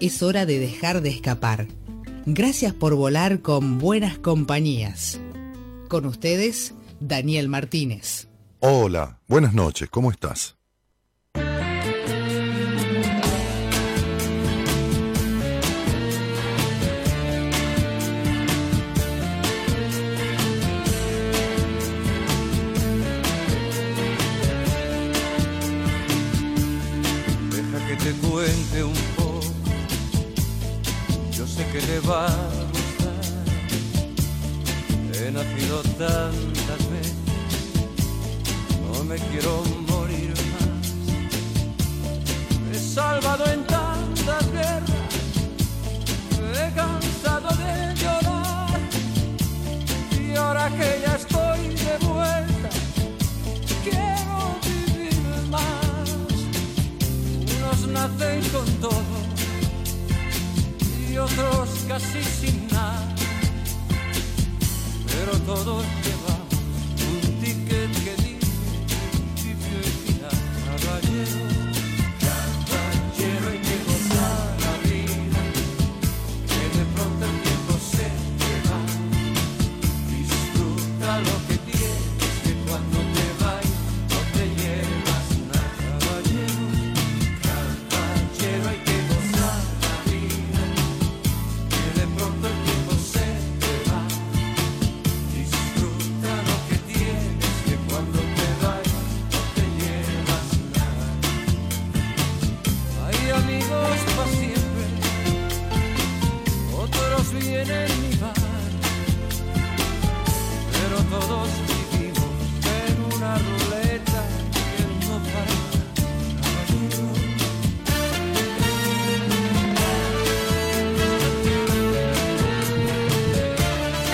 es hora de dejar de escapar. Gracias por volar con buenas compañías. Con ustedes, Daniel Martínez. Hola, buenas noches, ¿cómo estás? Deja que te cuente un que va a gustar. He nacido tantas veces, no me quiero morir más. he salvado en tantas guerras, he cansado de llorar. Y ahora que ya estoy de vuelta, quiero vivir más. Unos nacen con todo otros casi sin nada, pero todos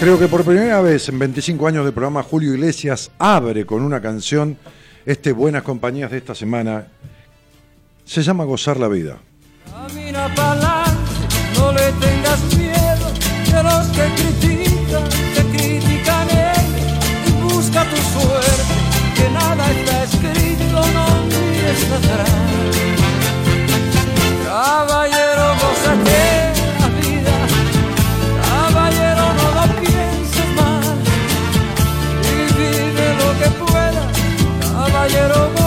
Creo que por primera vez en 25 años de programa Julio Iglesias abre con una canción este Buenas Compañías de esta semana. Se llama Gozar la Vida. Camina pa'lante, no le tengas miedo de los que critican, te critican ellos y busca tu suerte, que nada está escrito, no mires atrás. Caballero, gózate caballero,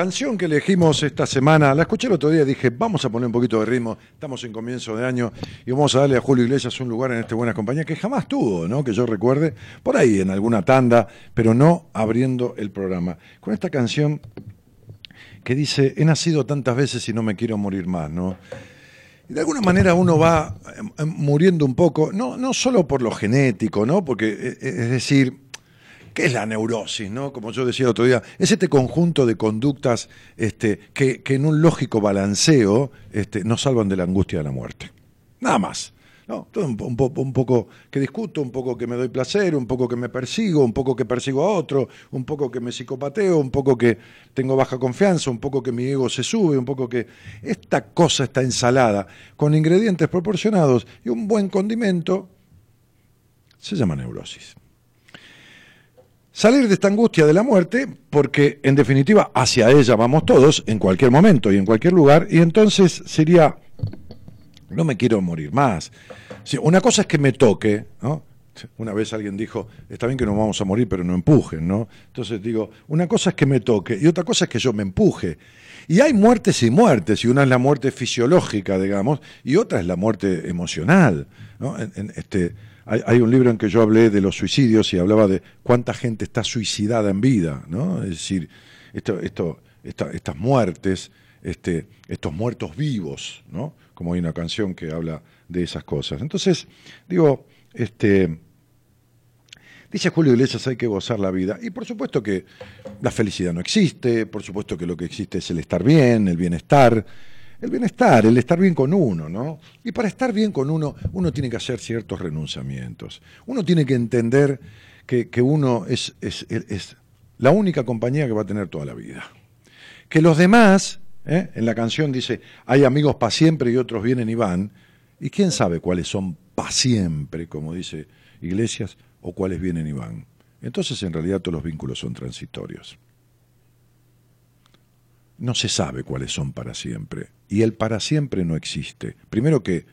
Canción que elegimos esta semana. La escuché el otro día. Dije, vamos a poner un poquito de ritmo. Estamos en comienzo de año y vamos a darle a Julio Iglesias un lugar en este Buenas Compañías que jamás tuvo, ¿no? Que yo recuerde. Por ahí, en alguna tanda, pero no abriendo el programa. Con esta canción que dice, he nacido tantas veces y no me quiero morir más, ¿no? Y de alguna manera uno va eh, eh, muriendo un poco, no, no solo por lo genético, ¿no? Porque, eh, es decir, ¿qué es la neurosis, no? Como yo decía el otro día, es este conjunto de conductas este, que, en un lógico balanceo este, nos salvan de la angustia de la muerte. Nada más. No, todo un, un poco que discuto, un poco que me doy placer, un poco que me persigo, un poco que persigo a otro, un poco que me psicopateo, un poco que tengo baja confianza, un poco que mi ego se sube, un poco que esta cosa está ensalada con ingredientes proporcionados y un buen condimento se llama neurosis. Salir de esta angustia de la muerte, porque en definitiva hacia ella vamos todos, en cualquier momento y en cualquier lugar, y entonces sería, no me quiero morir más. Una cosa es que me toque, ¿no? Una vez alguien dijo, está bien que nos vamos a morir, pero no empujen, ¿no? Entonces digo, una cosa es que me toque y otra cosa es que yo me empuje. Y hay muertes y muertes, y una es la muerte fisiológica, digamos, y otra es la muerte emocional, ¿no? Este, hay, hay un libro en que yo hablé de los suicidios y hablaba de cuánta gente está suicidada en vida, ¿no? Es decir, esto, esto, esta- estas muertes, este, estos muertos vivos, ¿no? Como hay una canción que habla de esas cosas. Entonces, digo, este, dice Julio Iglesias, hay que gozar la vida. Y por supuesto que la felicidad no existe, por supuesto que lo que existe es el estar bien, el bienestar, el bienestar, el estar bien con uno, ¿no? Y para estar bien con uno, uno tiene que hacer ciertos renunciamientos. Uno tiene que entender que, que uno es, es, es la única compañía que va a tener toda la vida. Que los demás, ¿eh? en la canción dice, hay amigos para siempre y otros vienen y van, y quién sabe cuáles son para siempre, como dice Iglesias, o cuáles vienen y van. Entonces, en realidad, todos los vínculos son transitorios. No se sabe cuáles son para siempre. Y el para siempre no existe. Primero que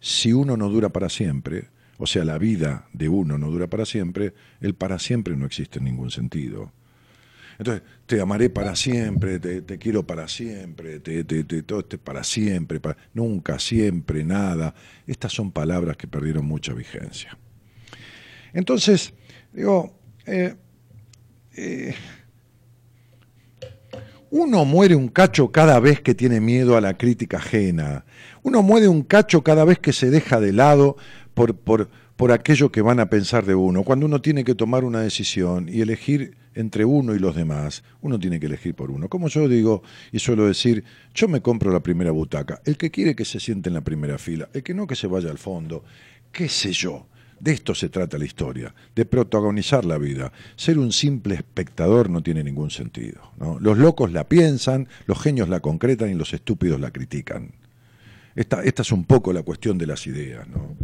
si uno no dura para siempre, o sea, la vida de uno no dura para siempre, el para siempre no existe en ningún sentido. Entonces, te amaré para siempre, te, quiero para siempre, te, te, te- todo este para siempre, para- nunca, siempre, nada. Estas son palabras que perdieron mucha vigencia. Entonces, digo, eh, eh, uno muere un cacho cada vez que tiene miedo a la crítica ajena. Uno muere un cacho cada vez que se deja de lado por, por, por aquello que van a pensar de uno. Cuando uno tiene que tomar una decisión y elegir entre uno y los demás, uno tiene que elegir por uno. Como yo digo y suelo decir, yo me compro la primera butaca. El que quiere que se siente en la primera fila, el que no que se vaya al fondo, qué sé yo. De esto se trata la historia, de protagonizar la vida. Ser un simple espectador no tiene ningún sentido. Los locos la piensan, los genios la concretan y los estúpidos la critican. Esta, es un poco la cuestión de las ideas. ¿no?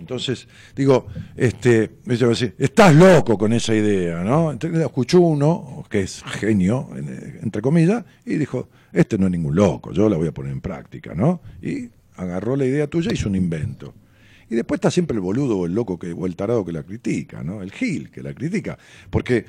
Entonces, digo, este, me así, estás loco con esa idea, ¿no? Entonces, escuchó uno, que es genio, en- entre comillas, y dijo, este no es ningún loco, yo la voy a poner en práctica, ¿no? Y agarró la idea tuya y hizo un invento. Y después está siempre el boludo o el loco que, o el tarado que la critica, ¿no? El gil que la critica. Porque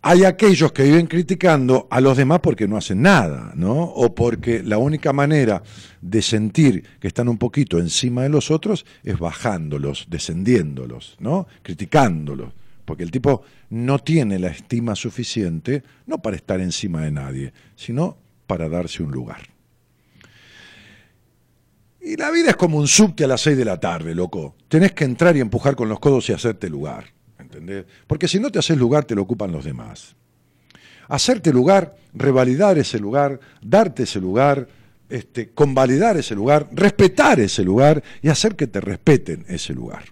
hay aquellos que viven criticando a los demás porque no hacen nada, ¿no? O porque la única manera de sentir que están un poquito encima de los otros es bajándolos, descendiéndolos, ¿no? Criticándolos. Porque el tipo no tiene la estima suficiente, no para estar encima de nadie, sino para darse un lugar. Y la vida es como un subte a las 6 de la tarde, loco. Tenés que entrar y empujar con los codos y hacerte lugar. ¿Entendés? Porque si no te haces lugar, te lo ocupan los demás. Hacerte lugar, revalidar ese lugar, darte ese lugar, este, convalidar ese lugar, respetar ese lugar y hacer que te respeten ese lugar.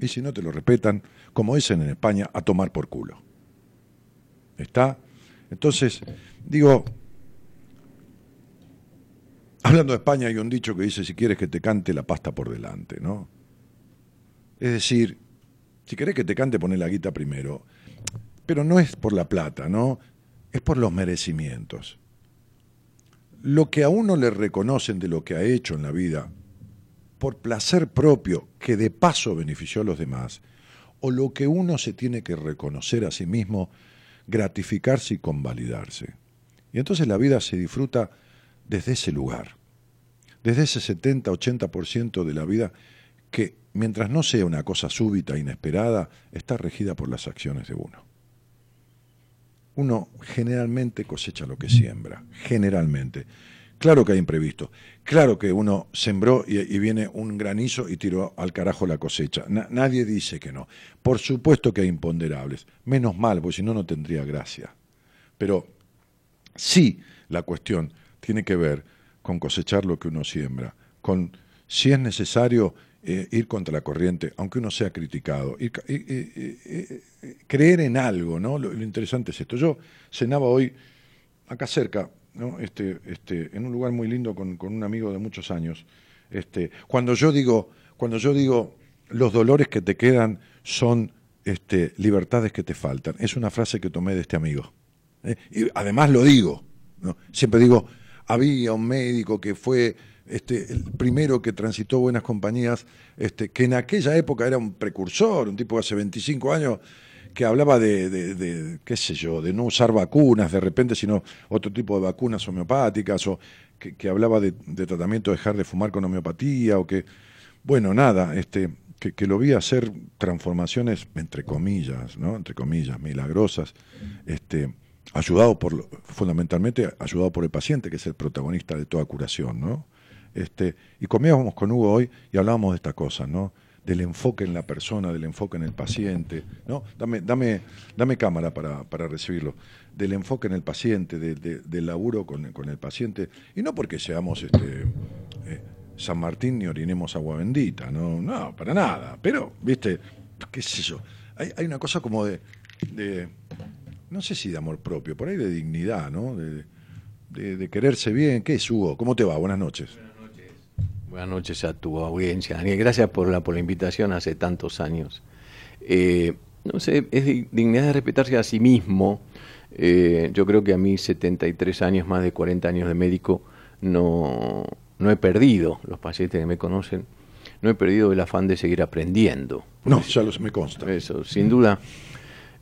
Y si no te lo respetan, como dicen en España, a tomar por culo. ¿Está? Entonces, digo, hablando de España hay un dicho que dice, si quieres que te cante la pasta por delante, ¿no? Es decir, si querés que te cante, poné la guita primero. Pero no es por la plata, ¿no? Es por los merecimientos. Lo que a uno le reconocen de lo que ha hecho en la vida, por placer propio, que de paso benefició a los demás, o lo que uno se tiene que reconocer a sí mismo, gratificarse y convalidarse. Y entonces la vida se disfruta desde ese lugar, desde ese 70-80% de la vida que, mientras no sea una cosa súbita, inesperada, está regida por las acciones de uno. Uno generalmente cosecha lo que siembra, generalmente. Claro que hay imprevisto, claro que uno sembró y, viene un granizo y tiró al carajo la cosecha. Na- nadie dice que no. Por supuesto que hay imponderables, menos mal, porque si no, no tendría gracia. Pero sí la cuestión tiene que ver con cosechar lo que uno siembra, con, si es necesario, eh, ir contra la corriente, aunque uno sea criticado, creer en algo, ¿no? Lo, interesante es esto. Yo cenaba hoy acá cerca, este, este, en un lugar muy lindo con, con un amigo de muchos años. Este, cuando yo digo, cuando yo digo los dolores que te quedan son este, libertades que te faltan, es una frase que tomé de este amigo. ¿eh? Y además lo digo, ¿no? siempre digo, había un médico que fue este, el primero que transitó buenas compañías, este, que en aquella época era un precursor, un tipo de hace 25 años, que hablaba de, qué sé yo, de no usar vacunas de repente, sino otro tipo de vacunas homeopáticas, o que, hablaba de, tratamiento de dejar de fumar con homeopatía, o que, bueno, nada, este, que, que lo vi hacer transformaciones, entre comillas, ¿no? Entre comillas, milagrosas, este, ayudado por, fundamentalmente ayudado por el paciente, que es el protagonista de toda curación, ¿no? Este, y comíamos con Hugo hoy y hablábamos de estas cosas, ¿no? Del enfoque en la persona, del enfoque en el paciente, ¿no? Dame, dame, dame cámara para, para recibirlo. Del enfoque en el paciente, de- de- del laburo con, con el paciente. Y no porque seamos este, eh, San Martín ni orinemos agua bendita, no, no, para nada. Pero, viste, qué sé yo. Hay, hay una cosa como de, no sé si de amor propio, por ahí de dignidad, ¿no? De, de- de quererse bien. ¿Qué es, Hugo? ¿Cómo te va? Buenas noches. Buenas noches a tu audiencia, Daniel. Gracias por la, por la invitación hace tantos años. Eh, no sé, es di- dignidad de respetarse a sí mismo. Eh, yo creo que a mí 73 años, más de 40 años de médico, no, no he perdido, los pacientes que me conocen, no he perdido el afán de seguir aprendiendo. No, ya lo, me consta. Eso, sin duda,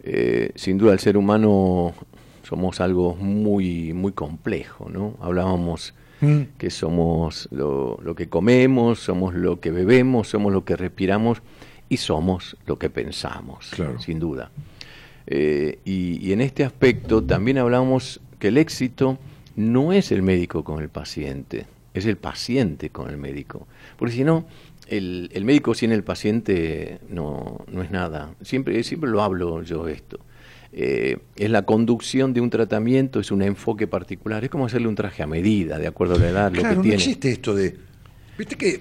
eh, sin duda el ser humano somos algo muy, muy complejo, ¿no? Hablábamos Mm. que somos lo, lo que comemos, somos lo que bebemos, somos lo que respiramos y somos lo que pensamos, Claro. sin duda. Eh, y, y en este aspecto también hablamos que el éxito no es el médico con el paciente, es el paciente con el médico. Porque si no, el, el médico sin el paciente no, no es nada. Siempre, siempre lo hablo yo esto. Eh, es la conducción de un tratamiento, es un enfoque particular, es como hacerle un traje a medida, de acuerdo a la edad, lo Claro, que no tiene. existe esto de. Viste que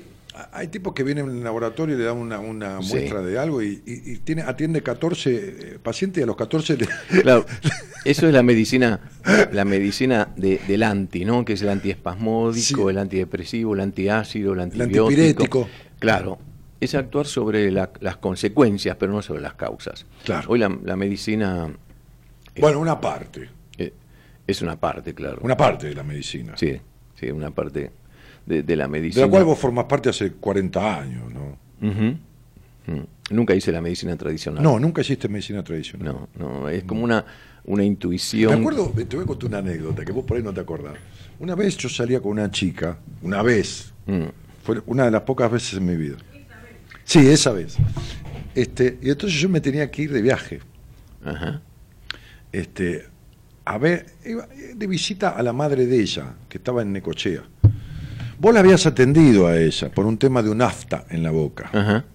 hay tipos que vienen al laboratorio y le dan una, una Sí. muestra de algo y, y- y tiene, atiende 14 eh, pacientes y a los 14 le. Claro, eso es la medicina, la medicina de- del anti, ¿no? Que es el antiespasmódico, Sí. el antidepresivo, el antiácido, el El antibiótico. antipirético. Claro, es actuar sobre la- las consecuencias, pero no sobre las causas. Claro. Hoy la, la medicina Bueno, una parte. eh, es una parte, claro. Una parte de la medicina. Sí, sí, una parte de, de la De medicina. la cual vos formás parte hace 40 años, ¿no? Mm. Nunca hice la medicina tradicional. No, nunca hiciste medicina tradicional. No, no, es como una, una intuición. Me acuerdo, te voy a contar una anécdota que vos por ahí no te acordás. Una vez yo salía con una chica, una vez, Mm. Fue una de las pocas veces en mi vida. Sí, esa vez. Este, y entonces yo me tenía que ir de viaje. Ajá. este, a ver, iba de visita a la madre de ella, que estaba en Necochea. Vos la habías atendido a ella por un tema de un afta en la boca. Ajá.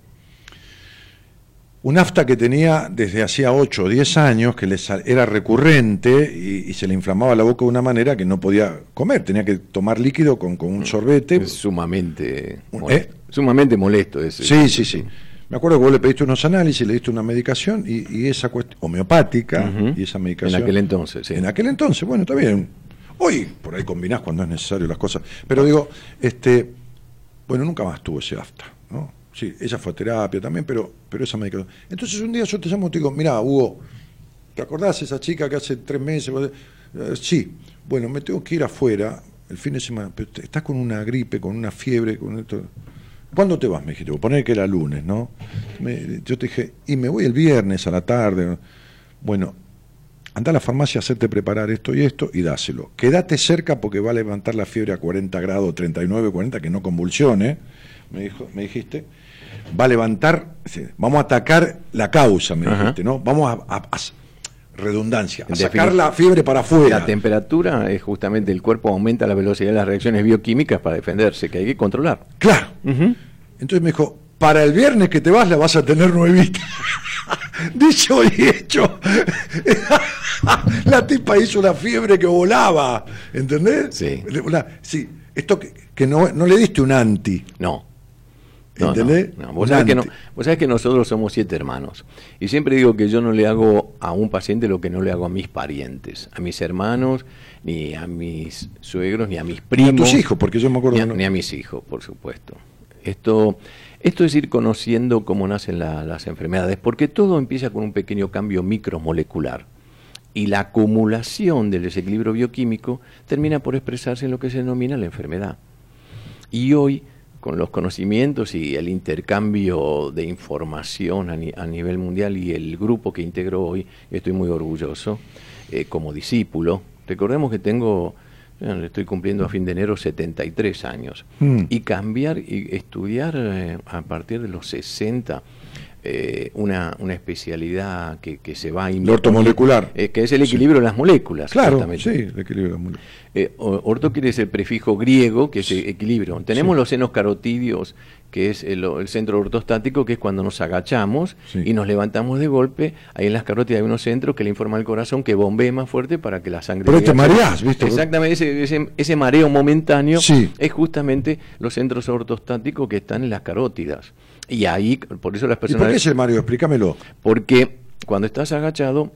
Un afta que tenía desde hacía 8 o 10 años, que le sal- era recurrente y, y se le inflamaba la boca de una manera que no podía comer. Tenía que tomar líquido con, con un sorbete. Es sumamente molesto. ¿eh? Sumamente molesto ese. Sí, sí, sí. Me acuerdo que vos le pediste unos análisis, le diste una medicación y, y esa cuestión homeopática y esa medicación. En aquel entonces, sí. En aquel entonces, bueno, está bien. Hoy por ahí combinás cuando es necesario las cosas. Pero digo, este, bueno, nunca más tuvo ese afta. Sí, ella fue a terapia también, pero, pero esa medicación. Entonces un día yo te llamo y te digo, mira, Hugo, ¿te acordás esa chica que hace tres meses? eh, sí, bueno, me tengo que ir afuera el fin de semana, pero estás con una gripe, con una fiebre, con esto. ¿Cuándo te vas? Me dijiste, poner que era lunes, ¿no? Yo te dije, y me voy el viernes a la tarde. Bueno, anda a la farmacia a hacerte preparar esto y esto y dáselo. Quédate cerca porque va a levantar la fiebre a 40 grados, 39, 40, que no convulsione, me, dijo, me dijiste. Va a levantar, vamos a atacar la causa, me dijiste, ¿no? Vamos a, a- a- redundancia, a sacar la fiebre para afuera. La temperatura es justamente el cuerpo aumenta la velocidad de las reacciones bioquímicas para defenderse, que hay que controlar. Claro. Entonces me dijo, para el viernes que te vas la vas a tener nuevita. Dicho y hecho. la tipa hizo una fiebre que volaba, ¿entendés? Sí. Sí. Esto que, que no, no le diste un anti. No, No, ¿Entendés? no. Vos, sabés que no- vos sabés que nosotros somos siete hermanos. Y siempre digo que yo no le hago a un paciente lo que no le hago a mis parientes, a mis hermanos, ni a mis suegros, ni a mis Ni a primos. tus hijos, porque yo me acuerdo Ni a, ni a mis hijos, por supuesto. Esto, esto es ir conociendo cómo nacen la- las enfermedades, porque todo empieza con un pequeño cambio micromolecular. Y la acumulación del desequilibrio bioquímico termina por expresarse en lo que se denomina la enfermedad. Y hoy, con los conocimientos y el intercambio de información a, ni- a nivel mundial y el grupo que integro hoy, estoy muy orgulloso eh, como discípulo. Recordemos que tengo, estoy cumpliendo a fin de enero 73 años. Mm. Y cambiar y estudiar eh, a partir de los 60 eh, una, una especialidad que, que se va a Lo ortomolecular. eh, que es el equilibrio de las moléculas. Claro, sí, el equilibrio muy- Eh, orto quiere decir el prefijo griego, que es equilibrio. Tenemos Sí. los senos carotidios, que es el, el centro ortostático, que es cuando nos agachamos Sí. y nos levantamos de golpe. Ahí en las carótidas hay unos centros que le informan al corazón que bombee más fuerte para que la sangre... Pero te mareás, ¿viste? Exactamente, ese, ese, ese mareo momentáneo Sí. es justamente los centros ortostáticos que están en las carótidas. Y ahí, por eso las ¿Y personas... por qué es el Mario? Explícamelo. Porque cuando estás agachado,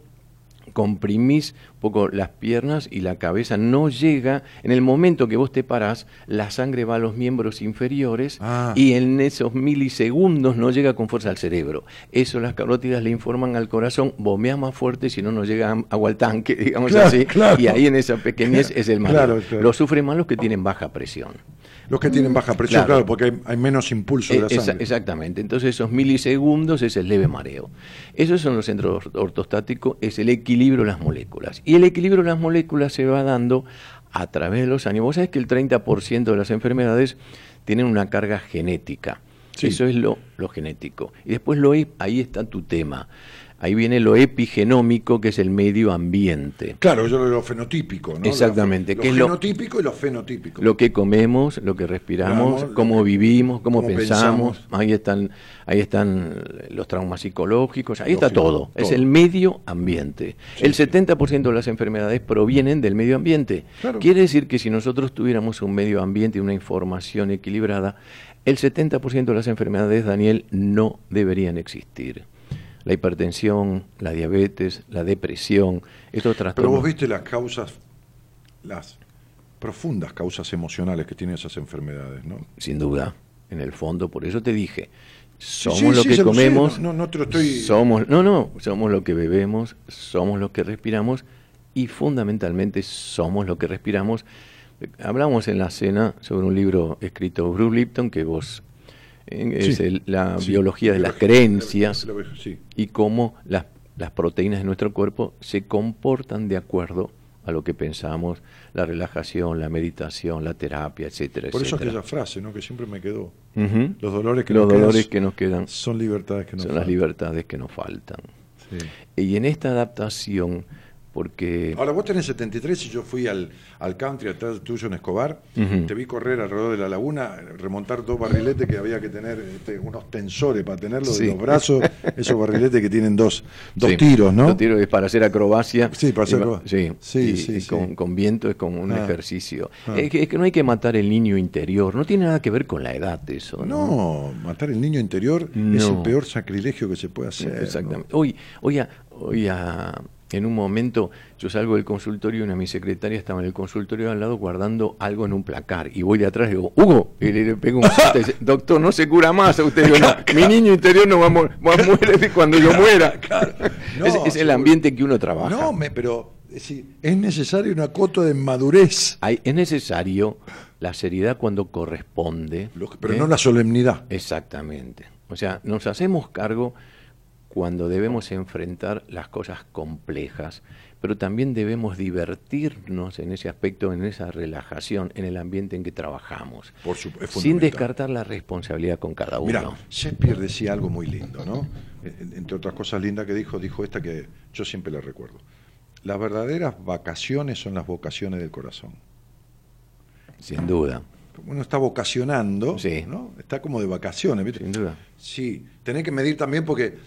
comprimís un poco las piernas y la cabeza no llega. En el momento que vos te parás, la sangre va a los miembros inferiores Ah. y en esos milisegundos no llega con fuerza al cerebro. Eso las carótidas le informan al corazón, bombea más fuerte, si no, no llega agua al tanque, digamos Claro, así. claro. Y ahí en esa pequeñez es el claro. Lo sufren más los que tienen baja presión. Los que tienen baja presión, Claro. claro, porque hay, hay menos impulso de la Eh, esa- sangre. exactamente. Entonces esos milisegundos es el leve mareo. Esos son los centros or- ortostáticos, es el equilibrio de las moléculas. Y el equilibrio de las moléculas se va dando a través de los años. Vos sabés que el 30% de las enfermedades tienen una carga genética. Sí. Eso es lo, lo genético. Y después lo ahí está tu tema. Ahí viene lo epigenómico, que es el medio ambiente. Claro, yo lo, lo fenotípico, ¿no? Exactamente, Lo, que es lo- genotípico y lo fenotípico. Lo que comemos, lo que respiramos, cómo que- vivimos, cómo, cómo pensamos. pensamos. Ahí están, ahí están los traumas psicológicos, ahí está todo. Es el medio ambiente. Sí, el sí. 70% de las enfermedades provienen del medio ambiente. Claro. Quiere decir que si nosotros tuviéramos un medio ambiente y una información equilibrada, el 70% de las enfermedades, Daniel, no deberían existir. La hipertensión, la diabetes, la depresión, estos Pero trastornos. vos viste las causas, las profundas causas emocionales que tienen esas enfermedades, ¿no? Sin duda, en el fondo, por eso te dije, somos sí, lo sí, que comemos, no- no- no te lo estoy- somos, no, no, somos lo que bebemos, somos lo que respiramos y fundamentalmente somos lo que respiramos. Hablamos en la cena sobre un libro escrito por Bruce Lipton que vos es Sí, el- la sí, biología de las creencias la- la- sí. y cómo las, las proteínas de nuestro cuerpo se comportan de acuerdo a lo que pensamos, la relajación, la meditación, la terapia, etcétera, Por eso etcétera. aquella frase, ¿no? Que siempre me quedó. Los dolores que Los nos quedan dolores que nos quedan son libertades que nos son las libertades que nos faltan. Y en esta adaptación, porque Ahora, vos tenés 73 y yo fui al, al country atrás tuyo en Escobar, te vi correr alrededor de la laguna, remontar dos barriletes que había que tener este, unos tensores para tenerlos Sí. de los brazos, esos barriletes que tienen dos, dos Sí, tiros, ¿no? Dos tiros es para hacer acrobacia. Sí, para hacer acrobacia. Sí, Sí, y-. Con, con viento es como un Ah. ejercicio. Ah. Es, que, es que no hay que matar el niño interior, no tiene nada que ver con la edad eso. ¿no? No, matar el niño interior es No. el peor sacrilegio que se puede hacer. ¿no? Exactamente. Hoy, hoy, a- hoy a- en un momento yo salgo del consultorio y una de mis secretarias estaba en el consultorio al lado guardando algo en un placar y voy de atrás y digo, Hugo, y le, pego un y dice, doctor, no se cura más. A usted digo, no, mi niño interior no va a, morir cuando yo muera. No, es, es el ambiente que uno trabaja. No, me, pero es, es necesario una cota de madurez, Hay- es necesario la seriedad cuando corresponde. pero ¿eh? no la solemnidad. Exactamente. O sea, nos hacemos cargo cuando debemos enfrentar las cosas complejas, pero también debemos divertirnos en ese aspecto, en esa relajación, en el ambiente en que trabajamos, Por su- sin descartar la responsabilidad con cada uno. Mira, Shakespeare decía algo muy lindo, ¿no? En- Entre otras cosas lindas que dijo, dijo esta que yo siempre la recuerdo. Las verdaderas vacaciones son las vocaciones del corazón. Sin duda, Uno está vocacionando, Sí. ¿no? Está como de vacaciones, ¿viste? sin duda. Sí, tenés que medir también porque,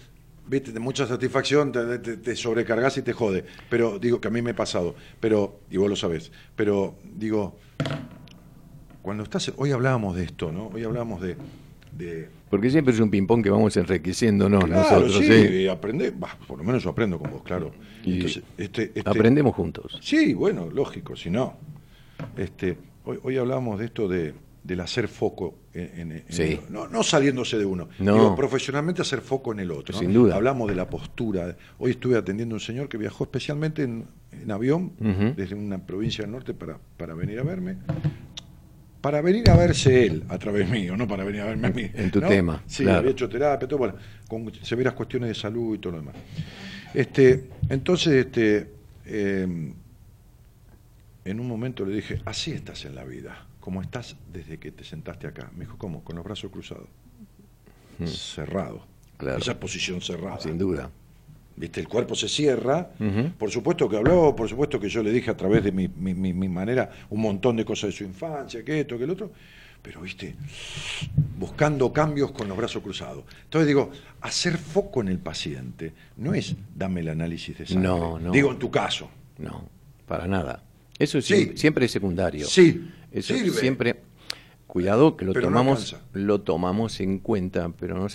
viste, de mucha satisfacción te, te- te sobrecargas y te jode. Pero digo que a mí me ha pasado, pero, y vos lo sabés, pero digo, cuando estás, hoy hablábamos de esto, ¿no? Hoy hablábamos de de- Porque siempre es un ping-pong que vamos enriqueciéndonos Claro, nosotros. sí, aprende, bah, por lo menos yo aprendo con vos, claro. Y Entonces, este- este- Aprendemos juntos. Sí, bueno, lógico, si no. Este, hoy, hoy hablábamos de esto de, del hacer foco en, en- en Sí. el- no, no saliéndose de uno, No. digo, profesionalmente hacer foco en el otro. ¿no? Sin duda. Hablamos de la postura. Hoy estuve atendiendo a un señor que viajó especialmente en, en avión desde una provincia del norte para, para venir a verme. Para venir a verse él a través mío, no para venir a verme a mí. En tu tema, Sí, claro. había hecho terapia, todo, bueno, con severas cuestiones de salud y todo lo demás. Este, entonces, este, eh, en un momento le dije, así estás en la vida, como estás desde que te sentaste acá. Me dijo, ¿cómo? Con los brazos cruzados. Cerrado. Hmm. Claro. Esa posición cerrada. Sin duda. ¿Viste? El cuerpo se cierra. Por supuesto que habló, por supuesto que yo le dije a través de mi, mi- mi- mi manera un montón de cosas de su infancia, que esto, que el otro. Pero, viste, buscando cambios con los brazos cruzados. Entonces digo, hacer foco en el paciente no es dame el análisis de sangre. No, no. Digo en tu caso. No, para nada. Eso es Sí. siempre, siempre es secundario. Sí, Eso sirve. siempre. Cuidado que lo Pero tomamos, lo tomamos en cuenta, pero no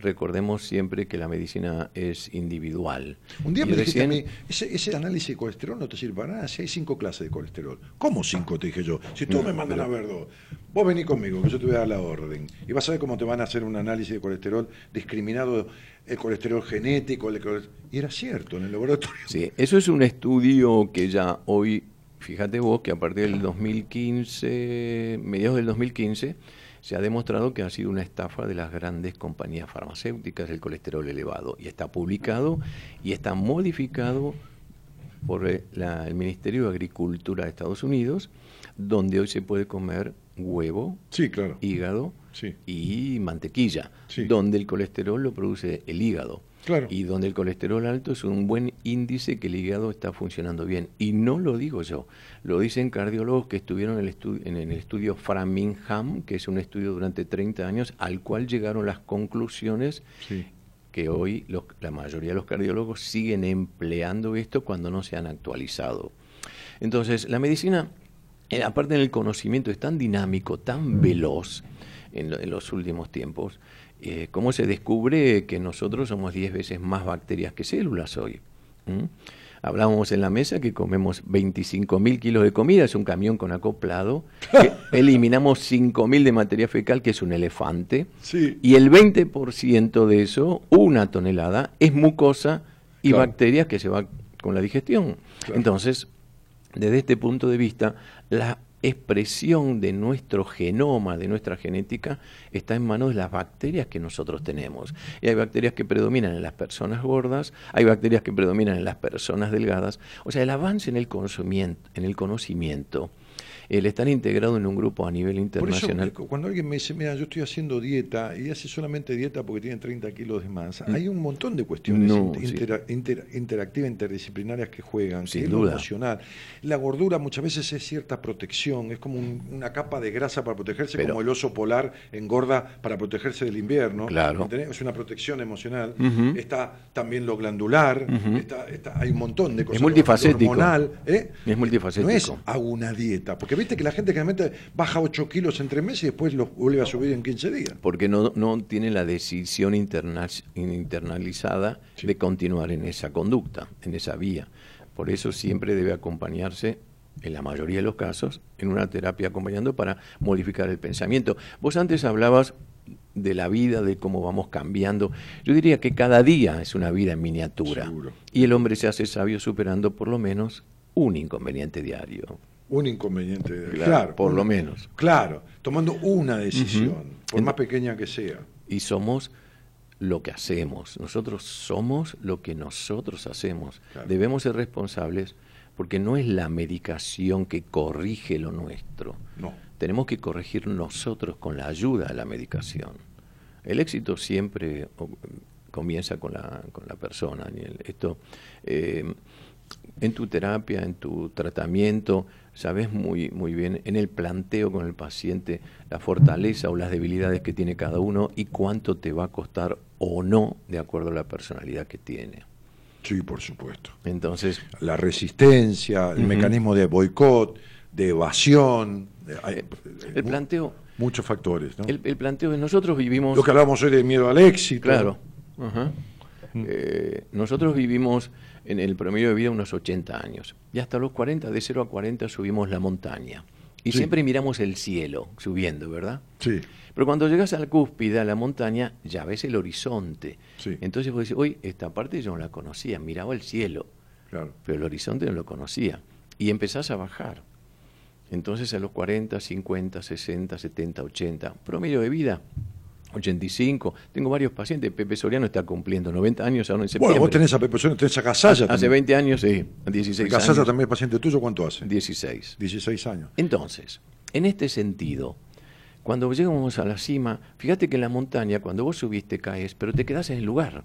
recordemos siempre que la medicina es individual. Un día Y me dijiste a recién- mí, ese, ese análisis de colesterol no te sirve para nada si hay cinco clases de colesterol. ¿Cómo cinco? Te dije yo. Si todos me mandan a ver dos. Vos vení conmigo, que yo te voy a dar la orden. Y vas a ver cómo te van a hacer un análisis de colesterol discriminado, el colesterol genético. el cole- Y era cierto, en el laboratorio. Sí, eso es un estudio que ya hoy, fíjate vos, que a partir del 2015, mediados del 2015, se ha demostrado que ha sido una estafa de las grandes compañías farmacéuticas el colesterol elevado. Y está publicado y está modificado por eh, la- el Ministerio de Agricultura de Estados Unidos, donde hoy se puede comer huevo, Sí, claro. hígado Sí. y mantequilla, Sí. donde el colesterol lo produce el hígado. Claro. Y donde el colesterol alto es un buen índice que el hígado está funcionando bien. Y no lo digo yo, lo dicen cardiólogos que estuvieron en el, estu- en el estudio Framingham, que es un estudio durante 30 años, al cual llegaron las conclusiones Sí. que hoy los- la mayoría de los cardiólogos siguen empleando esto cuando no se han actualizado. Entonces, la medicina, eh, aparte del conocimiento, es tan dinámico, tan veloz en, lo- en los últimos tiempos, eh, como se descubre que nosotros somos 10 veces más bacterias que células hoy. Hablábamos en la mesa que comemos 25.000 kilos de comida, es un camión con acoplado, que eliminamos 5.000 de materia fecal, que es un elefante, Sí. y el 20% de eso, una tonelada, es mucosa y Claro. bacterias que se va con la digestión. Claro. Entonces, desde este punto de vista, la expresión de nuestro genoma, de nuestra genética, está en manos de las bacterias que nosotros tenemos. Y hay bacterias que predominan en las personas gordas, hay bacterias que predominan en las personas delgadas. O sea, el avance en el en el conocimiento el estar integrado en un grupo a nivel Por eso, internacional. cu- cuando alguien me dice, mira, yo estoy haciendo dieta y hace solamente dieta porque tiene 30 kilos de más, hay un montón de cuestiones Mm. No, in- sí. intera- inter- interactivas, interdisciplinarias que juegan, Sin que es lo duda. emocional. La gordura muchas veces es cierta protección, es como un- una capa de grasa para protegerse, Pero- como el oso polar engorda para protegerse del invierno. Claro. Es una protección emocional. Está también lo glandular, está, está- hay un montón de cosas. Es multifacético. Hormonal, ¿eh? Es multifacético. No es hago una dieta, porque viste que la gente generalmente baja 8 kilos en 3 meses y después los vuelve a subir en 15 días. porque no, no tiene la decisión interna- internalizada Sí. de continuar en esa conducta, en esa vía. Por eso siempre debe acompañarse, en la mayoría de los casos, en una terapia acompañando para modificar el pensamiento. Vos antes hablabas de la vida, de cómo vamos cambiando. Yo diría que cada día es una vida en miniatura. Seguro. Y el hombre se hace sabio superando por lo menos un inconveniente diario. Un inconveniente. Claro, Claro, por un- lo menos. Claro, tomando una decisión, por más pequeña que sea. y somos lo que hacemos. Nosotros somos lo que nosotros hacemos. Claro. Debemos ser responsables porque no es la medicación que corrige lo nuestro. No. Tenemos que corregir nosotros con la ayuda de la medicación. El éxito siempre o, comienza con la, con la persona. Daniel. Esto, eh, en tu terapia, en tu tratamiento, sabes muy, muy bien en el planteo con el paciente la fortaleza o las debilidades que tiene cada uno y cuánto te va a costar o no de acuerdo a la personalidad que tiene. Sí, por supuesto. Entonces, La resistencia, el mecanismo de boicot, de evasión. hay- el planteo, Muchos factores, ¿no? El, el planteo de nosotros vivimos... Lo que hablábamos hoy de miedo al éxito. Claro. Ajá. Eh, nosotros vivimos en el promedio de vida unos 80 años. Y hasta los 40, de 0 a 40, subimos la montaña. Y Sí. siempre miramos el cielo subiendo, ¿verdad? Sí. Pero cuando llegas a la cúspide, a la montaña, ya ves el horizonte. Sí. Entonces vos decís, hoy esta parte yo no la conocía, miraba el cielo, Claro. pero el horizonte no lo conocía. Y empezás a bajar. Entonces a los 40, 50, 60, 70, 80, promedio de vida, 85. Tengo varios pacientes, Pepe Soriano está cumpliendo 90 años ahora en septiembre. Bueno, vos tenés a Pepe Soriano, tenés a Gasalla Hace también. 20 años, sí, 16 Gasalla años. también es paciente tuyo, ¿cuánto hace? 16. 16 años. Entonces, en este sentido, cuando llegamos a la cima, fíjate que en la montaña, cuando vos subiste, caes, pero te quedás en el lugar.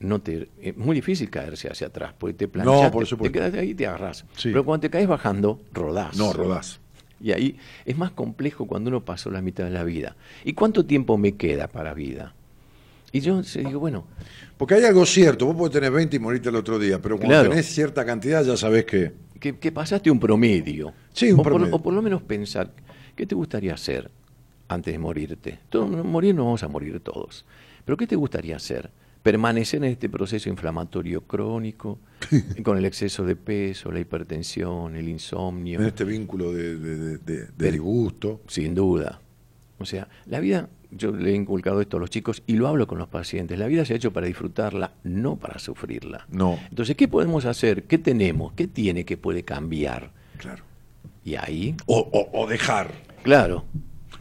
No te, es muy difícil caerse hacia atrás, porque te planchas, No, por te- quedas ahí y te agarrás. Sí. Pero cuando te caes bajando, rodás. No, rodás. Y ahí es más complejo cuando uno pasó la mitad de la vida. ¿Y cuánto tiempo me queda para vida? Y yo se digo, bueno, Porque hay algo cierto, vos podés tener 20 y morirte el otro día, pero cuando Claro. tenés cierta cantidad ya sabés que... que, que pasaste un promedio. Sí, un o, por, promedio. o por lo menos pensar, ¿qué te gustaría hacer antes de morirte? Todos, morir no vamos a morir todos. Pero ¿qué te gustaría hacer? Permanecer en este proceso inflamatorio crónico, con el exceso de peso, la hipertensión, el insomnio. En este vínculo de, de- de- disgusto. Sin duda. O sea, la vida, yo le he inculcado esto a los chicos y lo hablo con los pacientes, la vida se ha hecho para disfrutarla, no para sufrirla. No. Entonces, ¿qué podemos hacer? ¿Qué tenemos? ¿Qué tiene que puede cambiar? Claro. Y ahí, O, o- o dejar. claro,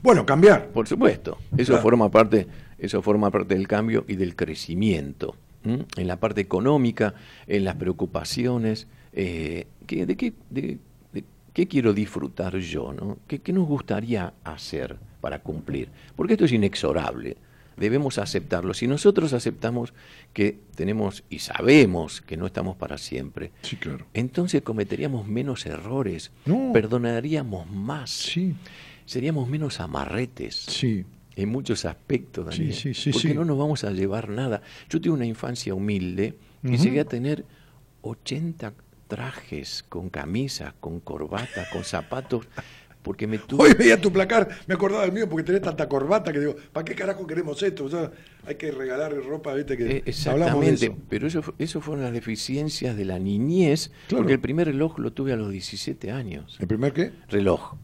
Bueno, cambiar. por supuesto, eso Claro. forma parte, eso forma parte del cambio y del crecimiento. ¿m? En la parte económica, en las preocupaciones, eh, ¿qué- ¿de, qué, de- de qué quiero disfrutar yo? ¿no? ¿Qué, qué nos gustaría hacer para cumplir? Porque esto es inexorable. Debemos aceptarlo. Si nosotros aceptamos que tenemos y sabemos que no estamos para siempre, Sí, claro. entonces cometeríamos menos errores, No. perdonaríamos más, Sí, seríamos menos amarretes sí. En muchos aspectos, Daniel, sí, sí, porque sí. no nos vamos a llevar nada. Yo tuve una infancia humilde y llegué a tener 80 trajes con camisas, con corbata, con zapatos, porque me tuve... Hoy veía tu placar, me acordaba del mío porque tenés tanta corbata que digo, ¿para qué carajo queremos esto? O sea, hay que regalar ropa, viste, que Eh, hablamos de Exactamente, eso. pero eso, eso fueron las deficiencias de la niñez, Claro. porque el primer reloj lo tuve a los 17 años. ¿El primer qué? Reloj.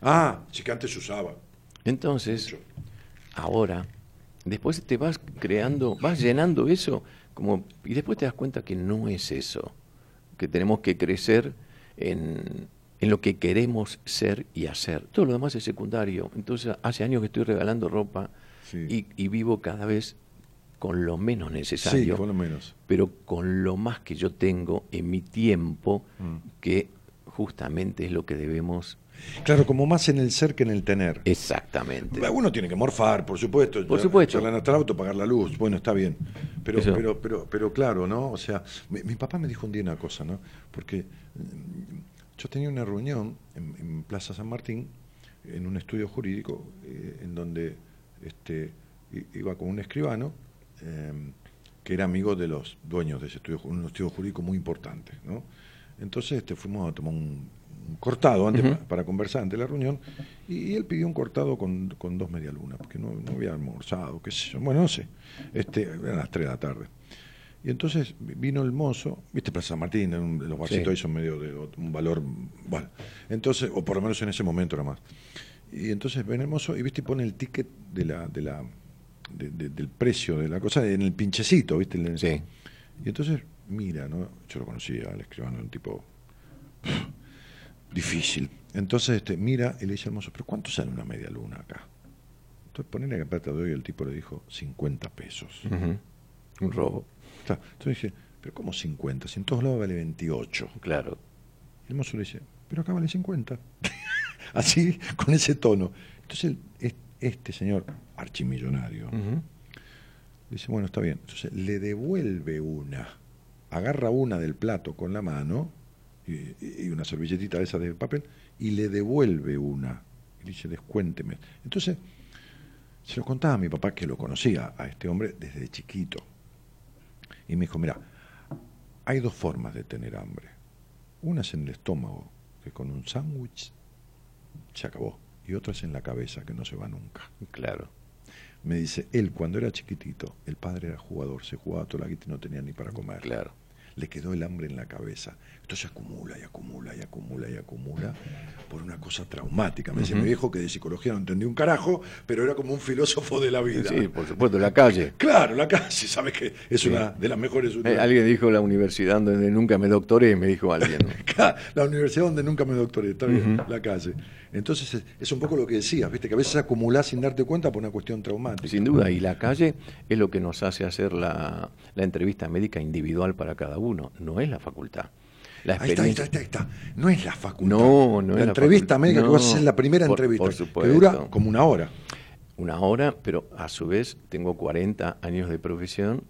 Ah, sí que antes usaba. Entonces, Mucho. Ahora, después te vas creando, vas llenando eso, como, y después te das cuenta que no es eso, que tenemos que crecer en, en lo que queremos ser y hacer. Todo lo demás es secundario. Entonces, hace años que estoy regalando ropa Sí. y, y vivo cada vez con lo menos Sí, necesario, por lo menos. pero con lo más que yo tengo en mi tiempo, Mm. que justamente es lo que debemos Claro, como más en el ser que en el tener. exactamente. Uno tiene que morfar, por supuesto. Por supuesto. charlar hasta el auto, pagar la luz. Bueno, está bien. Pero, Eso. pero, pero, pero claro, ¿no? O sea, mi, mi papá me dijo un día una cosa, ¿no? Porque mm, yo tenía una reunión en, en Plaza San Martín, en un estudio jurídico, eh, en donde este, iba con un escribano eh, que era amigo de los dueños de ese estudio, un estudio jurídico muy importante, ¿no? Entonces este, fuimos a tomar un cortado antes para, para conversar ante la reunión y, y él pidió un cortado con, con dos medialunas, porque no, no había almorzado, qué sé yo, bueno, no sé, este, eran las 3 de la tarde. Y entonces vino el mozo, viste Plaza San Martín, un- los barcitos Sí. ahí son medio de un valor, bueno, entonces, o por lo menos en ese momento era más. Y entonces ven el mozo y viste y pone el ticket de la, de la, de- de- del precio de la cosa en el pinchecito, viste. El- Sí. Y entonces mira, ¿no? Yo lo conocía, al escribano, un tipo difícil. Entonces este, mira y le dice al mozo, pero ¿cuánto sale una media luna acá? Entonces ponele que plata de hoy, el tipo le dijo 50 pesos. Un robo, Está. Entonces dije, pero ¿cómo 50? Si en todos lados vale 28. claro. Y el mozo le dice, pero acá vale 50. Así, con ese tono. Entonces el- es- este señor, archimillonario, Ujú. dice, bueno, está bien. Entonces le devuelve una, agarra una del plato con la mano y, una servilletita de esa de papel y le devuelve una. Y dice, descuénteme. Entonces, se lo contaba a mi papá que lo conocía a este hombre desde chiquito. Y me dijo, mira, hay dos formas de tener hambre. Una es en el estómago, que con un sándwich se acabó. y otras en la cabeza, que no se va nunca. Claro. Me dice, él cuando era chiquitito, el padre era jugador, se jugaba toda la guita y no tenía ni para comer. Claro. Le quedó el hambre en la cabeza. Esto se acumula y acumula y acumula y acumula por una cosa traumática. Me dice mi viejo que de psicología no entendía un carajo, pero era como un filósofo de la vida. Sí, por supuesto, la calle. Claro, la calle, sabes que es una de las mejores eh, alguien dijo la universidad donde nunca me doctoré, me dijo alguien. la universidad donde nunca me doctoré, está bien, la calle. Entonces es, es, un poco lo que decías, viste, que a veces acumulás sin darte cuenta por una cuestión traumática. Sin duda, y la calle es lo que nos hace hacer la, la entrevista médica individual para cada uno, no es la facultad. La ahí, está, ahí, está, ahí está, No es la facultad. No, no la es entrevista la médica que vas a hacer la primera entrevista. que dura como una hora. Una hora, pero a su vez tengo 40 años de profesión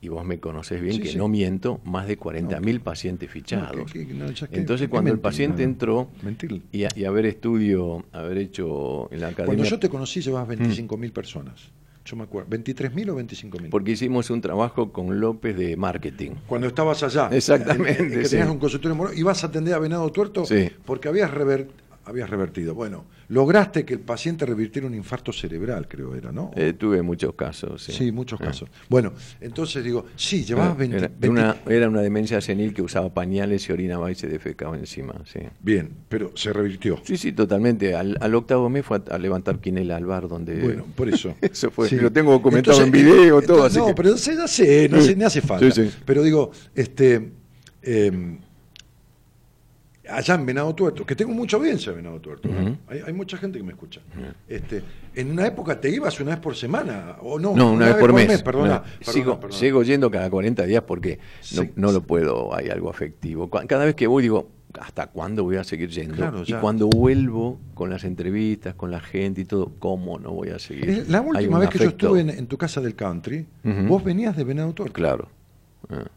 y vos me conocés bien que no miento, más de 40.000 pacientes fichados. Entonces, cuando el paciente entró y, y, haber estudio, haber hecho en la academia... Cuando yo te conocí llevabas 25.000 mil personas. Yo me acuerdo, ¿23.000 o 25.000? Porque hicimos un trabajo con López de marketing. Cuando estabas allá. Exactamente. que tenías un consultorio moro, ibas a atender a Venado Tuerto sí. porque habías revertido habías revertido. Bueno, lograste que el paciente revirtiera un infarto cerebral, creo era, ¿no? Eh, tuve muchos casos, sí. Sí, muchos ah. casos. Bueno, entonces digo, sí, llevabas 20, era, Una, era una demencia senil que usaba pañales y orinaba y se defecaba encima, sí. Bien, pero se revirtió. Sí, sí, totalmente. Al, octavo mes fue a, levantar quinela al bar donde... Bueno, por eso. eso fue, lo tengo documentado en video, todo. no, pero ya sé, no, sé, hace falta. Pero digo, este... Eh, allá en Venado Tuerto, que tengo mucha audiencia en Venado Tuerto, hay, mucha gente que me escucha. este, en una época te ibas una vez por semana, o no, no una, vez, por mes. perdona, sigo, sigo, yendo cada 40 días porque no, lo puedo, hay algo afectivo. Cada vez que voy digo, ¿hasta cuándo voy a seguir yendo? y cuando vuelvo con las entrevistas, con la gente y todo, ¿cómo no voy a seguir? La última vez que yo estuve en, tu casa del country, vos venías de Venado Tuerto. Claro.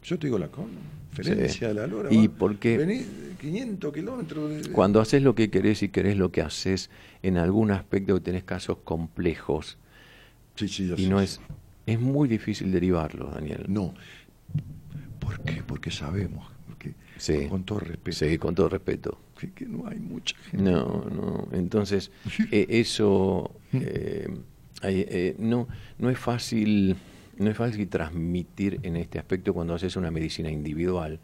Yo te digo la conferencia de la Lora. ¿Y por qué? 500 kilómetros. Cuando haces lo que querés y querés lo que haces, en algún aspecto tenés casos complejos. Sí, sí, y no es, es muy difícil derivarlo, Daniel. No. ¿Por qué? Porque sabemos. Porque, sí. Con todo respeto. Sí, con todo respeto. Que, no hay mucha gente. No, no. Entonces, eh, eso eh, eh, no, no es fácil no es fácil transmitir en este aspecto cuando haces una medicina individual,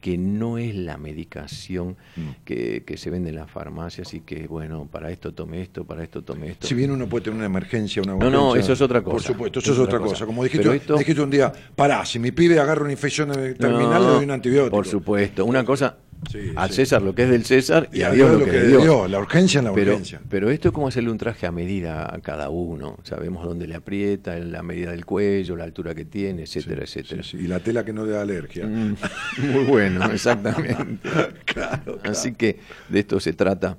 que no es la medicación que, se vende en las farmacias y que, bueno, para esto tome esto, para esto tome esto. Si bien uno puede tener una emergencia, una No, no, eso es otra cosa. Por supuesto, eso es, otra cosa. Como dijiste, dijiste, un día, pará, si mi pibe agarra una infección terminal, le doy un antibiótico. Por supuesto. Una cosa, al César lo que es del César y, a Dios lo, que, es de Dios. La urgencia en la pero, urgencia. Pero esto es como hacerle un traje a medida a cada uno. Sabemos dónde le aprieta, la medida del cuello, la altura que tiene, etcétera, etcétera. y la tela que no le da alergia. Mm, muy bueno, exactamente. Así que de esto se trata.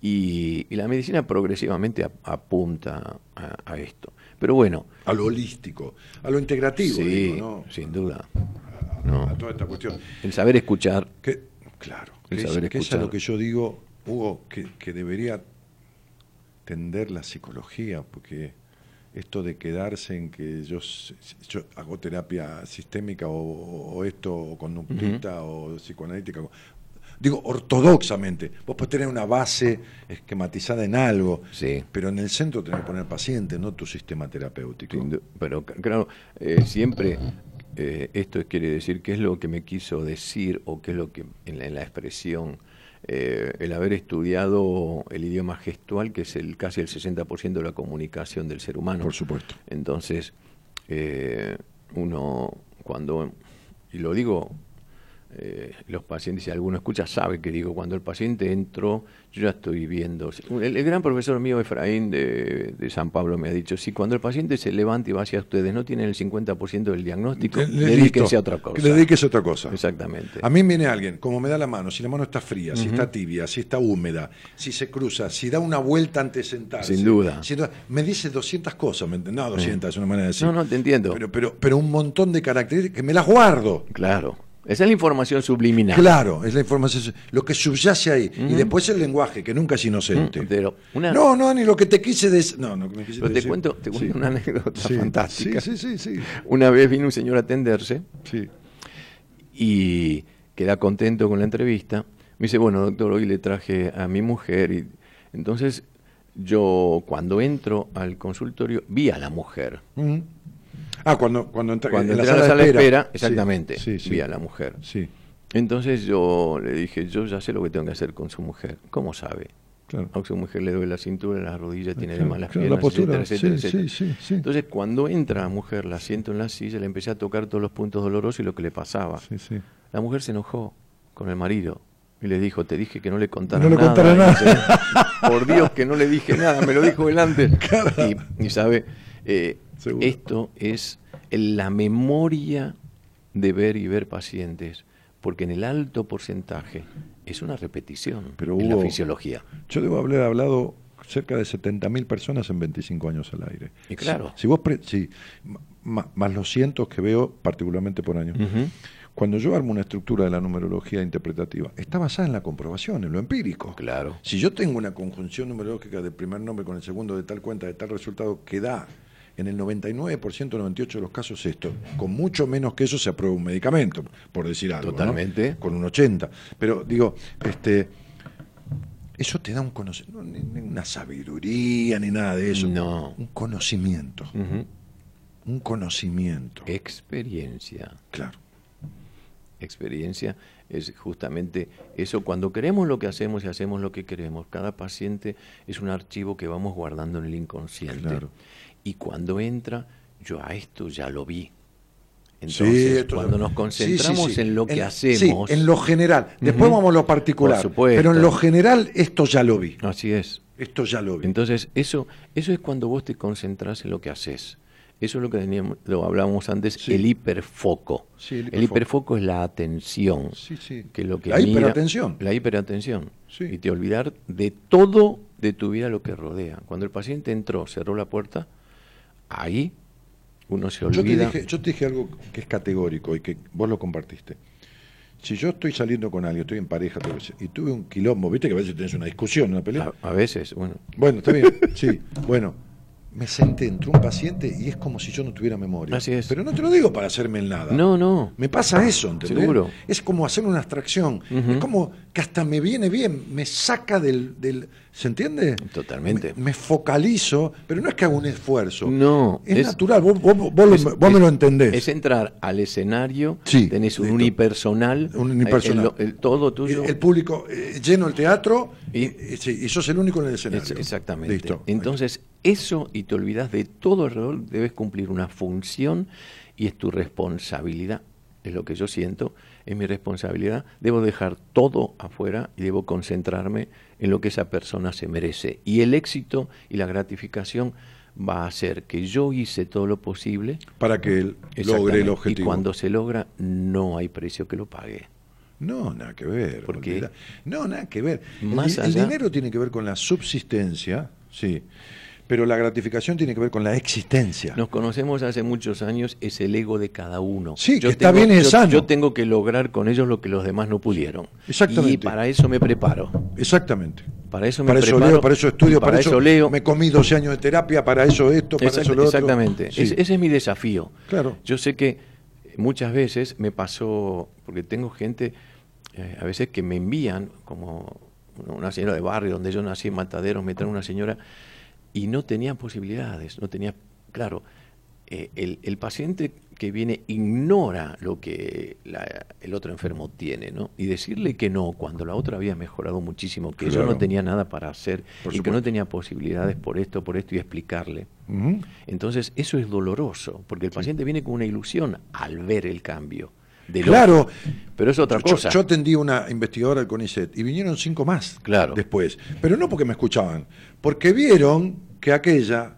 Y, la medicina progresivamente apunta a, esto. Pero bueno. A lo holístico, a lo integrativo. Sí, sin duda. A, toda esta cuestión. El saber escuchar. Claro, que, es, lo que yo digo, Hugo, que, debería tender la psicología, porque esto de quedarse en que yo, yo hago terapia sistémica o, esto, o conductista o psicoanalítica, digo ortodoxamente, vos podés tener una base esquematizada en algo, sí. pero en el centro tenés que poner paciente, no tu sistema terapéutico. Pero claro, eh, siempre eh, esto quiere decir qué es lo que me quiso decir o qué es lo que en la, expresión, eh, el haber estudiado el idioma gestual, que es el casi el 60% de la comunicación del ser humano. Por supuesto. Entonces, eh, uno cuando, y lo digo eh, los pacientes, si alguno escucha, sabe que digo, cuando el paciente entró, yo ya estoy viendo. El, gran profesor mío, Efraín, de, San Pablo, me ha dicho, si cuando el paciente se levanta y va hacia ustedes, no tienen el 50% del diagnóstico, dedíquese a otra cosa. Le dediquese a otra cosa. Exactamente. A mí viene alguien, como me da la mano, si la mano está fría, si está tibia, si está húmeda, si se cruza, si da una vuelta antes de sentarse. Sin duda. me dice 200 cosas, no 200, es una manera de decir. No, no, te entiendo. Pero, pero, pero un montón de características que me las guardo. Claro. Esa es la información subliminal. Claro, es la información, lo que subyace ahí. Y después el lenguaje, que nunca es inocente. pero No, no, ni lo que te quise decir. No, no, me quise pero te cuento, te cuento una anécdota fantástica. Sí, sí, sí, Una vez vino un señor a atenderse y queda contento con la entrevista. Me dice, bueno, doctor, hoy le traje a mi mujer. y Entonces yo cuando entro al consultorio vi a la mujer. Mm. Ah, cuando, cuando, entra, Cuando en entré a la sala de espera, exactamente, sí, sí. vi a la mujer. Sí, Entonces yo le dije, yo ya sé lo que tengo que hacer con su mujer. ¿Cómo sabe? claro. A su mujer le duele la cintura, las rodillas, tiene de Claro, malas claro, piernas, la postura, etcétera, etcétera, sí, etcétera. sí, sí, sí. Entonces cuando entra la mujer, la siento en la silla, le empecé a tocar todos los puntos dolorosos y lo que le pasaba. Sí, sí. La mujer se enojó con el marido y le dijo, te dije que no le contara No le nada. contara nada. Por Dios que no le dije nada, me lo dijo él antes. Y, y sabe, eh, Seguro. esto es la memoria de ver y ver pacientes, porque en el alto porcentaje es una repetición Pero en la fisiología. Yo debo haber hablado cerca de 70.000 personas en 25 años al aire. Y claro. Si, si vos pre- si, ma- más los cientos que veo, particularmente por año. Cuando yo armo una estructura de la numerología interpretativa, está basada en la comprobación, en lo empírico. Claro. Si yo tengo una conjunción numerológica del primer nombre con el segundo de tal cuenta, de tal resultado, que da en el 99%, 98% de los casos esto, con mucho menos que eso se aprueba un medicamento, por decir algo. ¿no? Totalmente. Con un 80%. Pero digo, este, eso te da un conocimiento, ni una sabiduría, ni nada de eso. No. Un conocimiento. Un conocimiento. Experiencia. Claro. experiencia es justamente eso. Cuando queremos lo que hacemos y hacemos lo que queremos, cada paciente es un archivo que vamos guardando en el inconsciente. Claro. Y cuando entra, yo a esto ya lo vi. Entonces, cuando nos concentramos sí, sí. en lo que En- hacemos, Sí, en lo general. Después vamos a lo particular. Por supuesto. Pero en lo general, esto ya lo vi. así es. Esto ya lo vi. Entonces, eso, eso es cuando vos te concentras en lo que haces. Eso es lo que teníamos, lo hablábamos antes, el hiperfoco. Sí, el el hiperfoco. hiperfoco es la atención. Sí, sí. Que lo que La mira- hiperatención. La hiperatención. Sí. Y te olvidar de todo de tu vida lo que rodea. Cuando el paciente entró, cerró la puerta, ahí uno se Yo te, olvida. dije, yo te dije algo que es categórico y que vos lo compartiste. Si yo estoy saliendo con alguien, estoy en pareja y tuve un quilombo, viste que a veces tenés una discusión, una pelea. a, a veces, bueno, Bueno, está bien, sí. Bueno, me senté, entró un paciente y es como si yo no tuviera memoria. Así es. Pero no te lo digo para hacerme el nada. no, no. Me pasa eso, ¿entendés? Seguro. Es como hacer una abstracción. Es como que hasta me viene bien, me saca del... del ¿Se entiende? Totalmente. Me, me focalizo, pero no es que haga un esfuerzo. No, Es, es- natural, vos, vos- Es- vos me es- lo entendés. Es entrar al escenario, Sí, tenés un unipersonal, Un unipersonal. el, el todo tuyo. el, el público eh, lleno el teatro y, Y- y, sí, y sos el único en el escenario. Es- exactamente. Listo. Entonces, eso y te olvidas de todo alrededor, debes cumplir una función y es tu responsabilidad. Es lo que yo siento, es mi responsabilidad. Debo dejar todo afuera y debo concentrarme en lo que esa persona se merece. Y el éxito y la gratificación va a hacer que yo hice todo lo posible. para que él logre el objetivo. Y cuando se logra, no hay precio que lo pague. No, nada que ver. ¿Por qué? olvida- No, nada que ver. El Más el, allá- dinero tiene que ver con la subsistencia, sí, pero la gratificación tiene que ver con la existencia. Nos conocemos hace muchos años, es el ego de cada uno. Sí, que está bien yo, sano. yo tengo que lograr con ellos lo que los demás no pudieron. Exactamente. Y para eso me preparo. Exactamente. Para eso me Para eso leo, para eso estudio, para, eso, leo. me comí 12 años de terapia, para eso esto, para eso lo otro. exactamente. Sí. Es- ese es mi desafío. Claro. Yo sé que muchas veces me pasó, porque tengo gente, eh, a veces que me envían, como una señora de barrio donde yo nací en Mataderos, me trae una señora y no tenía posibilidades, no tenía, claro, eh, el, el paciente que viene ignora lo que la- el otro enfermo tiene, ¿no? Y decirle que no, cuando la otra había mejorado muchísimo, que yo no tenía nada para hacer Por y que no tenía posibilidades por esto, por esto, y explicarle. Entonces, eso es doloroso, porque el paciente viene con una ilusión al ver el cambio. Claro. Pero es otra Yo- cosa. Yo, atendí una investigadora del CONICET y vinieron cinco más Claro. después. Pero no porque me escuchaban, porque vieron que aquella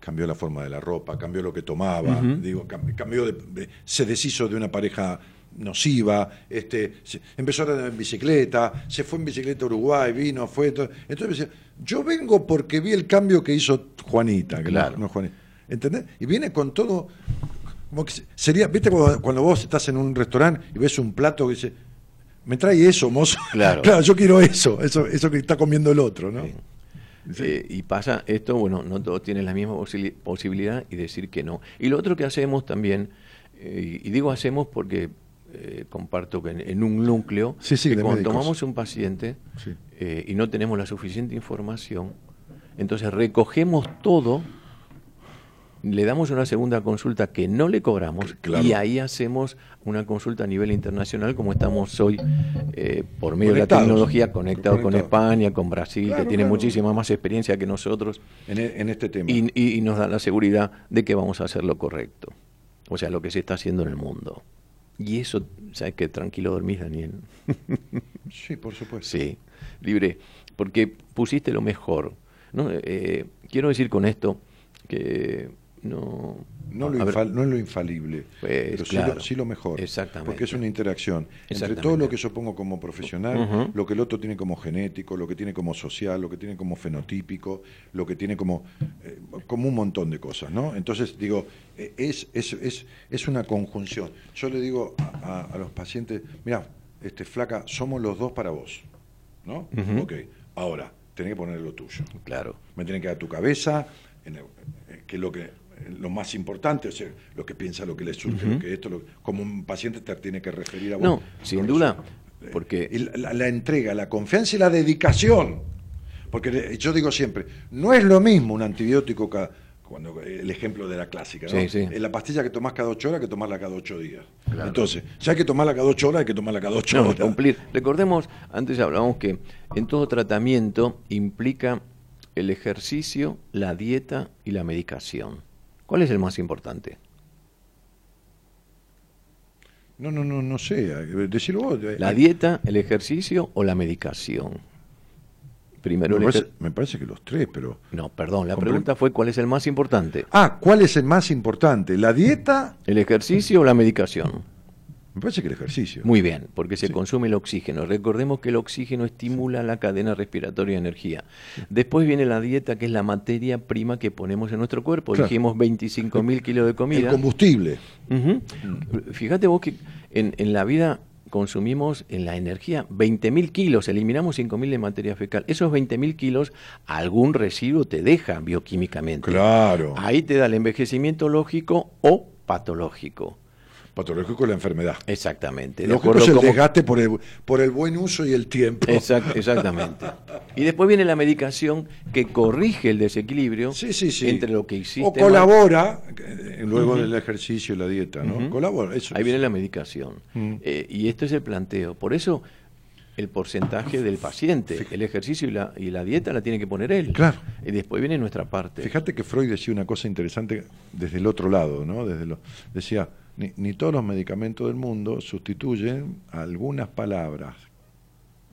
cambió la forma de la ropa, cambió lo que tomaba, digo, cam- cambió de- de- se deshizo de una pareja nociva, este, se- empezó a andar en bicicleta, se fue en bicicleta a Uruguay, vino, fue. todo. Entonces me decía, yo vengo porque vi el cambio que hizo Juanita, no- Claro. no, Juanita. ¿Entendés? Y viene con todo. Como que se- sería, ¿viste cuando, cuando vos estás en un restaurante y ves un plato que dice, me trae eso, mozo? Claro. yo quiero eso, eso, eso que está comiendo el otro, ¿no? Sí. Sí. Eh, y pasa esto, bueno, no todos tienen la misma posibilidad y decir que no. Y lo otro que hacemos también, eh, y digo hacemos porque eh, comparto que en, en un núcleo, Sí, sí, que cuando médicos. tomamos un paciente y no tenemos la suficiente información, Entonces recogemos todo, le damos una segunda consulta que no le cobramos Claro. y ahí hacemos una consulta a nivel internacional como estamos hoy eh, por medio Conectados. de la tecnología conectados con. España, con Brasil, Claro, que tiene claro. muchísima más experiencia que nosotros En, e- en este tema. y, y- y nos da la seguridad de que vamos a hacer lo correcto. O sea, lo que se está haciendo en el mundo. Y eso, ¿sabes qué? Tranquilo dormís, Daniel. Sí, por supuesto. Sí, libre, porque pusiste lo mejor. ¿no? Eh, quiero decir con esto que no... No, lo ver, no es lo infalible, Pues, pero sí, lo, sí lo mejor. Exactamente. Porque es una interacción entre todo lo que yo pongo como profesional, lo que el otro tiene como genético, lo que tiene como social, lo que tiene como fenotípico, lo que tiene como, eh, como un montón de cosas, ¿no? Entonces, digo, eh, es, es, es, es una conjunción. Yo le digo a, a- a los pacientes, mira, este, flaca, somos los dos para vos, ¿no? Ujú. Ok, ahora, tenés que poner lo tuyo Claro, me tiene que dar tu cabeza, en el- eh, que es lo que lo más importante, o sea, lo que piensa, lo que le surge, lo que esto, lo- como un paciente te tiene que referir a vos. No, sin duda, eso, eh, porque- la, la- la entrega, la confianza y la dedicación. Porque yo digo siempre, no es lo mismo un antibiótico que cuando el ejemplo de la clásica, ¿no? Sí, sí. Eh, La pastilla que tomás cada ocho horas que tomarla cada ocho días. Entonces, si hay que tomarla cada ocho horas, hay que tomarla cada ocho No, horas. cumplir. Recordemos, antes hablábamos que en todo tratamiento implica el ejercicio, la dieta y la medicación. ¿Cuál es el más importante? No, no, no, no sé. vos. eh, ¿La eh, dieta, el ejercicio o la medicación? Primero me, parece, me parece que los tres, pero... No, perdón, la pregunta fue ¿cuál es el más importante? Ah, ¿cuál es el más importante? ¿La dieta? ¿El ejercicio o la medicación? Me parece que el ejercicio. Muy bien, porque se Sí. consume el oxígeno. Recordemos que el oxígeno estimula la cadena respiratoria de energía. Después viene la dieta, que es la materia prima que ponemos en nuestro cuerpo. Claro. Dijimos 25 mil kilos de el comida. combustible. Ujú. Fíjate vos que en, en la vida consumimos en la energía 20.000 kilos, eliminamos 5.000 de materia fecal. Esos 20.000 kilos, algún residuo te deja bioquímicamente. Claro. Ahí te da el envejecimiento lógico o patológico. Patológico es la enfermedad. Exactamente. de Lógico acuerdo es el cómo- desgaste por el, por el buen uso y el tiempo. Exact- exactamente. Y después viene la medicación que corrige el desequilibrio Sí, sí, sí. entre lo que hiciste. O mal- colabora, eh, luego del ejercicio y la dieta, ¿no? Colabora, eso. Ahí es. viene la medicación. Eh, y esto es el planteo. Por eso el porcentaje del paciente, el ejercicio y la, y la dieta la tiene que poner él. Claro. Y después viene nuestra parte. Fíjate que Freud decía una cosa interesante desde el otro lado, ¿no? Desde lo, decía, ni, ni todos los medicamentos del mundo sustituyen algunas palabras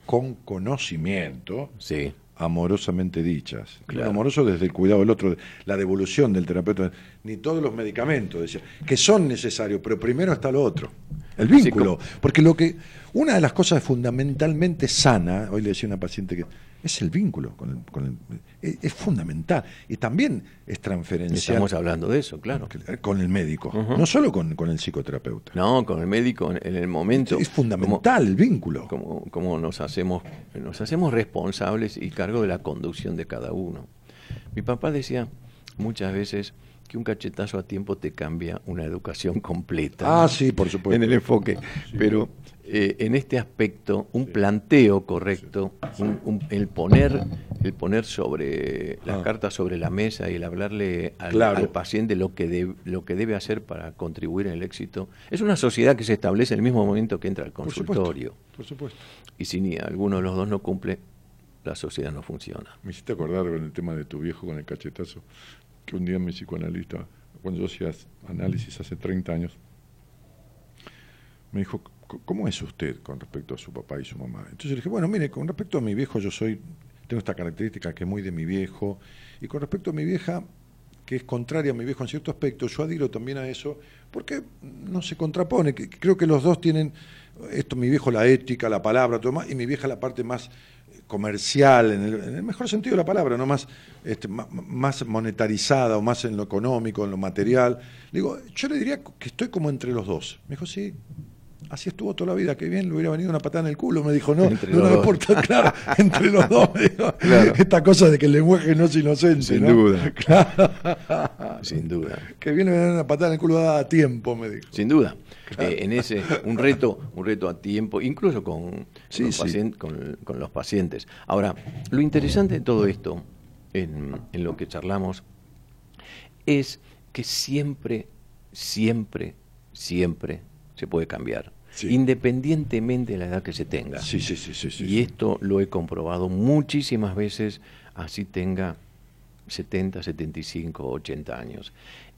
con conocimiento Sí. amorosamente dichas. Claro. Amoroso desde el cuidado del otro, la devolución del terapeuta. Ni todos los medicamentos, decía, que son necesarios, pero primero está lo otro. El vínculo. Porque lo que, una de las cosas fundamentalmente sana, hoy le decía a una paciente que es el vínculo con el, con el- es, es fundamental. Y también es transferencial Estamos hablando de eso, claro. con el médico, no solo con, con el psicoterapeuta. No, con el médico en, en el momento. es fundamental el vínculo. como, como nos hacemos nos hacemos responsables y cargo de la conducción de cada uno. Mi papá decía muchas veces que un cachetazo a tiempo te cambia una educación completa. Ah, sí, por supuesto. En el enfoque. Pero eh, en este aspecto, un planteo correcto, un- un- el poner el poner sobre las Ah. cartas sobre la mesa y el hablarle al, Claro. al paciente lo que, de- lo que debe hacer para contribuir en el éxito. Es una sociedad que se establece en el mismo momento que entra al Por supuesto, consultorio. Por supuesto. Y si ni alguno de los dos no cumple, la sociedad no funciona. Me hiciste acordar con el tema de tu viejo con el cachetazo, que un día mi psicoanalista, cuando yo hacía análisis hace 30 años, me dijo, "C- ¿cómo es usted con respecto a su papá y su mamá? Entonces le dije, bueno, mire, con respecto a mi viejo yo soy, tengo esta característica que es muy de mi viejo, y con respecto a mi vieja, que es contraria a mi viejo en cierto aspecto, yo adhiero también a eso, porque no se contrapone, creo que los dos tienen, esto mi viejo la ética, la palabra, todo más, y mi vieja la parte más comercial, en el, mejor sentido de la palabra, no más, este, más monetarizada o más en lo económico, en lo material. Digo, yo le diría que estoy como entre los dos. Me dijo, sí, así estuvo toda la vida, qué bien, le hubiera venido una patada en el culo. Me dijo, no, Entre no, me importa, claro, entre los dos. me dijo. Claro. Esta cosa de que el lenguaje no es inocente. Sin ¿no? duda. Claro. Sin duda. Que viene a dar una patada en el culo a tiempo, me dijo. Sin duda. Eh, en ese, un reto, un reto a tiempo, incluso con, Sí, los sí. pacien- con- con los pacientes. Ahora, lo interesante de todo esto en, en lo que charlamos, es que siempre, siempre, siempre se puede cambiar. Sí. Independientemente de la edad que se tenga. Sí, sí, sí, sí, sí, y esto lo he comprobado muchísimas veces, así tenga 70, 75, 80 años.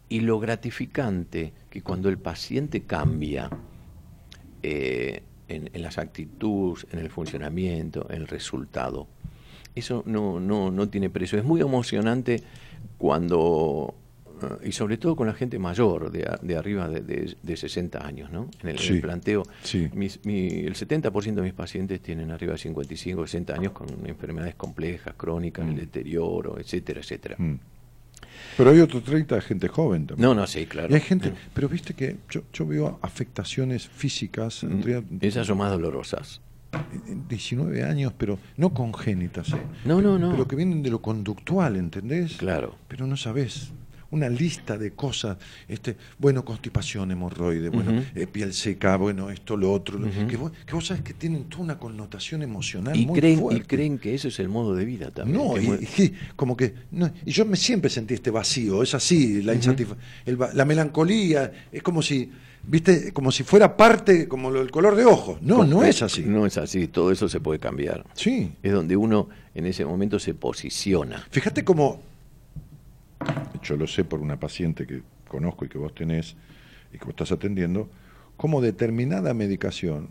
Y lo gratificante que cuando el paciente cambia eh, en, en las actitudes, en el funcionamiento, en el resultado, eso no, no, no tiene precio. Es muy emocionante cuando, y sobre todo con la gente mayor, de, de arriba de, de- de 60 años, ¿no? En el, en el Sí. planteo, Sí. mis- mi- el 70% de mis pacientes tienen arriba de 55, 60 años con enfermedades complejas, crónicas, el deterioro, etcétera, etcétera. Mm. Pero hay otro 30 de gente joven también. No, no, sí, claro. Y hay gente, pero viste que yo, yo veo afectaciones físicas, en realidad, Esas son más dolorosas. en 19 años, pero no congénitas, ¿eh? No, no, no. pero que vienen de lo conductual, ¿entendés? Claro. Pero no sabés. Una lista de cosas, este, bueno, constipación, hemorroide, bueno, eh, piel seca, bueno, esto, lo otro, lo- Ujú. que, vos, que vos sabés que tienen toda una connotación emocional Y muy creen, y fuerte. creen que eso es el modo de vida también. No, y, y como que. no, y yo me siempre sentí este vacío, es así, la, insatisfa- el va- la melancolía, es como si, viste, como si fuera parte, como lo- el color de ojos. No, no es así. No es así, todo eso se puede cambiar. Sí. Es donde uno en ese momento se posiciona. Fíjate cómo. Yo lo sé por una paciente que conozco y que vos tenés y que vos estás atendiendo, cómo determinada medicación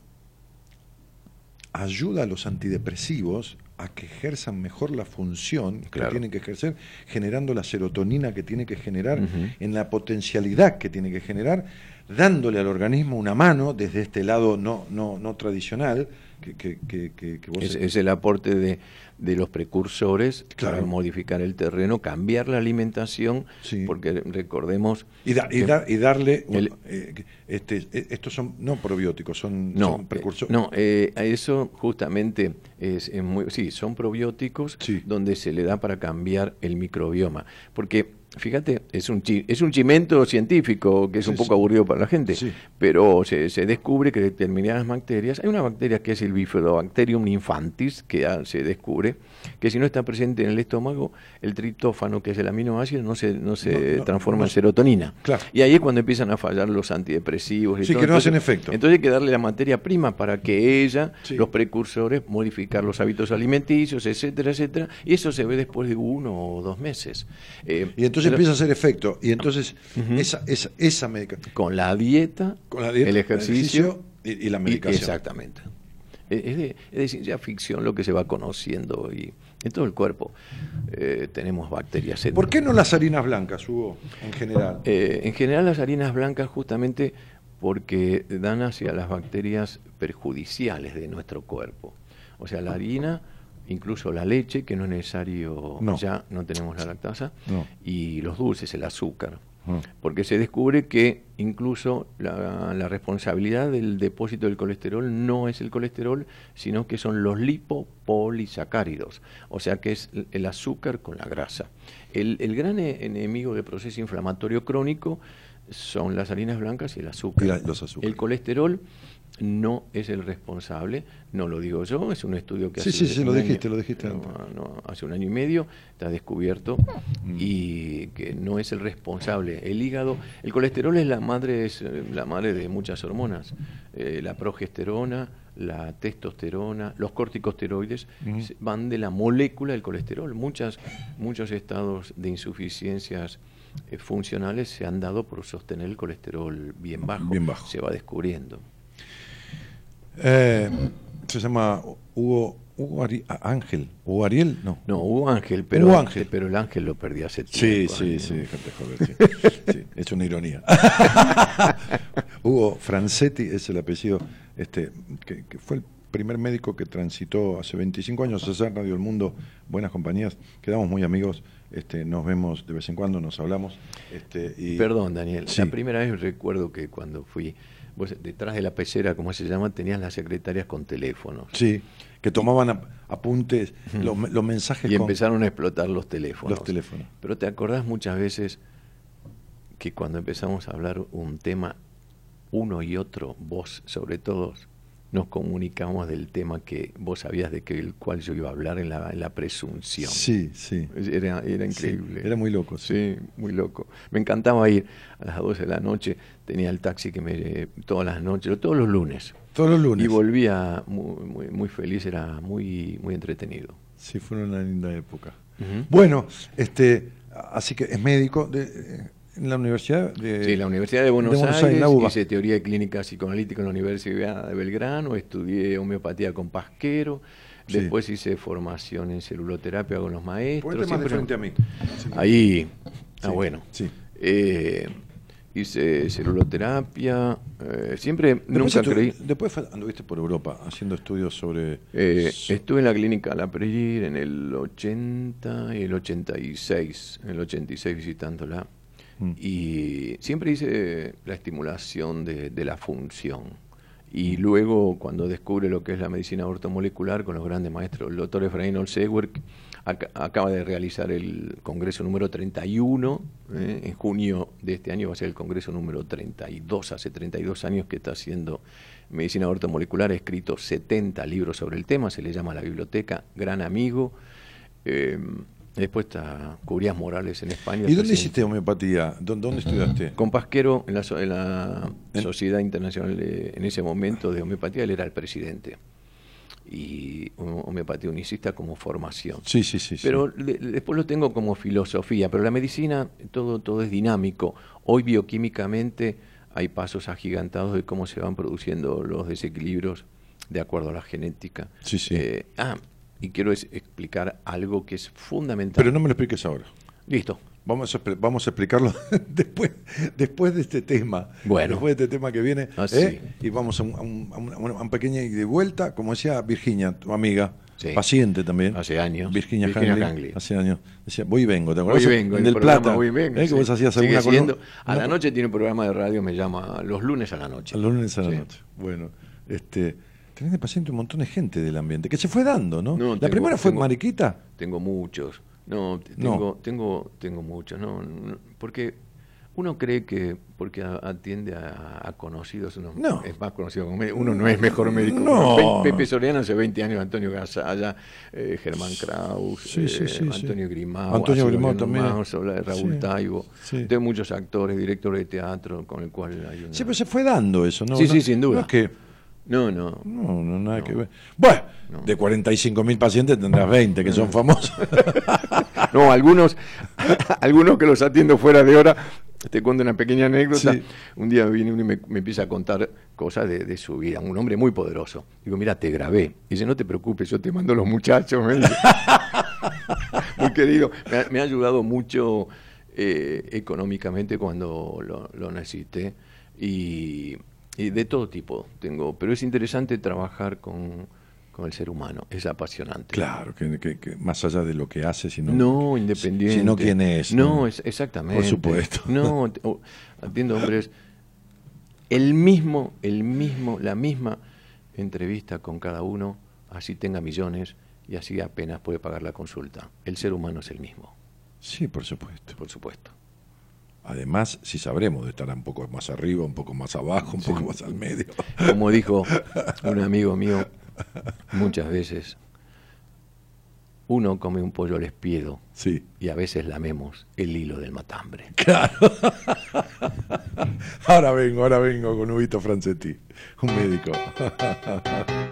ayuda a los antidepresivos a que ejerzan mejor la función Claro. que tienen que ejercer, generando la serotonina que tiene que generar, en la potencialidad que tiene que generar, dándole al organismo una mano desde este lado no, no, no tradicional que, que, que, que- que vos Es, es el aporte de, de los precursores Claro. para modificar el terreno, cambiar la alimentación, Sí. porque recordemos... Y, da- y dar- y darle, El- eh, este, eh, estos son no probióticos, son, No, son precursores. eh, no eh, a eso justamente es, es muy... Sí, son probióticos Sí. donde se le da para cambiar el microbioma. Porque, fíjate, es un, es un chimento científico que es Sí, un poco sí. aburrido para la gente, Sí. pero se, se descubre que determinadas bacterias... Hay una bacteria que es el Bifidobacterium infantis, que se descubre que si no está presente en el estómago, el triptófano, que es el aminoácido, no se, no se No, no, transforma en se- serotonina. Claro. Y ahí es cuando empiezan a fallar los antidepresivos. Y Sí, todo. que no hacen Entonces- efecto. Entonces hay que darle la materia prima para que ella, Sí. los precursores, modificar los hábitos alimenticios, etcétera, etcétera. Y eso se ve después de uno o dos meses. Eh, Y entonces pero empieza a hacer efecto. Y entonces esa, esa, esa medicación, Con la dieta, con la dieta, el ejercicio, y, y la y- medicación. exactamente. Es de, es de ciencia ficción lo que se va conociendo hoy. En todo el cuerpo eh, tenemos bacterias. en- ¿Por qué no las harinas blancas, Hugo, en general? Eh, en general las harinas blancas justamente porque dan hacia las bacterias perjudiciales de nuestro cuerpo. O sea, la harina, incluso la leche, que no es necesario, No. ya no tenemos la lactasa, No. y los dulces, el azúcar. Ah. Porque se descubre que incluso la, la responsabilidad del depósito del colesterol no es el colesterol, sino que son los lipopolisacáridos, o sea que es el- azúcar con la grasa. El, el gran e- enemigo del proceso inflamatorio crónico son las harinas blancas y el azúcar. La- los azúcares. El colesterol no es el responsable, no lo digo yo, es un estudio que Sí, hace sí, sí, un lo año- dijiste, lo dijiste no, antes. no, hace un año y medio está descubierto Mm. y que no es el responsable. El hígado, el colesterol es la madre, es eh, la madre de muchas hormonas, Eh, la progesterona, la testosterona, los corticosteroides se- van de la molécula del colesterol. Muchas, muchos estados de insuficiencias eh, funcionales se han dado por sostener el colesterol bien bajo. Bien bajo. Se va descubriendo. Eh, se llama Hugo, Hugo Ari- ah, Ángel. ¿Hugo Ariel? No. No, hubo ángel, pero, Hugo Ángel. pero el ángel lo perdí hace Sí, tiempo. sí, ¿eh? sí, déjate joder. Sí. Sí, es una ironía. Hugo Francetti es el apellido, este, que, que fue el primer médico que transitó hace 25 años allá en Radio El Mundo, buenas compañías, quedamos muy amigos, este, nos vemos de vez en cuando, nos hablamos. Este, y, Perdón, Daniel. Sí. La primera vez recuerdo que cuando fui, vos, detrás de la pecera, como se llama, tenías las secretarias con teléfonos. Sí, que tomaban ap- apuntes, los, los mensajes Y con empezaron a explotar los teléfonos. los teléfonos. Pero te acordás muchas veces que cuando empezamos a hablar un tema, uno y otro, vos sobre todos, nos comunicamos del tema que vos sabías de que el cual yo iba a hablar en la, en la presunción. Sí, sí. Era, era Sí, increíble. era muy loco. Sí. Sí, muy loco. Me encantaba ir a las 12 de la noche, tenía el taxi que me todas las noches, todos los lunes. Todos los lunes. Y volvía muy, muy, muy feliz, era muy, muy entretenido. Sí, fue una linda época. Bueno, este, así que es médico de, eh, en la universidad de. Sí, la Universidad de Buenos, de Buenos Aires, Aires, la UBA. hice teoría de clínica psicoanalítica en la Universidad de Belgrano, estudié homeopatía con Pasquero, Sí. después hice formación en celuloterapia con los maestros. Más de frente a mí. Sí. Ahí, ah bueno. Sí. Eh, hice celuloterapia, eh, siempre Después, nunca creí. después anduviste por Europa haciendo estudios sobre. Eh, so- estuve en la clínica La Preir en el 80 y el 86, en el 86 visitándola. Mm. Y siempre hice la estimulación de, de la función. Y luego, cuando descubre lo que es la medicina ortomolecular con los grandes maestros, el doctor Efraín Olsewer, ac- acaba de realizar el congreso número 31, ¿eh? en junio de este año va a ser el congreso número 32, hace 32 años que está haciendo medicina ortomolecular, ha escrito 70 libros sobre el tema, se le llama La Biblioteca, gran amigo. Eh, después está Curias Morales en España. ¿Y dónde hiciste homeopatía? ¿Dó- ¿Dónde estudiaste? con Pasquero en la, en la ¿En? Sociedad Internacional de- en ese momento de Homeopatía, él era el presidente. Y ho- homeopatía unicista como formación. Sí, sí, sí. sí. Pero le- después lo tengo como filosofía, pero la medicina todo, todo es dinámico. Hoy bioquímicamente hay pasos agigantados de cómo se van produciendo los desequilibrios de acuerdo a la genética. Sí, sí. Eh, ah, y quiero es- explicar algo que es fundamental. Pero no me lo expliques ahora. Listo. Vamos a, vamos a explicarlo después, después de este tema. Bueno. Después de este tema que viene. Ah, ¿eh? sí. Y vamos a, un, a un- a una, pequeña y de vuelta, como decía Virginia, tu amiga, Sí. paciente también. Hace años. Virginia, Virginia Hangli. Hace años. Decía, voy y vengo. ¿Te acuerdas? Hoy vengo, En el Del Plata. Hoy vengo. ¿eh? sí. Que vos hacías alguna siendo- A la noche tiene un programa de radio, me llama los lunes a la noche. A los lunes a la noche. Bueno, este, tenés de paciente un montón de gente del ambiente, que se fue dando, ¿no? No, la tengo- primera fue tengo- Mariquita. Tengo muchos. No, t- No. tengo, tengo, tengo muchos. No, no, porque uno cree que porque atiende a, a conocidos uno No. es más conocido como médico. Uno no es mejor médico. No. Pe- Pepe Soriano hace 20 años, Antonio Gasalla, eh, Germán Kraus, Sí, sí, eh, sí. Antonio Grimao, Antonio Grimao también. De Raúl Taibo. Tengo muchos actores, directores de teatro con el cual hay una... Sí, pero se fue dando eso, ¿no? Sí, sí, sin duda. Es que. No, no. No, no, nada No. que ver. Bueno, No. de 45 mil pacientes tendrás 20 que son famosos. No, algunos, algunos que los atiendo fuera de hora, te cuento una pequeña anécdota. Sí. Un día viene uno y me, me empieza a contar cosas de, de su vida, un hombre muy poderoso. Digo, mira, te grabé. Dice, no te preocupes, yo te mando los muchachos. me dice. muy querido. Me ha, me ha ayudado mucho eh, económicamente cuando lo, lo necesité. Y, y de todo tipo tengo. Pero es interesante trabajar con, con el ser humano, es apasionante. claro, que, que- que más allá de lo que hace, sino. No, independiente. Sino quién es. No, es, exactamente. Por supuesto. No, t- o- atiendo hombres. El mismo, el mismo, la misma entrevista con cada uno, así tenga millones y así apenas puede pagar la consulta. El ser humano es el mismo, Sí, por supuesto. por supuesto. Además, si sabremos de estar un poco más arriba, un poco más abajo, un poco más al medio. Como dijo un amigo mío muchas veces, uno come un pollo al espiedo Sí. y a veces lamemos el hilo del matambre. Claro. ahora vengo, ahora vengo con Ubito Francetti, un médico.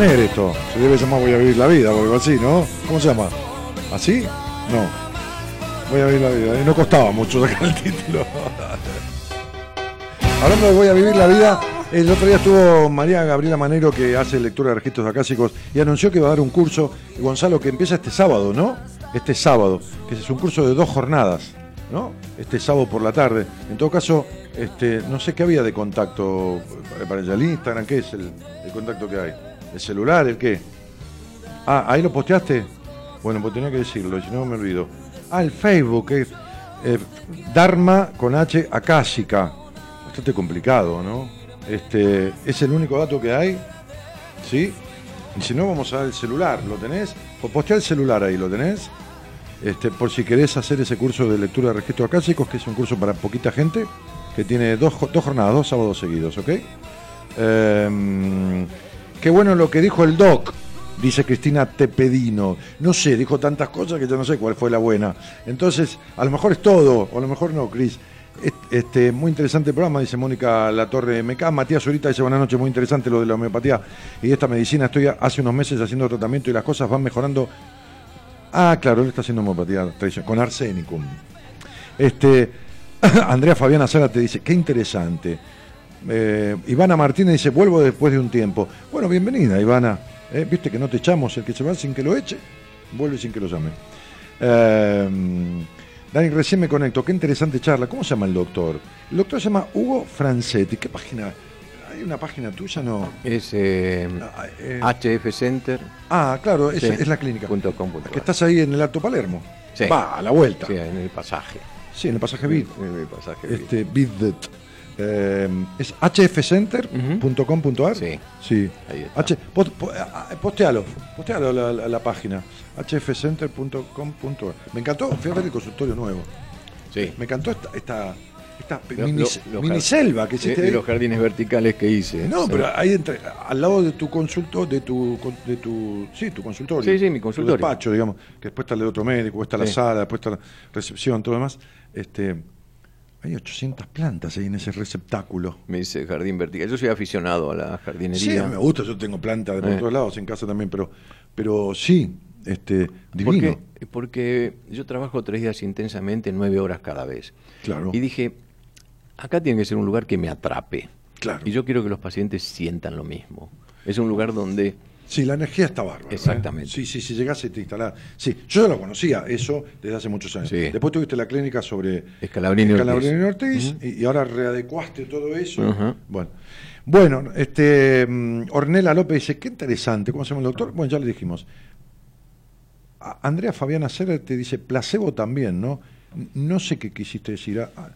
Esto. Se debe llamar Voy a vivir la vida o así, ¿no? ¿Cómo se llama? ¿Así? No. Voy a vivir la vida. No costaba mucho sacar el título. Hablando de Voy a vivir la vida, el otro día estuvo María Gabriela Manero que hace lectura de registros acásicos y anunció que va a dar un curso, Gonzalo, que empieza este sábado, ¿no? Este sábado, que es un curso de dos jornadas, ¿no? Este sábado por la tarde. En todo caso, este, no sé qué había de contacto para ella, el Instagram, ¿qué es el, el contacto que hay? ¿El celular, el qué? Ah, ahí lo posteaste. Bueno, pues tenía que decirlo, si no me olvido. Ah, el Facebook, es eh, Dharma con H acásica. Bastante complicado, ¿no? Este, es el único dato que hay, ¿sí? Y si no, vamos a ver el celular, ¿lo tenés? Pues postea el celular ahí, ¿lo tenés? Este, por si querés hacer ese curso de lectura de registros acásicos, que es un curso para poquita gente, que tiene dos, dos jornadas, dos sábados seguidos, ¿ok? Em, qué bueno lo que dijo el doc, dice Cristina Tepedino. No sé, dijo tantas cosas que yo no sé cuál fue la buena. Entonces, a lo mejor es todo, o a lo mejor no, Cris. Est- Este, muy interesante programa, dice Mónica Latorre MK. Matías Zurita dice, buenas noches, muy interesante lo de la homeopatía y esta medicina. Estoy hace unos meses haciendo tratamiento y las cosas van mejorando. Ah, claro, él está haciendo homeopatía con arsénicum. Este, Andrea Fabiana Sara te dice, qué interesante. Eh, Ivana Martínez dice, vuelvo después de un tiempo. Bueno, bienvenida, Ivana. Eh, Viste que no te echamos, el que se va sin que lo eche, vuelve sin que lo llame. Eh, Dani, recién me conecto, qué interesante charla. ¿Cómo se llama el doctor? El doctor se llama Hugo Francetti. ¿Qué página? ¿Hay una página tuya? No. Es eh, Ah, eh, HF Center. ah, claro, es, Sí. es la clínica. Punto com punto Que estás ahí en el Alto Palermo. Sí. Va, a la vuelta. Sí, en el pasaje. Sí, en el pasaje Vid. En el pasaje. Este, Bidet. Eh, es hfcenter.com.ar. Sí. Sí. Ahí está. H, post- po- ah, postealo, postealo la, la- la página. hfcenter.com.ar. Me encantó, ver el consultorio nuevo. Sí. Me encantó esta, esta, esta Lo- mini, lo- mini selva que hiciste ahí. los jardines verticales que hice. No, Sí. pero ahí entre, al lado de tu consulto, de tu, de tu, sí, tu consultorio. Sí, sí, mi tu consultorio. despacho, digamos, que después está el de otro médico, después está la sala, después está la recepción, todo lo demás. Este, hay 800 plantas ahí en ese receptáculo. Me dice jardín vertical. Yo soy aficionado a la Sí, jardinería. me gusta, yo tengo plantas de por Eh. todos lados en casa también, pero, pero sí, este, divino. Porque, porque yo trabajo tres días intensamente, nueve horas cada vez. Claro. Y dije, acá tiene que ser un lugar que me atrape. Claro. Y yo quiero que los pacientes sientan lo mismo. Es un lugar donde Sí, la energía está bárbara. ¿eh? Exactamente. Sí, sí, si llegase y te instalás. Sí, yo ya lo conocía, eso, desde hace muchos años. Sí. Después tuviste la clínica sobre Escalabrini Ortiz. Ortiz, y, y ahora readecuaste todo eso. Ujú. Bueno, bueno este, mm, Ornella López dice, qué interesante, ¿cómo se llama el doctor? Bueno, ya le dijimos. A- Andrea Fabiana Serra te dice, placebo también, ¿no? No sé qué quisiste decir. Ah, ah,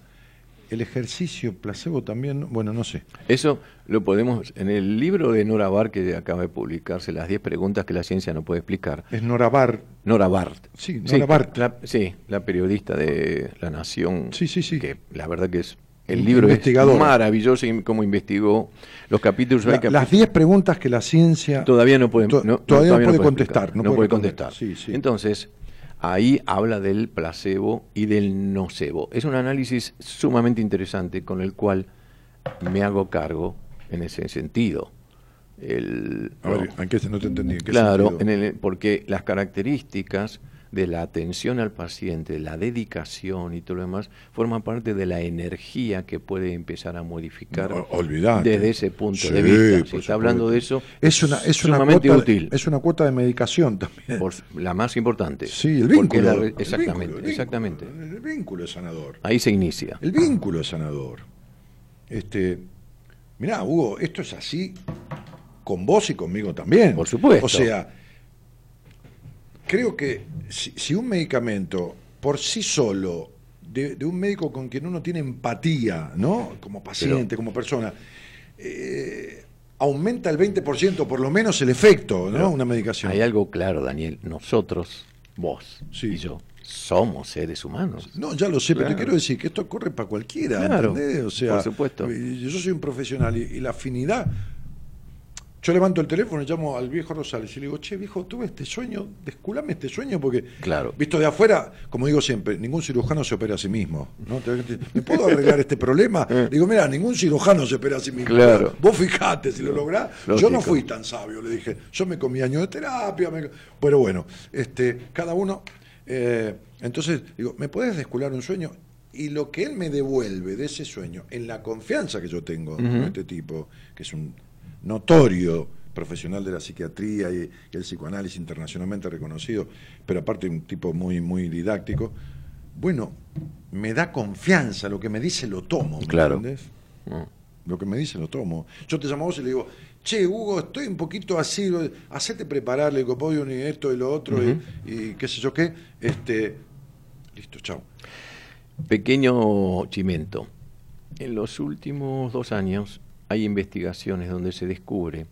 el ejercicio, placebo también, bueno, no sé. Eso lo podemos, en el libro de Nora Bar, que acaba de publicarse, las 10 preguntas que la ciencia no puede explicar. Es Nora Bar. Nora Bart. Sí, Nora Bart. La, sí, la periodista de La Nación. Sí, sí, sí. Que la verdad que es. El libro es maravilloso y cómo investigó los capítulos. hay La- capítulos- las 10 preguntas que la ciencia todavía no puede, To- no- todavía no puede explicar, contestar, no No, puede contestar. Sí, sí. Entonces, ahí habla del placebo y del nocebo. Es un análisis sumamente interesante con el cual me hago cargo en ese sentido. El, A ver, ¿en qué se- no te entendí? ¿en qué claro, en el- porque las características de la atención al paciente, la dedicación y todo lo demás, forman parte de la energía que puede empezar a modificar No, desde ese punto Sí, de vista. Si está hablando de eso, es una es una sumamente cuota, útil. es una cuota de medicación también. Por la más importante. sí, el vínculo. la re- el exactamente, vínculo, el exactamente. vínculo, el vínculo es sanador. Ahí se inicia. El vínculo es sanador. Este, mirá, Hugo, esto es así con vos y conmigo también. Por supuesto. O sea, creo que si, si un medicamento por sí solo, de, de un médico con quien uno tiene empatía, ¿no? Como paciente, como persona, eh, aumenta el 20% por lo menos el efecto, ¿no? Una medicación. Hay algo claro, Daniel. Nosotros, vos Sí. y yo, somos seres humanos. No, ya lo sé, pero te quiero decir que esto corre para cualquiera, Claro, ¿entendés? O sea, por supuesto. y- yo soy un profesional y, y la afinidad. Yo levanto el teléfono y llamo al viejo Rosales y le digo, che, viejo, tuve este sueño, desculame este sueño, porque, Claro. visto de afuera, como digo siempre, ningún cirujano se opera a sí mismo. ¿no? ¿Me puedo arreglar este problema? Digo, mira, ningún cirujano se opera a sí mismo. Claro. Vos fijate si lo lográs. Yo no fui tan sabio, le dije. Yo me comí años de terapia. me- Pero bueno, este, cada uno. eh, entonces, digo, ¿me podés descular un sueño? Y lo que él me devuelve de ese sueño, en la confianza que yo tengo con este tipo, que es un notorio profesional de la psiquiatría y, el psicoanálisis internacionalmente reconocido, pero aparte un tipo muy, muy didáctico, bueno, me da confianza, lo que me dice lo tomo, ¿me Claro. entendés? No. Lo que me dice lo tomo. Yo te llamo a vos y le digo, che, Hugo, estoy un poquito así, lo- hacete preparar el copodium y esto y lo otro y- y, qué sé yo qué. Este, listo, chao. Pequeño chimento. En los últimos dos años hay investigaciones donde se descubre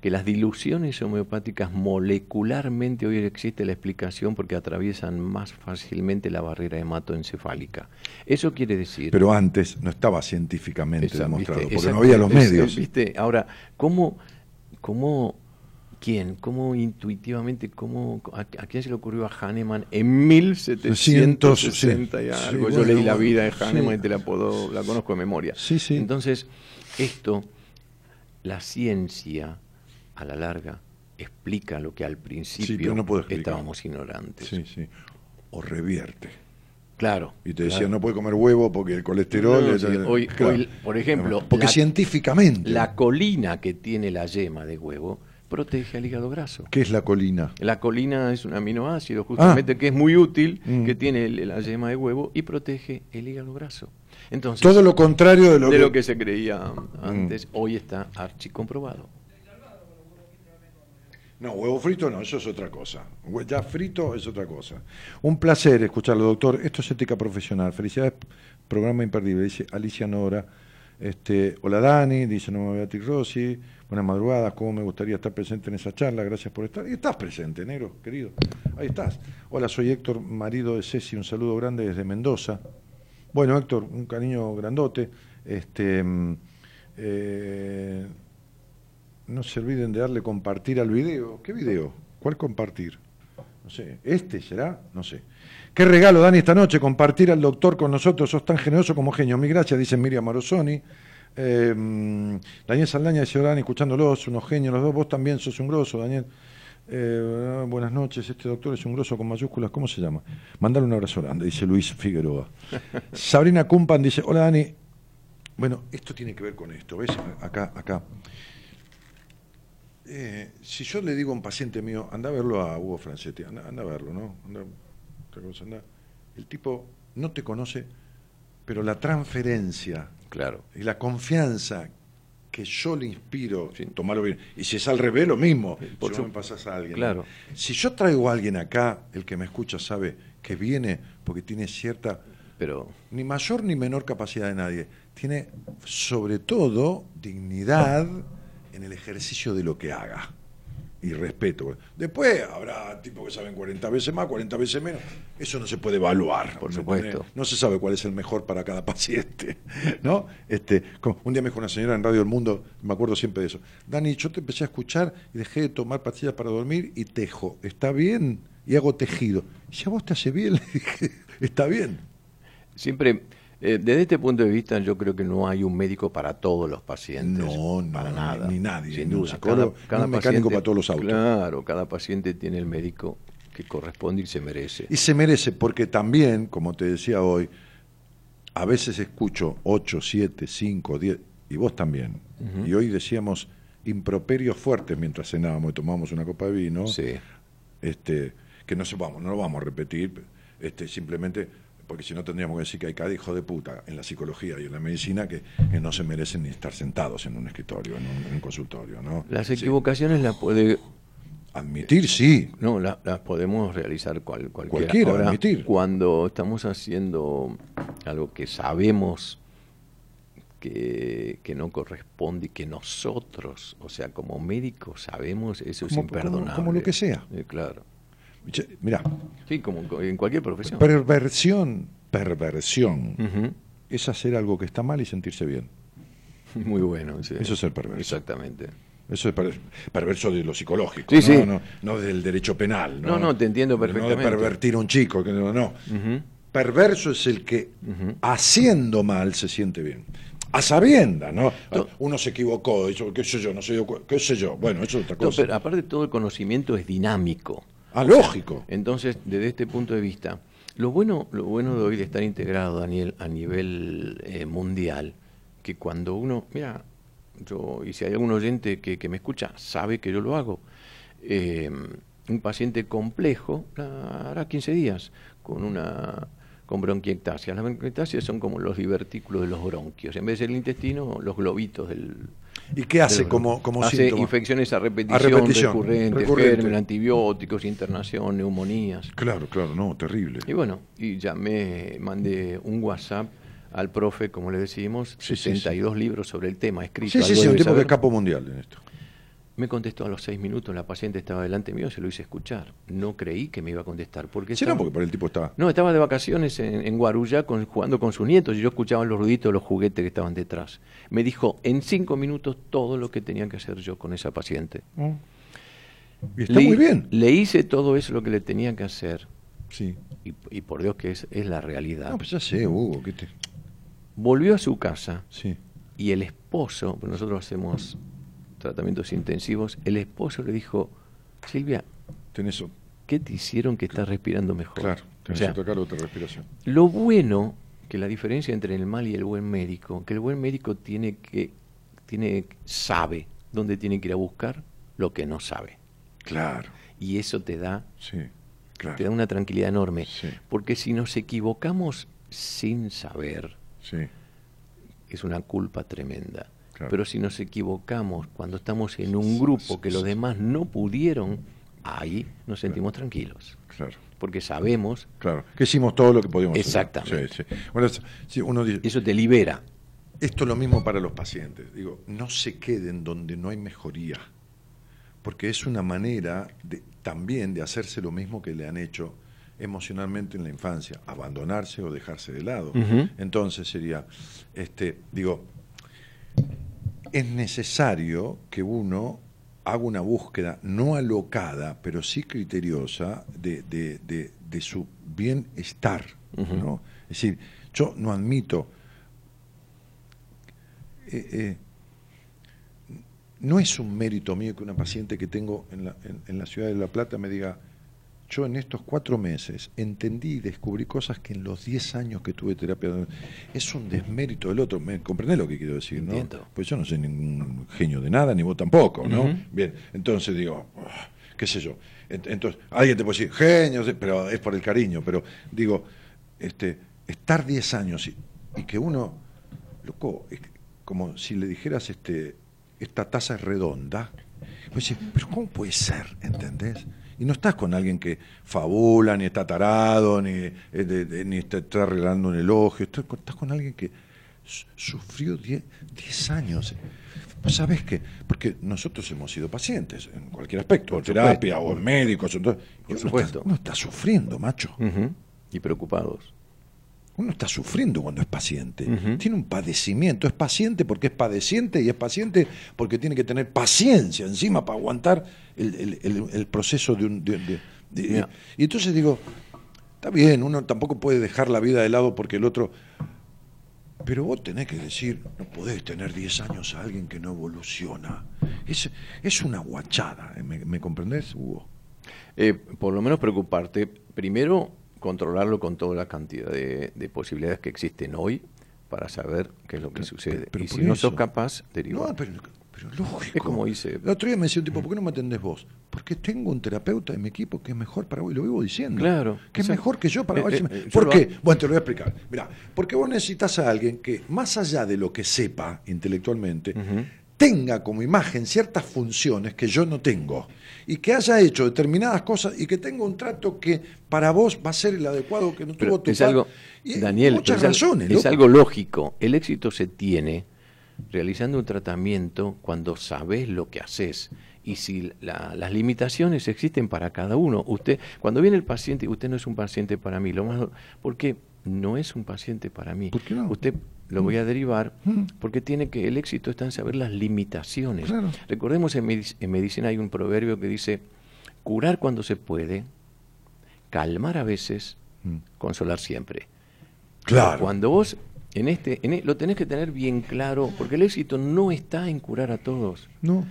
que las diluciones homeopáticas molecularmente hoy existe la explicación porque atraviesan más fácilmente la barrera hematoencefálica. Eso quiere decir Pero antes no estaba científicamente Esa, demostrado, ¿viste? porque Esa- no había los esa- medios. ¿viste? Ahora, ¿cómo, cómo, quién, cómo intuitivamente, cómo, a, a quién se le ocurrió a Hahnemann en 1760 y algo? sí, Yo bueno, leí la vida de sí. Hahnemann y te la, puedo, la conozco de memoria. Sí, sí. Entonces, esto, la ciencia, a la larga, explica lo que al principio no estábamos ignorantes. Sí, sí. O revierte. Claro. Y te decía, claro. no puede comer huevo porque el colesterol... No, es- sí, hoy- hoy, por ejemplo, porque la- científicamente... La colina que tiene la yema de huevo protege al hígado graso. ¿Qué es la colina? La colina es un aminoácido justamente que es muy útil, Mm. que tiene la yema de huevo y protege el hígado graso. Entonces, Todo lo contrario de lo de que... lo que se creía antes, hoy está archicomprobado. No, huevo frito no, eso es otra cosa. Ya frito es otra cosa. Un placer escucharlo, doctor. Esto es ética profesional. Felicidades, programa imperdible. Dice Alicia Nora. Este, hola Dani, dice no Beatriz Rossi. Buenas madrugadas, cómo me gustaría estar presente en esa charla. Gracias por estar. Y estás presente, negro, querido. Ahí estás. Hola, soy Héctor, marido de Ceci. Un saludo grande desde Mendoza. Bueno, Héctor, un cariño grandote. Este, mm, eh, no se olviden de darle compartir al video. ¿Qué video? ¿Cuál compartir? No sé. ¿Este será? No sé. ¿Qué regalo, Dani, esta noche? Compartir al doctor con nosotros. Sos tan generoso como genio. Mil gracias, dice Miriam Morosoni. Eh, mm, Daniel Saldaña dice, Dani, escuchándolos, unos genios los dos. Vos también sos un grosso, Daniel. Eh, buenas noches, este doctor es un grosso con mayúsculas. ¿Cómo se llama? Mandale un abrazo grande, dice Luis Figueroa. Sabrina Cumpan dice, hola, Dani. Bueno, esto tiene que ver con esto, ¿ves? Acá, acá. Eh, si yo le digo a un paciente mío, anda a verlo a Hugo Francetti, anda, anda a verlo, ¿no? Anda, anda. El tipo no te conoce, pero la transferencia Claro. y la confianza que yo le inspiro, sin tomarlo bien, y si es al revés, lo mismo, por si me pasas a alguien. Claro. Si yo traigo a alguien acá, el que me escucha sabe que viene porque tiene cierta Pero ni mayor ni menor capacidad de nadie. Tiene sobre todo dignidad en el ejercicio de lo que haga. Y respeto. Después habrá tipos que saben 40 veces más, 40 veces menos. Eso no se puede evaluar. Por ¿me supuesto. No se sabe cuál es el mejor para cada paciente. ¿no? Este, como un día me dijo una señora en Radio El Mundo, me acuerdo siempre de eso. Dani, yo te empecé a escuchar y dejé de tomar pastillas para dormir y tejo. ¿Está bien? Y hago tejido. Si a vos te hace bien, le dije, está bien. siempre, eh, desde este punto de vista, yo creo que no hay un médico para todos los pacientes. No, no, para nada. ni nadie, Sin duda. psicólogo, ni un mecánico para todos los autos. Claro, cada paciente tiene el médico que corresponde y se merece. Y se merece, porque también, como te decía hoy, a veces escucho 8, 7, 5, 10, y vos también. Y hoy decíamos improperios fuertes mientras cenábamos y tomábamos una copa de vino, Sí. este, que no sepamos, no lo vamos a repetir, este, simplemente porque si no tendríamos que decir que hay cada hijo de puta en la psicología y en la medicina que, que no se merecen ni estar sentados en un escritorio, en un, en un consultorio. ¿no? Las Sí. equivocaciones las puede Admitir, sí, No, la- las podemos realizar cual, cualquiera. Cualquiera, Ahora, admitir. Cuando estamos haciendo algo que sabemos que, que no corresponde y que nosotros, o sea, como médicos sabemos, eso es imperdonable. como- como lo que sea. Eh, claro. Mirá, Sí, como en cualquier profesión. perversión, perversión, es hacer algo que está mal y sentirse bien. Muy bueno. sí. Eso es ser perverso. Exactamente. Eso es per- perverso de lo psicológico, Sí, ¿no? sí. No, no del derecho penal. No, No, no, te entiendo No perfectamente. de pervertir a un chico, no. no. Perverso es el que haciendo mal se siente bien. A sabiendas, ¿no? Uno se equivocó, eso, qué sé yo, no dio cu- qué sé yo. Bueno, eso es otra No, cosa. pero aparte todo el conocimiento es dinámico. Ah, lógico. Entonces, desde este punto de vista, lo bueno, lo bueno de hoy de estar integrado, Daniel, a nivel eh, mundial, que cuando uno, mira, yo, y si hay algún oyente que, que me escucha, sabe que yo lo hago. Eh, un paciente complejo la hará 15 días con una con bronquiectasia. Las bronquiectasias son como los divertículos de los bronquios. En vez del intestino, los globitos del, ¿Y qué hace del- como, como hace síntoma? infecciones a repetición, repetición, recurrente, recurrente. gérmenes, antibióticos, internación, neumonías. Claro, claro, no, terrible. Y bueno, y llamé, mandé un WhatsApp al profe, como le decimos, Sí, sí, 62 libros sobre el tema escrito. Sí, sí, sí, un tipo que es capo mundial en esto. Me contestó a los seis minutos, la paciente estaba delante mío, se lo hice escuchar. No creí que me iba a contestar. Porque Sí, estaba- no, porque por el tipo está. no, estaba de vacaciones en, en Guarujá con- jugando con sus nietos y yo escuchaba los ruiditos de los juguetes que estaban detrás. Me dijo en cinco minutos todo lo que tenía que hacer yo con esa paciente. Y está Le- muy bien. Le hice todo eso lo que le tenía que hacer Sí. y, y por Dios que es, es la realidad. No, pues ya sé, Hugo, que te... Volvió a su casa Sí. y el esposo, pues nosotros hacemos tratamientos intensivos, el esposo le dijo, Silvia, Tenés, ¿qué te hicieron que estás respirando mejor? claro, O tenés sea, otra cara, otra respiración. Lo bueno, que la diferencia entre el mal y el buen médico, que el buen médico tiene que, tiene, sabe dónde tiene que ir a buscar lo que no sabe. Claro, Y eso te da, sí, claro. te da una tranquilidad enorme. Sí. Porque si nos equivocamos sin saber, Sí, es una culpa tremenda. Claro. Pero si nos equivocamos cuando estamos en un grupo que los demás no pudieron, ahí nos sentimos tranquilos. claro. Porque sabemos, Claro, que hicimos todo lo que podíamos Exactamente. hacer. Sí, sí. Bueno, sí, uno dice, eso te libera. esto es lo mismo para los pacientes. Digo, no se queden donde no hay mejoría, porque es una manera de, también de hacerse lo mismo que le han hecho emocionalmente en la infancia, abandonarse o dejarse de lado. Entonces sería, este, digo, es necesario que uno haga una búsqueda no alocada, pero sí criteriosa de, de- de- de su bienestar. ¿no? Es decir, yo no admito... eh, eh, no es un mérito mío que una paciente que tengo en la, en- en la ciudad de La Plata me diga, yo en estos cuatro meses entendí y descubrí cosas que en los diez años que tuve terapia es un desmérito del otro. ¿Me comprendés lo que quiero decir? ¿no? Entiendo. Pues yo no soy ningún genio de nada, ni vos tampoco, ¿no? Bien, entonces digo, ah, qué sé yo. Ent- Entonces, alguien te puede decir, genio, pero es por el cariño, pero digo, este, estar diez años y, y que uno, loco, es como si le dijeras, este, esta taza es redonda. Pues pero ¿cómo puede ser? ¿Entendés? Y no estás con alguien que fabula, ni está tarado, ni, eh, de- de- ni está, está arreglando un elogio. Estás con, estás con alguien que su- sufrió 10 años. ¿Sabes qué? Porque nosotros hemos sido pacientes en cualquier aspecto, en terapia o en médicos. entonces, uno. Está, uno está sufriendo, macho. Y preocupados. Uno está sufriendo cuando es paciente. Tiene un padecimiento. Es paciente porque es padeciente y es paciente porque tiene que tener paciencia encima para aguantar el, el- el- el proceso de un. de- de- de- Mira. y entonces digo, está bien, uno tampoco puede dejar la vida de lado porque el otro. Pero vos tenés que decir, no podés tener 10 años a alguien que no evoluciona. Es, es una guachada. ¿eh? ¿Me, me comprendés, Hugo? Eh, por lo menos preocuparte, primero controlarlo con toda la cantidad de, de posibilidades que existen hoy para saber qué es lo que Pero- sucede. pero y si no sos capaz, derivar. No, pero, pero lógico. Es como dice- El otro día me decía un tipo, ¿por qué no me atendés vos? Porque tengo un terapeuta en mi equipo que es mejor para vos, y lo vivo diciendo. Claro, Que es mejor que yo para Eh, vos. eh, eh, ¿Por qué? Bueno, te lo voy a explicar. Mirá, porque vos necesitas a alguien que, más allá de lo que sepa intelectualmente, tenga como imagen ciertas funciones que yo no tengo y que haya hecho determinadas cosas y que tenga un trato que para vos va a ser el adecuado que no Pero tuvo tu es algo, Daniel, muchas pero razones. es loco. algo lógico. El éxito se tiene realizando un tratamiento cuando sabes lo que haces. Y si la- las limitaciones existen para cada uno, usted, cuando viene el paciente, usted no es un paciente para mí, lo más, porque no es un paciente para mí. ¿Por qué no? Usted lo voy a derivar porque tiene que el éxito está en saber las limitaciones. Claro. Recordemos en, medic- en medicina hay un proverbio que dice curar cuando se puede, calmar a veces, Mm. consolar siempre. Claro. Cuando vos en este en e- lo tenés que tener bien claro porque el éxito no está en curar a todos. No.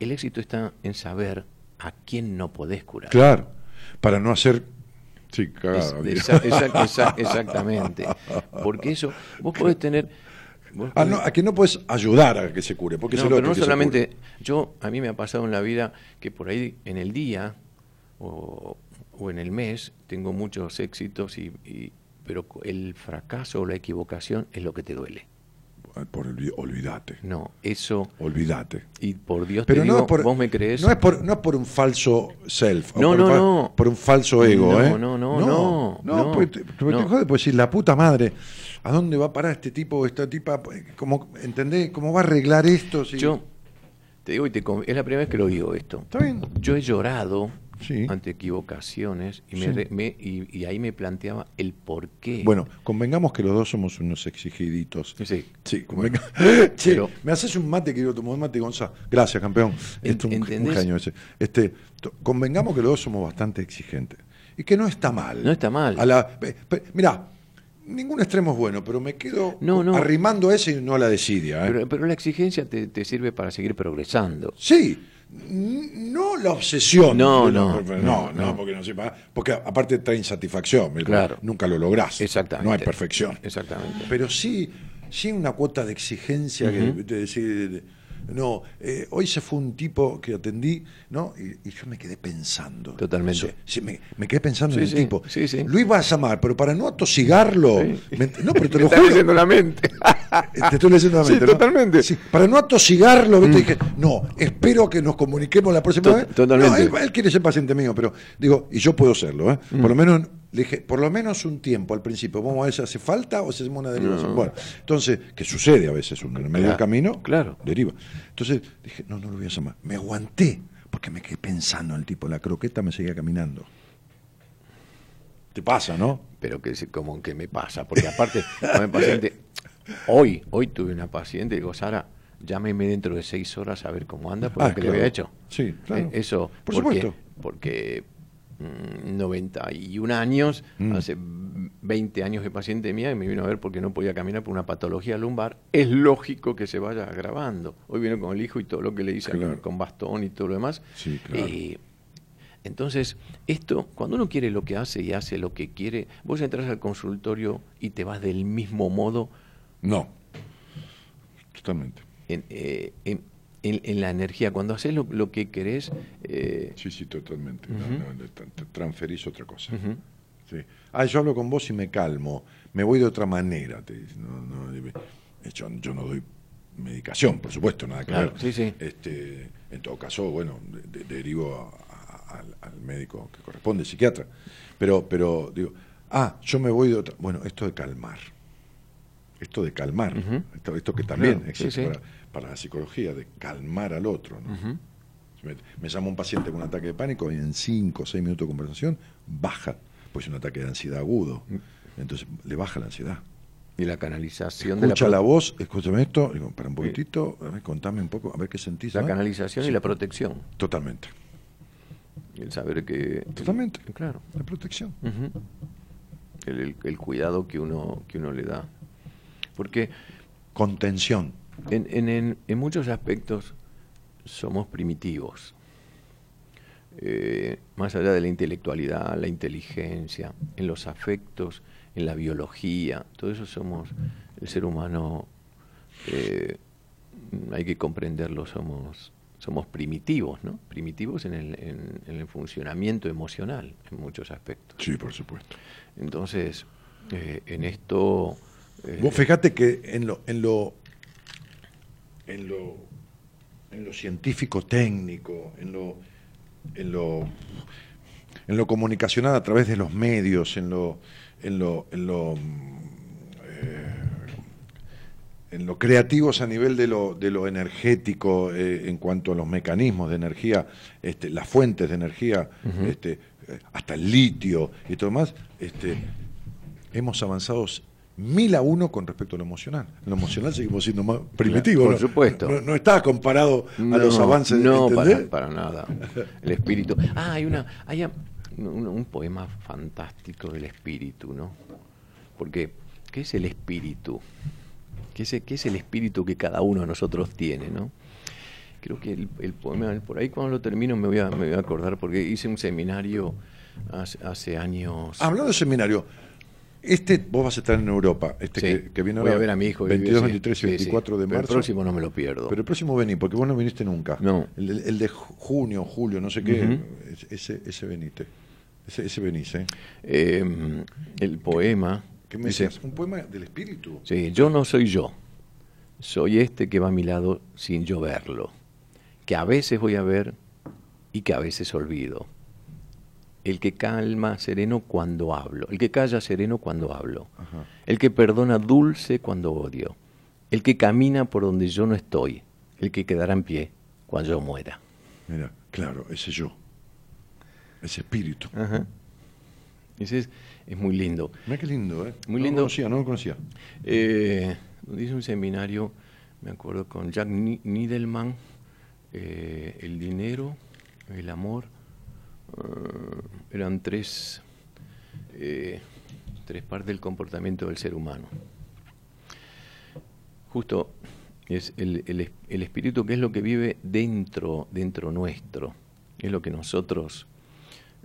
El éxito está en saber a quién no podés curar. Claro. Para no hacer. Sí, Es- cagada. bien. esa- esa- esa- exactamente. Porque eso, vos podés tener. vos Ah, podés- no, a que no puedes ayudar a que se cure. Porque No, es el pero no que se solamente. cure. Yo, a mí me ha pasado en la vida que por ahí en el día o, o en el mes tengo muchos éxitos, y, y- pero el fracaso o la equivocación es lo que te duele. Por olvi- olvídate. No, eso. Olvídate. Y por Dios Pero te no digo, por, vos me crees. No es por, no es por un falso self. o No, por, no, un no. por un falso ego, No, ¿eh? no, no, no. no, no, porque te, porque te no. jode, pues decir, la puta madre, ¿a dónde va a parar este tipo, esta tipa? ¿Cómo, ¿Entendés? ¿Cómo va a arreglar esto? si- Yo te digo y te es la primera vez que lo digo esto. Está bien. Yo he llorado Sí. ante equivocaciones y, me Sí. me- y, y ahí me planteaba el por qué. Bueno, convengamos que los dos somos unos exigiditos. Sí. Sí, convenga- Che, Pero- me haces un mate, quiero tomar un mate, Gonzalo. Gracias, campeón. En- Este, un, un ese. Este, convengamos que los dos somos bastante exigentes. Y que no está mal. No está mal. A la, mirá, ningún extremo es bueno, pero me quedo No, no. arrimando a ese y no a la desidia. ¿eh? Pero, pero la exigencia te, te sirve para seguir progresando. Sí, no la obsesión. No, no, no, no, no. porque no sepa, porque aparte trae insatisfacción. Claro. Nunca lo lográs. Exactamente. No hay perfección. Exactamente. Pero sí, sí una cuota de exigencia que Ujú. de decir, no, eh, hoy se fue un tipo que atendí, ¿no? Y, y yo me quedé pensando. Totalmente. Eso, sí, me, me quedé pensando Sí, en el sí, tipo. sí, sí. Lo a pero para no atosigarlo. Sí. me no, pero te lo juro. leyendo la mente. Te estoy leyendo la Sí, mente, ¿no? totalmente. Sí, para no atosigarlo, ¿viste? dije, no, espero que nos comuniquemos la próxima vez. totalmente. No, él, él quiere ser paciente mío, pero digo, y yo puedo serlo, ¿eh? Por lo menos, le dije, por lo menos un tiempo al principio. Vamos a ver si hace falta o si hacemos una derivación. Bueno, entonces, que sucede a veces, uno en el medio del camino, claro. deriva. Entonces dije, no, no lo voy a llamar. Me aguanté, porque me quedé pensando en el tipo, la croqueta me seguía caminando. Te pasa, ¿no? Pero que como que me pasa, porque aparte, con el paciente, hoy, hoy tuve una paciente, digo, Sara, llámeme dentro de seis horas a ver cómo anda, por Ah, lo claro. había hecho. Sí, claro. Eh, Eso, Por porque, supuesto. Porque 91 años, Mm. hace 20 años de paciente mía y me vino a ver porque no podía caminar por una patología lumbar, es lógico que se vaya agravando. Hoy viene con el hijo y todo lo que le hice Claro. con bastón y todo lo demás. Sí, claro. Eh, entonces, esto, cuando uno quiere lo que hace y hace lo que quiere, vos entras al consultorio y te vas del mismo modo No. Totalmente. en, eh, en- en- en la energía. Cuando haces lo, lo que querés, eh, Sí, sí, totalmente. No, transferís otra cosa. Sí. Ah, yo hablo con vos y me calmo. Me voy de otra manera. Te. No, no, dime. yo, yo no doy medicación, por supuesto, nada que Claro, ver. sí, sí. Este, en todo caso, bueno, de- de- derivo a- a- al, al médico que corresponde, psiquiatra. Pero, pero digo, ah, yo me voy de otra. Bueno, esto de calmar. Esto de calmar. Esto, esto que también Claro, sí, existe sí. Para, para la psicología, de calmar al otro. ¿no? Me, me llama un paciente con un ataque de pánico y en 5 o 6 minutos de conversación baja, pues es un ataque de ansiedad agudo. Entonces le baja la ansiedad. Y la canalización de la, Escucha la voz, escúchame esto, digo, para un poquitito, a ver, contame un poco, a ver qué sentís. la ¿no? canalización y la protección. Totalmente, El saber que. totalmente. Claro. La protección. el- el cuidado que uno, que uno le da. Porque Contención. En, en- en- en muchos aspectos somos primitivos. Eh, más allá de la intelectualidad, la inteligencia, en los afectos, en la biología, todo eso somos, el ser humano, eh, hay que comprenderlo, somos, somos primitivos, ¿no? Primitivos en el, en- en el funcionamiento emocional, en muchos aspectos. Sí, por supuesto. Entonces, eh, en esto... Vos fíjate que en lo, en lo, en lo, en lo científico técnico, en lo, en lo, en lo comunicacional a través de los medios, en lo, en lo, en lo, mm, eh, en lo creativos a nivel de lo, de lo energético, eh, en cuanto a los mecanismos de energía, este, las fuentes de energía, este, eh, hasta el litio y todo más, este, hemos avanzado mil a uno con respecto a lo emocional. En lo emocional seguimos siendo más primitivos. por ¿no? supuesto. No, no está comparado a No, los avances. No, para, para nada. El espíritu. Ah, hay una, hay un, un poema fantástico del espíritu, ¿no? Porque, ¿qué es el espíritu? ¿Qué es, qué es el espíritu que cada uno de nosotros tiene, no? Creo que el, el poema, por ahí cuando lo termino me voy a, me voy a acordar, porque hice un seminario hace, hace años. Hablando de seminario, este vos vas a estar en Europa, este Sí, que, que viene voy ahora, a ver a mi hijo. que 22, vive, sí, 23 y sí, sí. 24 de Pero marzo. El próximo no me lo pierdo. Pero el próximo vení, porque vos no viniste nunca. No. El, de junio, julio, no sé qué, ese, ese veniste. Ese, ese venís, ¿eh? Eh, el poema. ¿Qué me dice, decías? Un poema del espíritu. Sí, yo no soy yo. Soy este que va a mi lado sin yo verlo. Que a veces voy a ver y que a veces olvido. El que calma sereno cuando hablo. El que calla sereno cuando hablo. Ajá. El que perdona dulce cuando odio. El que camina por donde yo no estoy. El que quedará en pie cuando yo muera. Mira, claro, ese yo. Ese espíritu. Ajá. Ese es, es muy lindo. Mira qué lindo, ¿eh? Muy no lindo. lo conocía, no lo conocía. Eh, hice un seminario, me acuerdo, con Jack Ni- Niedelman, eh, el dinero, el amor, eran tres, eh, tres partes del comportamiento del ser humano. Justo es el, el el espíritu que es lo que vive dentro, dentro nuestro, es lo que nosotros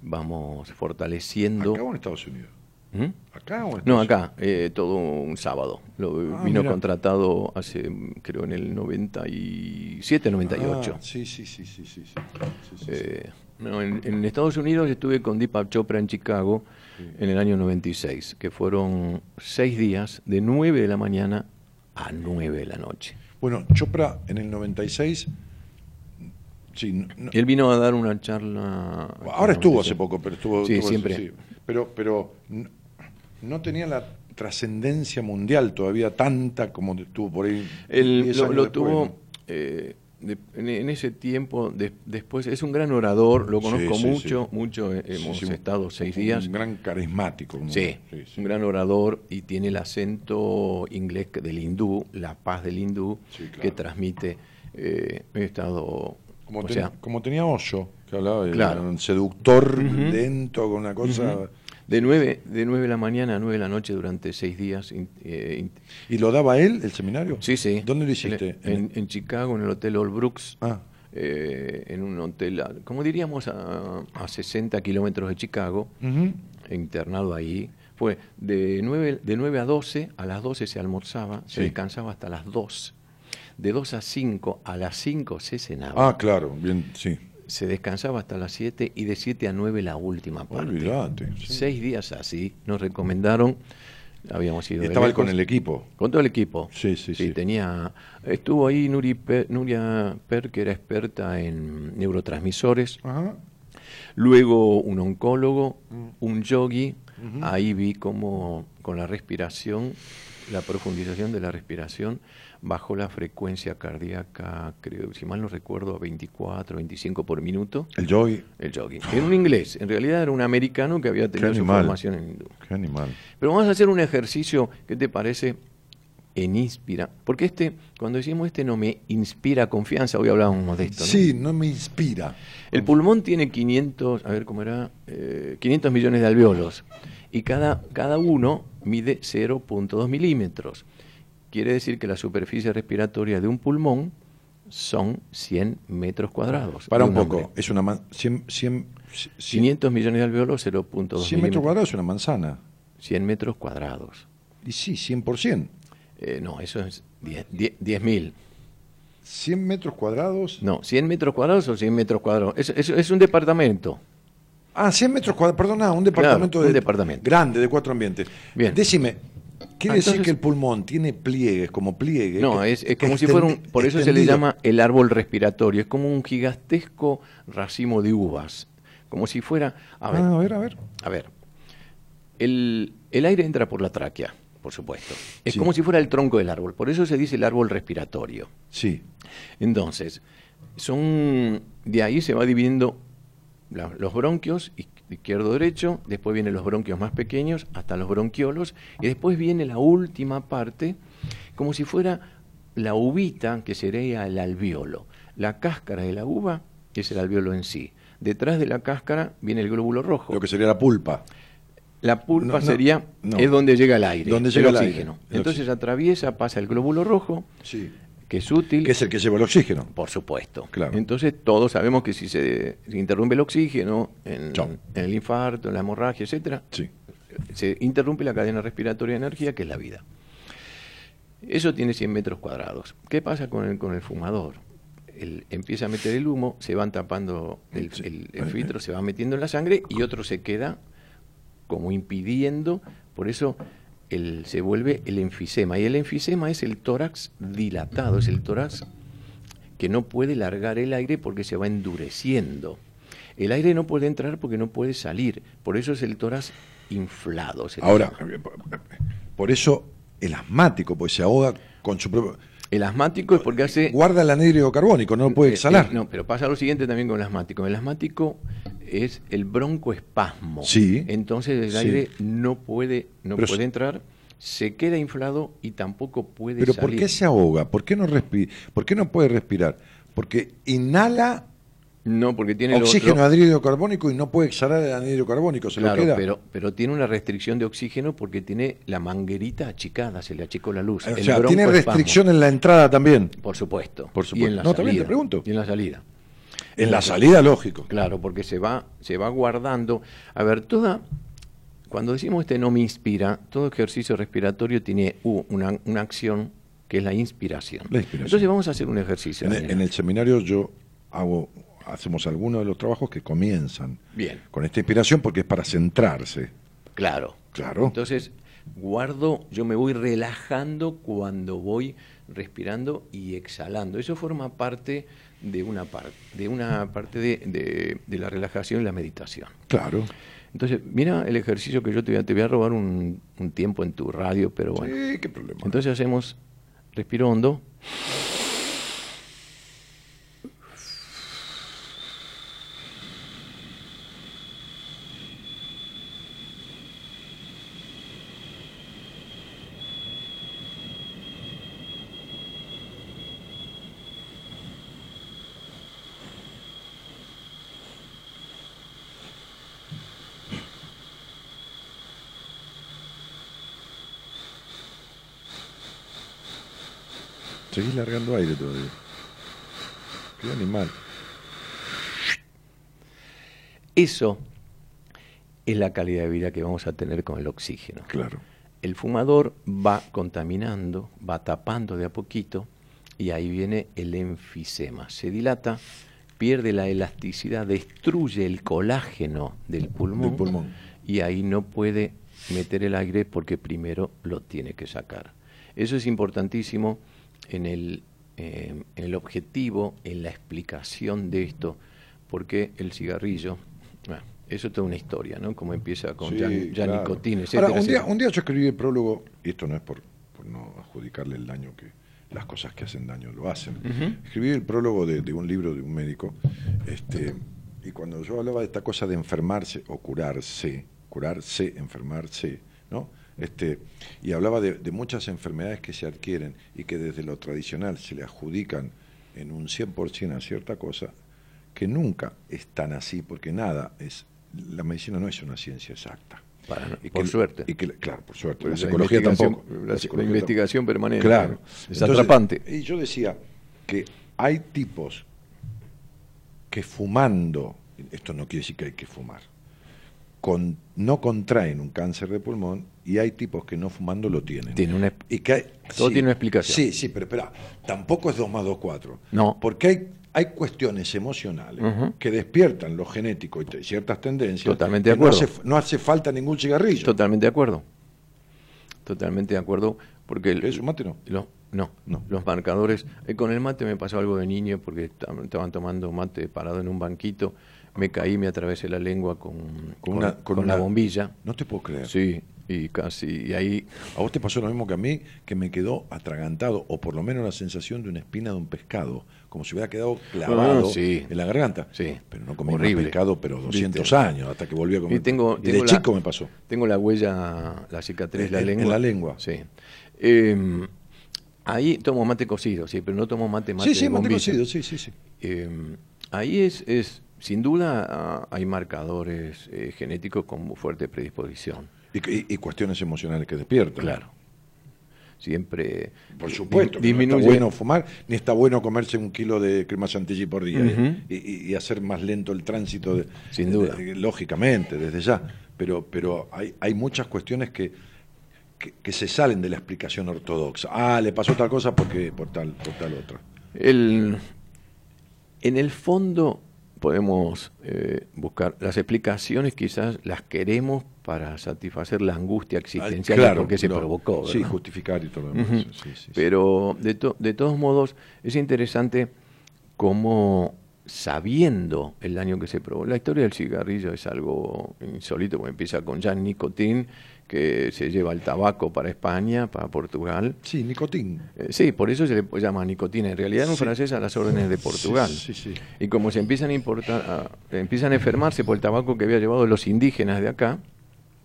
vamos fortaleciendo. ¿Acá o en Estados Unidos? ¿Mm? ¿Acá o en Estados No, acá, eh, todo un sábado. Lo, Ah, vino contratado hace, creo, en el 97, 98. Ah, sí, sí, sí, sí, sí. sí. Sí, sí, sí. Eh, no, en, en Estados Unidos estuve con Deepak Chopra en Chicago en el año 96, que fueron seis días de 9 de la mañana a 9 de la noche. Bueno, Chopra en el 96. Sí, no- no- Él vino a dar una charla. ahora estuvo 96. hace poco, pero estuvo. Sí, estuvo- siempre. Pero, pero no, tenía la trascendencia mundial todavía tanta como tuvo por ahí. Él 10 lo, tuvo eh, de- en, en ese tiempo, de- después, es un gran orador, lo conozco sí, mucho, sí. mucho, eh, hemos un- estado seis un días. gran carismático. Sí, un gran orador y tiene el acento inglés del hindú, la paz del hindú, claro. que transmite. eh, he estado. Como, o ten- sea, como tenía Osho, que hablaba de Claro. un seductor Ujú. lento, con una cosa. De 9 de nueve de la mañana a 9 de la noche durante seis días. eh, ¿Y lo daba él, el seminario? sí, sí. ¿Dónde lo hiciste? En, en- en Chicago, en el Hotel All Brooks. Ah, eh, en un hotel, como diríamos, a, a 60 kilómetros de Chicago, ujú. internado ahí. Fue de 9, de 9 a 12, a las 12 se almorzaba, se Sí. descansaba hasta las 2. De 2 a 5, a las 5 se cenaba. Ah, claro, bien, sí. Se descansaba hasta las 7 y de 7 a 9 la última parte. Olvídate. sí. Seis días así, nos recomendaron, habíamos ido estaba él con el equipo. con todo el equipo. Sí, sí, sí. tenía, estuvo ahí Nuri Per- Nuria Per, que era experta en neurotransmisores. Ajá. Luego un oncólogo, Mm. un yogi. Ahí vi cómo con la respiración, la profundización de la respiración, bajó la frecuencia cardíaca, creo, si mal no recuerdo, a 24, 25 por minuto. El Joy. El yogi. Era un inglés, en realidad era un americano que había tenido su formación en hindú. Qué animal. Pero vamos a hacer un ejercicio, ¿qué te parece? En inspira. Porque este, cuando decimos este no me inspira confianza, hoy hablábamos de esto. ¿no? Sí, no me inspira. El pulmón tiene 500, a ver cómo era, Eh, 500 millones de alveolos. Y cada, cada uno mide 0.2 milímetros. Quiere decir que la superficie respiratoria de un pulmón son 100 metros cuadrados. Para de un poco. hombre. Es una man- 100, 100, 100, 500 millones de alveolos, 0.2 100 metros cuadrados es una manzana. 100 metros cuadrados. Y sí, 100%. Eh, no, eso es 10 10 10.000. 100 metros cuadrados. No, 100 metros cuadrados o 100 metros cuadrados. Es, es- es un departamento. Ah, 100 metros cuadrados, perdona, un departamento un de- departamento. grande de cuatro ambientes. Bien. Decime, ¿quiere decir que el pulmón tiene pliegues, como pliegues? No, es, es como si fuera un... Por eso se le llama el árbol respiratorio. Es como un gigantesco racimo de uvas. Como si fuera... A ver, Ah, a ver, a ver. a ver. El, el aire entra por la tráquea, por supuesto. Es Sí. como si fuera el tronco del árbol. Por eso se dice el árbol respiratorio. Sí. Entonces, son de ahí se va dividiendo la- los bronquios, iz- izquierdo-derecho, después vienen los bronquios más pequeños, hasta los bronquiolos, y después viene la última parte, como si fuera la uvita, que sería el alveolo. La cáscara de la uva es el alveolo en sí. Detrás de la cáscara viene el glóbulo rojo. Lo que sería la pulpa. La pulpa No, no, sería no. es donde llega el aire, Donde el llega el aire, oxígeno. el Entonces oxígeno. atraviesa, pasa el glóbulo rojo, Sí. Que es útil. Que es el que lleva el oxígeno. Por supuesto. Claro. Entonces todos sabemos que si se, se interrumpe el oxígeno en, el infarto, en la hemorragia, etcétera, Sí. se interrumpe la cadena respiratoria de energía, que es la vida. Eso tiene 100 metros cuadrados. ¿Qué pasa con el, con el fumador? Él empieza a meter el humo, se van tapando el, Sí. el- el filtro, se va metiendo en la sangre y otro se queda como impidiendo, por eso el- se vuelve el enfisema. Y el enfisema es el tórax dilatado, es el tórax que no puede largar el aire porque se va endureciendo. El aire no puede entrar porque no puede salir, por eso es el tórax inflado. Ahora, llama. eh, por eso el asmático, pues se ahoga con su propio. el asmático es porque hace... Guarda el anhídrido carbónico, no lo puede Eh, exhalar. eh, no, pero pasa lo siguiente también con el asmático. El asmático es el broncoespasmo. Sí. Entonces el Sí. aire no puede, no Pero puede entrar, se queda inflado y tampoco puede Pero salir. ¿por qué se ahoga? ¿Por qué no respi- ¿Por qué no puede respirar? Porque inhala No, porque tiene oxígeno, lo- anhídrido carbónico y no puede exhalar el anhídrido carbónico, se Claro, lo queda. pero, pero tiene una restricción de oxígeno porque tiene la manguerita achicada, se le achicó la luz. o El sea, tiene restricción en la entrada también. Por supuesto. Por Y supuesto. en la No, también salida. te pregunto. Y en la salida. En la salida, lógico. Claro, porque se va, se va guardando. A ver, toda, cuando decimos este no me inspira, todo ejercicio respiratorio tiene una, una acción que es la inspiración. La inspiración. Entonces vamos a hacer un ejercicio. En el, en el seminario yo hago, hacemos algunos de los trabajos que comienzan Bien, con esta inspiración porque es para centrarse. claro. Claro. Entonces, guardo, yo me voy relajando cuando voy respirando y exhalando. Eso forma parte de una, par- de, una parte de, de- de la relajación y la meditación. Claro. Entonces, mira el ejercicio que yo te voy a, te voy a robar un, un tiempo en tu radio, pero bueno. Sí, qué problema. Entonces hacemos, respiro hondo. Seguís largando aire todavía. Qué animal. Eso es la calidad de vida que vamos a tener con el oxígeno. Claro. El fumador va contaminando, va tapando de a poquito y ahí viene el enfisema. Se dilata, pierde la elasticidad, destruye el colágeno del pulmón, Del pulmón. y ahí no puede meter el aire porque primero lo tiene que sacar. Eso es importantísimo en el, eh, en el objetivo, en la explicación de esto, porque el cigarrillo, bueno, eso es toda una historia, ¿no? Como empieza con Sí, ya, ya claro. nicotina, etcétera, Ahora, un día, un día yo escribí el prólogo, y esto no es por, por no adjudicarle el daño que las cosas que hacen daño lo hacen. Escribí el prólogo de, de un libro de un médico, este, y cuando yo hablaba de esta cosa de enfermarse o curarse, curarse, enfermarse, ¿no? Este, y hablaba de, de muchas enfermedades que se adquieren y que desde lo tradicional se le adjudican en un 100% a cierta cosa, que nunca es tan así, porque nada es, la medicina no es una ciencia exacta. Para- Y por que- suerte. y que, claro, por suerte. La la psicología tampoco. la- la psicología investigación tampoco. permanente, Claro. es Entonces, atrapante. Y yo decía que hay tipos que fumando, esto no quiere decir que hay que fumar, con, no contraen un cáncer de pulmón y hay tipos que no fumando lo tienen. Tiene una, Y que hay- Todo tiene una explicación. Sí, sí, pero espera, tampoco es 2 más 2, 4. No. Porque hay, hay cuestiones emocionales que despiertan lo genético y ciertas tendencias. Totalmente de que no acuerdo. hace, no hace falta ningún cigarrillo. Totalmente de acuerdo. Totalmente de acuerdo. Porque el- ¿Es un mate no? lo- no, No. los marcadores. eh, con el mate me pasó algo de niño porque estaban tomando mate parado en un banquito. Me caí, me atravesé la lengua con, Con una- con la una- bombilla. No te puedo creer. Sí, y casi, y ahí, A vos te pasó lo mismo que a mí, que me quedó atragantado, o por lo menos la sensación de una espina de un pescado, como si hubiera quedado clavado Ah, sí. en la garganta. Sí. Pero no comí Horrible. pescado, pero 200 ¿Viste? años, hasta que volví a comer. y tengo, Y de la- chico me pasó. Tengo la huella, la cicatriz, En- la en- en lengua. la lengua. Sí. Eh, ahí tomo mate cocido, sí, pero no tomo mate mate sí, sí, mate cocido, sí, sí, sí. Eh, ahí es, es, sin duda, ah, hay marcadores eh, genéticos con fuerte predisposición. Y, y- y cuestiones emocionales que despiertan. Claro. Siempre. Por eh, supuesto, di- que no disminuye. está bueno fumar, ni está bueno comerse un kilo de crema chantilly por día y, hacer más lento el tránsito, de, Sin duda. de- lógicamente, desde ya. Pero, pero hay, hay muchas cuestiones que, que, que se salen de la explicación ortodoxa. Ah, le pasó tal cosa porque por tal, por tal otra. El, en el fondo podemos eh, buscar las explicaciones, quizás las queremos para satisfacer la angustia existencial Ah, de por qué se provocó. Sí, ¿verdad? justificar y todo lo demás. Sí, sí, sí. Pero de, to- de todos modos es interesante cómo sabiendo el daño que se probó. La historia del cigarrillo es algo insólito, porque empieza con Jean Nicotin, que se lleva el tabaco para España, para Portugal. Sí, nicotín. Eh, sí, por eso se le llama nicotina. En realidad en un Sí. francés a las órdenes de Portugal. Sí, sí, sí. Y como se empiezan a importar, a- empiezan a enfermarse por el tabaco que había llevado los indígenas de acá,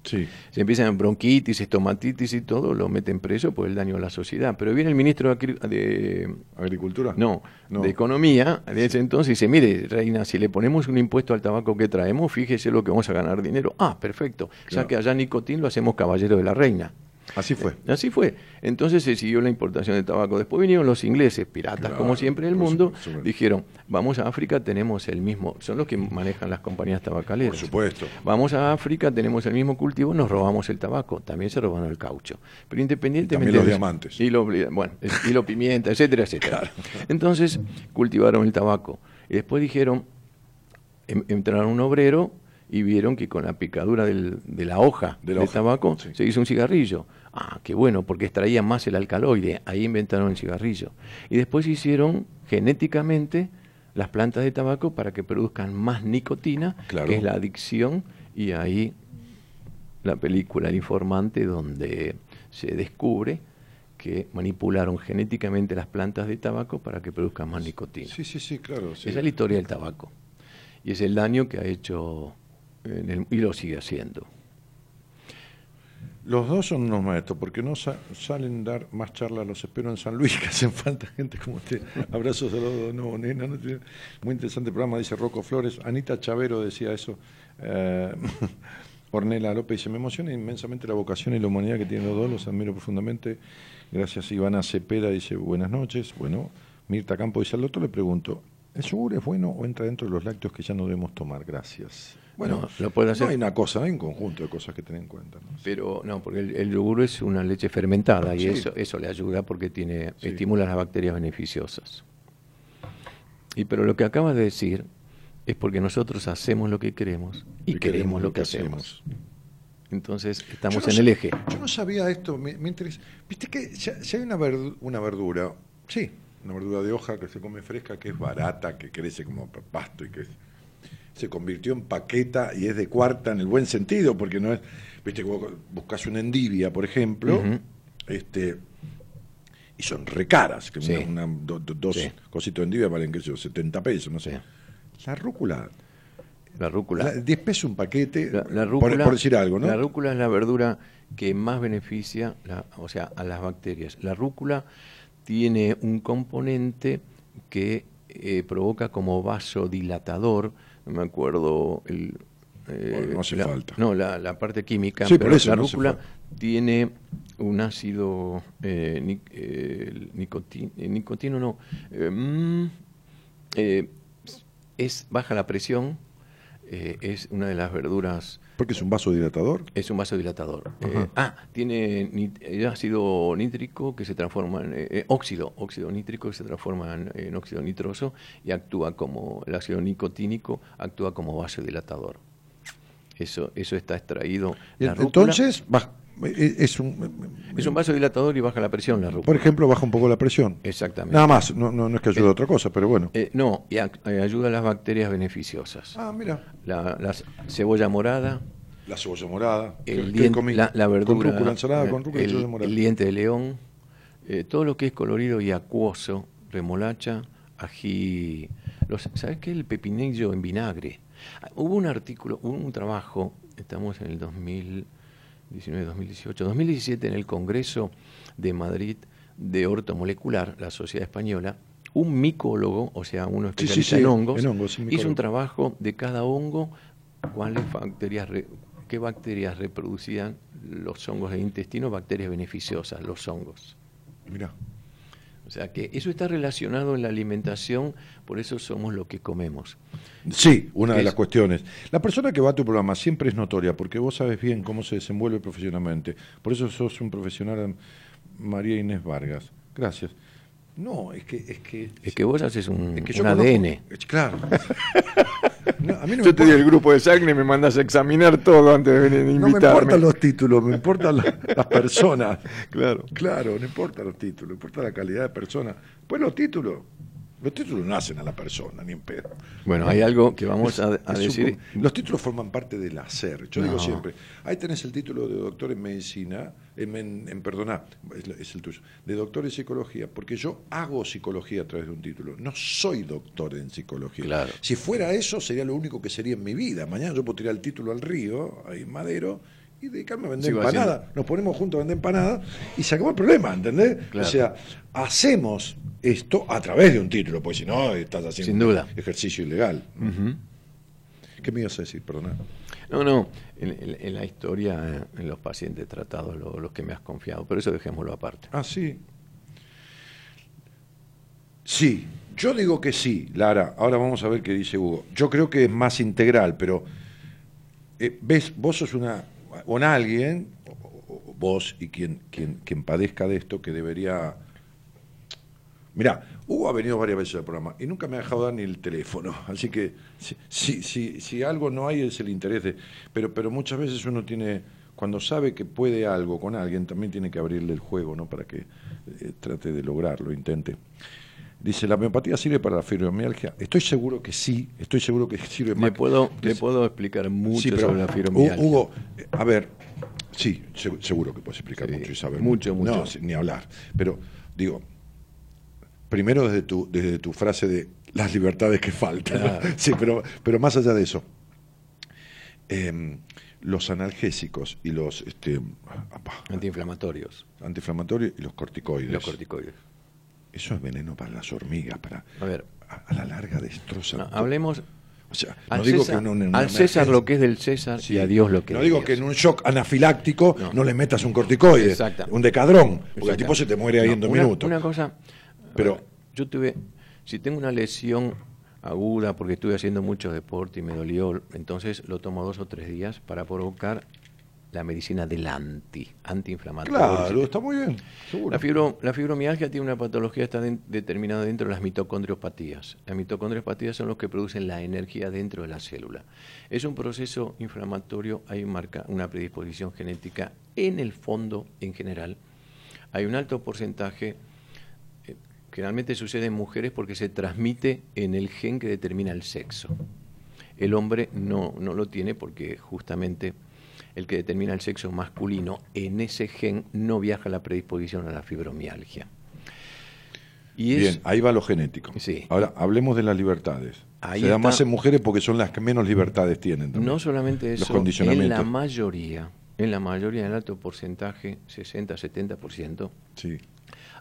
Sí. se empiezan bronquitis, estomatitis y todo, lo meten preso por el daño a la sociedad. Pero viene el ministro de, Agri- de- ¿Agricultura? no, No. de Economía de ese entonces y dice, mire, reina, si le ponemos un impuesto al tabaco que traemos, fíjese lo que vamos a ganar dinero. Ah, perfecto. Claro. Ya que allá Nicotín lo hacemos caballero de la reina. Así fue. Así fue. Entonces se siguió la importación de tabaco. Después vinieron los ingleses, piratas Claro, como siempre del por mundo, supuesto, dijeron, vamos a África, tenemos el mismo, son los que manejan las compañías tabacaleras. Por supuesto. Vamos a África, tenemos el mismo cultivo, nos robamos el tabaco, también se robaron el caucho. Pero independientemente... Y también los diamantes. Y lo, bueno, y lo pimienta, etcétera, etcétera. Entonces cultivaron el tabaco. Y después dijeron, em- entraron un obrero y vieron que con la picadura del- de la hoja De del hoja, tabaco sí. se hizo un cigarrillo. Ah, qué bueno, porque extraía más el alcaloide. Ahí inventaron el cigarrillo. Y después hicieron genéticamente las plantas de tabaco para que produzcan más nicotina, Claro. que es la adicción, y ahí la película El informante, donde se descubre que manipularon genéticamente las plantas de tabaco para que produzcan más nicotina. Sí, sí, sí, claro. sí. Esa es la historia del tabaco. Y es el daño que ha hecho en el- y lo sigue haciendo. Los dos son unos maestros, porque no sa- salen dar más charlas, los espero en San Luis, que hacen falta gente como usted. Abrazos a los dos, no, nena, no Muy interesante programa, dice Rocco Flores. Anita Chavero decía eso. Eh, Ornella López dice, me emociona inmensamente la vocación y la humanidad que tienen los dos, los admiro profundamente. Gracias, Ivana Cepeda dice, buenas noches. Bueno, Mirta Campo dice, al doctor le pregunto, ¿el yogur es bueno o entra dentro de los lácteos que ya no debemos tomar? Gracias. Bueno, No, lo puede hacer. no hay una cosa, hay un conjunto de cosas que tener en cuenta. ¿no? Pero no, porque el, el yogur es una leche fermentada y eso, eso le ayuda porque tiene, Sí. estimula las bacterias beneficiosas. Y pero lo que acabas de decir es porque nosotros hacemos lo que queremos y, queremos, lo que, hacemos. Entonces estamos no en el eje. Yo no sabía esto, me, me interesa. Viste que si, si hay una, verdu- una verdura, sí, una verdura de hoja que se come fresca, que es barata, que crece como pa- pasto y que es- se convirtió en paqueta y es de cuarta en el buen sentido, porque no es, viste, buscas una endivia, por ejemplo, este y son recaras, que Sí. una, una- do- do- dos Sí. cositos de endivia valen, qué sé yo, 70 pesos, no sé. Sí. La rúcula, La rúcula. la- 10 pesos un paquete, La, rúcula, por, decir algo, ¿no? La rúcula es la verdura que más beneficia, o sea, a las bacterias. La rúcula tiene un componente que eh, provoca como vasodilatador, me acuerdo el... eh, Bueno, no hace la- falta. No, la, la parte química, Sí, por eso, la rúcula tiene un ácido eh, eh, nicotin- eh, nicotino, no, eh, mm, es baja la presión, es una de las verduras, Porque es un vasodilatador. es un vasodilatador. Eh, ah, tiene nit- eh, ácido nítrico que se transforma en eh, eh, óxido, óxido nítrico que se transforma en, en óxido nitroso y actúa como, el ácido nicotínico actúa como vasodilatador. Eso, eso está extraído. La Entonces, eh, es un, es un vasodilatador y baja la presión la rúcula. por ejemplo, baja un poco la presión. Exactamente. Nada más, no, no, no es que ayude a otra cosa, pero bueno. Eh, no, y eh, ayuda a las bacterias beneficiosas. Ah, mira. La, la cebolla morada, La cebolla morada. el ¿Qué diente- comí? la, la verdura, Con rúcula, ensalada con rúcula y el, cebolla morada. el diente de león, eh, todo lo que es colorido y acuoso, remolacha, ají, los, ¿sabes qué? El pepinillo en vinagre. Ah, Hubo un artículo, hubo un trabajo, estamos en el 2019, 2018, 2017 en el Congreso de Madrid de Ortomolecular, la Sociedad Española, un micólogo, o sea, uno Sí, sí, especialista sí, en hongos, en hongos, sí, hizo un trabajo de cada hongo, cuáles bacterias, re- qué bacterias reproducían los hongos del intestino, bacterias beneficiosas, los hongos. Mirá. O sea que eso está relacionado en la alimentación, por eso somos lo que comemos. Sí, una de Es- las cuestiones. La persona que va a tu programa siempre es notoria porque vos sabes bien cómo se desenvuelve profesionalmente. Por eso sos un profesional, María Inés Vargas. Gracias. No, es que... Es que, Es que vos haces un, es que un conozco- ADN. Claro. No, a mí no me Yo te di el grupo de sangre y me mandas a examinar todo antes de venir a No me invitarme. importan los títulos, me importan la- las personas. Claro. Claro, no importa los títulos, importa la calidad de persona. Pues los títulos, los títulos no hacen a la persona, ni en pedo. Bueno, hay algo que vamos a, a un decir. los títulos forman parte del hacer. Yo digo siempre, ahí tenés el título de doctor en medicina, en, en, en- es, la- es el tuyo, de doctor en psicología, porque yo hago psicología a través de un título. No soy doctor en psicología. Claro. Si fuera eso, sería lo único que sería en mi vida. Mañana yo puedo tirar el título al río, ahí en Madero, y dedicarme a vender Sigo empanadas. Nos ponemos juntos a vender empanadas y se acabó el problema, ¿entendés? Claro. O sea, hacemos esto a través de un título, porque si no, estás haciendo Sin duda. un ejercicio ilegal. ¿Qué me ibas a decir? Perdona. No, no, en, en- en la historia, eh, en los pacientes tratados, lo- los que me has confiado, pero eso dejémoslo aparte. Ah, sí. Sí, yo digo que sí, Lara. Ahora vamos a ver qué dice Hugo. Yo creo que es más integral, pero eh, ves, vos sos una, un alguien, vos y quien, quien, quien padezca de esto, que debería. Mirá, Hugo ha venido varias veces al programa y nunca me ha dejado dar ni el teléfono. Así que si, si, si, si algo no hay es el interés de. Pero, pero muchas veces uno tiene. Cuando sabe que puede algo con alguien, también tiene que abrirle el juego, ¿no? Para que eh, trate de lograrlo, intente. Dice, ¿la homeopatía sirve para la fibromialgia? Estoy seguro que sí, estoy seguro que sirve más. puedo, le Dice- puedo explicar mucho Sí, pero, sobre la fibromialgia. Hugo, eh, a ver, sí, se- seguro que puedes explicar Sí, mucho y saber mucho, mucho. No, ni hablar. Pero, digo, primero desde tu, desde tu frase de las libertades que faltan. Sí, pero, pero más allá de eso, em, los analgésicos y los este, Antiinflamatorios, antiinflamatorios y los corticoides, los corticoides. Eso es veneno para las hormigas, para A ver, a, a la larga destroza. no, hablemos O sea, al no digo César, que en una- al César lo que es del César Sí. y a Dios lo que No es digo de que en un shock anafiláctico no, No. le metas un corticoide, Exacta. un decadrón, porque el tipo se te muere ahí No, en dos una, minutos. Una cosa, Pero- pero yo tuve, si tengo una lesión aguda porque estuve haciendo mucho deporte y me dolió, entonces lo tomo dos o tres días para provocar la medicina del anti, antiinflamatorio. Claro, está muy bien, seguro. La, fibro, la fibromialgia tiene una patología está determinada dentro de las mitocondriopatías. Las mitocondriopatías son los que producen la energía dentro de la célula. Es un proceso inflamatorio, hay marca, una predisposición genética en el fondo en general. Hay un alto porcentaje, eh, generalmente sucede en mujeres porque se transmite en el gen que determina el sexo. El hombre no, no lo tiene porque justamente el que determina el sexo masculino, en ese gen no viaja la predisposición a la fibromialgia. Y es, Bien, ahí va lo genético. Sí. Ahora, hablemos de las libertades. Ahí Se da está. más en mujeres porque son las que menos libertades tienen. también. no solamente Los eso, condicionamientos. en la mayoría, en la mayoría del alto porcentaje, 60-70%, Sí.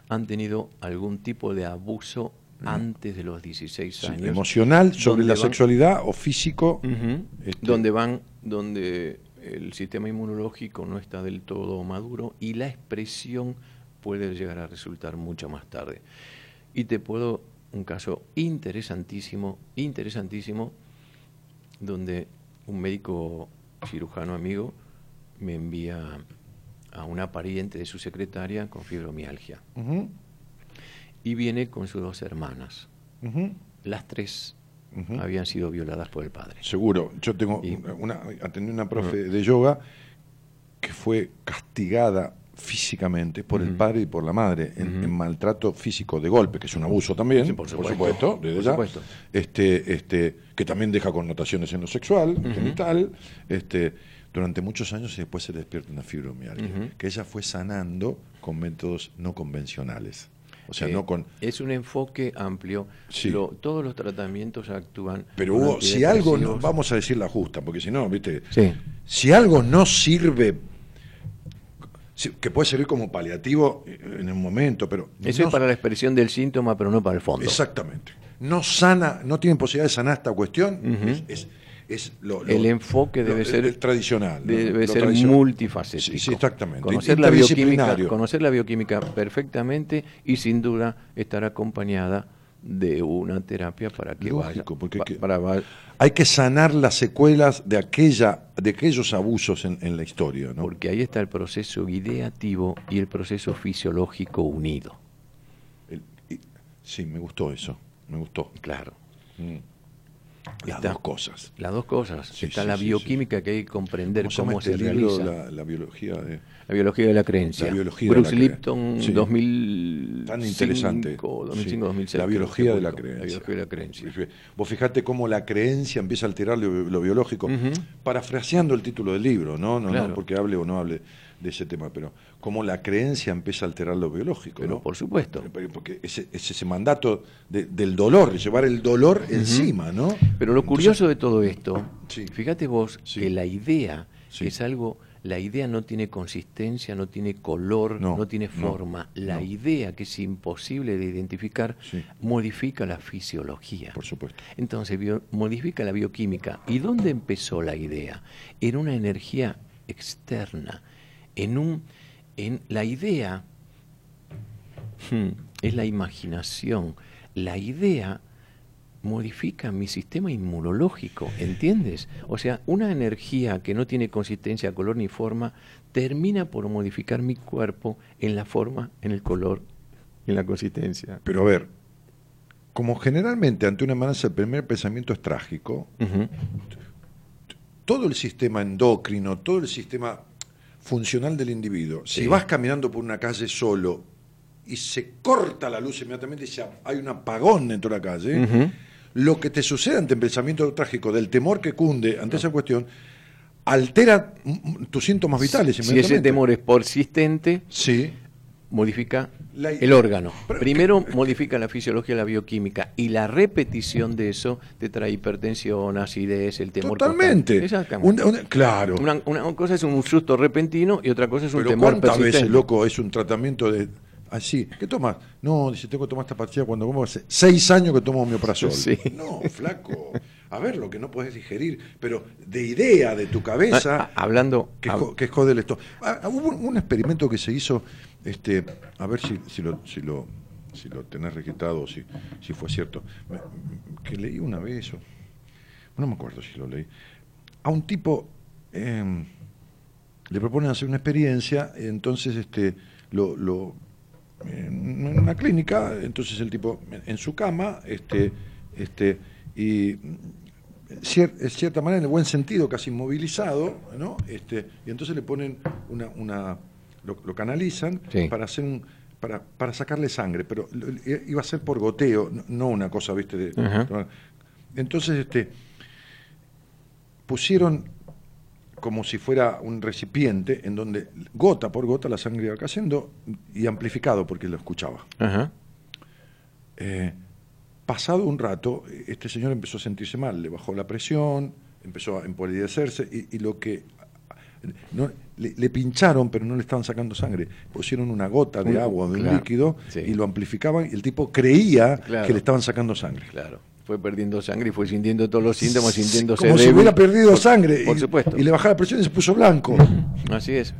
han tenido algún tipo de abuso antes de los 16 Sí, años. emocional sobre la van- sexualidad o físico. Este- Donde van, donde el sistema inmunológico no está del todo maduro y la expresión puede llegar a resultar mucho más tarde. Y te puedo un caso interesantísimo, interesantísimo, donde un médico cirujano amigo me envía a una pariente de su secretaria con fibromialgia Ujú, y viene con sus dos hermanas. Las tres Habían sido violadas por el padre. Seguro. Yo tengo Y- una, atendí una profe de yoga que fue castigada físicamente por el padre y por la madre en, maltrato físico de golpe, que es un abuso también, Sí, por por supuesto, desde Por ya. Este, este, que también deja connotaciones en lo sexual, genital, este, durante muchos años y después se despierta una fibromialgia, que ella fue sanando con métodos no convencionales. O sea, Eh, no con... Es un enfoque amplio. Sí. Lo- todos los tratamientos actúan. Pero hubo, si algo, no, vamos a decir la justa, porque si no, viste, Sí. si algo no sirve, si- que puede servir como paliativo en un momento, pero... Eso no- es para la expresión del síntoma, pero no para el fondo. Exactamente. No sana, no tienen posibilidad de sanar esta cuestión, Ujú. es, es- es lo, lo- El enfoque debe ser- el tradicional. Debe ser tradicional. multifacético. Sí, sí, exactamente. Conocer la, bioquímica, conocer la bioquímica perfectamente y sin duda estar acompañada de una terapia para que Lógico, vaya. porque pa- que- para va- Hay que sanar las secuelas de aquella, de aquellos abusos en, en la historia, ¿no? porque ahí está el proceso ideativo y el proceso fisiológico unido. El- y- sí, me gustó eso, me gustó. Claro. Mm. Las Está- dos cosas. Las dos cosas. Sí, está sí, la sí, bioquímica que hay que comprender ¿Cómo cómo se este libro? realiza. La, la biología de... La biología de la creencia. La biología de Bruce la cre- Lipton, Sí. 2005, Tan interesante. 2005, Sí. 2006. La biología de la creencia. La biología de la creencia. Vos fijate cómo la creencia empieza a alterar lo, lo biológico, parafraseando el título del libro, ¿no? No, Claro. no porque hable o no hable de ese tema, pero cómo la creencia empieza a alterar lo biológico, Pero ¿no? por supuesto. Porque- es ese mandato de- del dolor, llevar el dolor encima, ¿no? Pero lo Entonces, curioso de todo esto, Sí. fíjate vos Sí. que la idea Sí. es algo, la idea no tiene consistencia, no tiene color, No, no, tiene no, forma. La no. idea, que es imposible de identificar, Sí. modifica la fisiología. Por supuesto. Entonces bio- modifica la bioquímica. ¿Y dónde empezó la idea? En una energía externa, en un, en la idea hmm, es la imaginación. La idea modifica mi sistema inmunológico, ¿entiendes? O sea, una energía que no tiene consistencia, color ni forma, termina por modificar mi cuerpo en la forma, en el color, en la consistencia. Pero a ver, como generalmente ante una amenaza el primer pensamiento es trágico, todo el sistema endocrino, todo el sistema funcional del individuo, si vas caminando por una calle solo y se corta la luz inmediatamente y se hay un apagón dentro de la calle, lo que te sucede ante el pensamiento trágico, del temor que cunde ante esa cuestión, altera tus síntomas vitales Si ese temor es persistente, Sí. Modifica La- el órgano. Pero- Primero modifica la fisiología la bioquímica y la repetición de eso te trae hipertensión, acidez, el temor. Totalmente. Exactamente. Un- un- claro. Una, una cosa es un susto repentino y otra cosa es un Pero temor ¿cuántas persistente. veces, loco, es un tratamiento de... Así, ¿qué tomas? No, dice, tengo que tomar esta pastilla cuando como hace seis años que tomo homeoprazol. Sí. No, flaco. A ver, lo que no podés digerir, pero de idea de tu cabeza... Ah, ah, hablando. que, hab- que jode el estómago. Ah, hubo un, experimento que se hizo, este, a ver si, si lo, si lo, si lo tenés registrado o si, si fue cierto, que leí una vez, o, no me acuerdo si lo leí, a un tipo em, le proponen hacer una experiencia, entonces este, lo, lo- en una clínica, entonces el tipo en, en su cama, este, este, y cier- en cierta manera, en el buen sentido, casi inmovilizado, ¿no? Este, y entonces le ponen una, una lo, lo canalizan Sí. para hacer un para, para sacarle sangre, pero lo- iba a ser por goteo, no, no una cosa, viste, de, entonces este pusieron como si fuera un recipiente en donde gota por gota la sangre iba cayendo y amplificado porque lo escuchaba. Ajá. Eh, pasado un rato, este señor empezó a sentirse mal, le bajó la presión, empezó a empalidecerse y, y lo que no, le, le pincharon pero no le estaban sacando sangre, pusieron una gota de agua, de un líquido sí. y lo amplificaban y el tipo creía Claro. que le estaban sacando sangre. Claro. Fue perdiendo sangre y fue sintiendo todos los síntomas, sintiéndose Como si hubiera perdido Por- sangre Por y, supuesto. y le bajaba la presión y se puso blanco, Así es.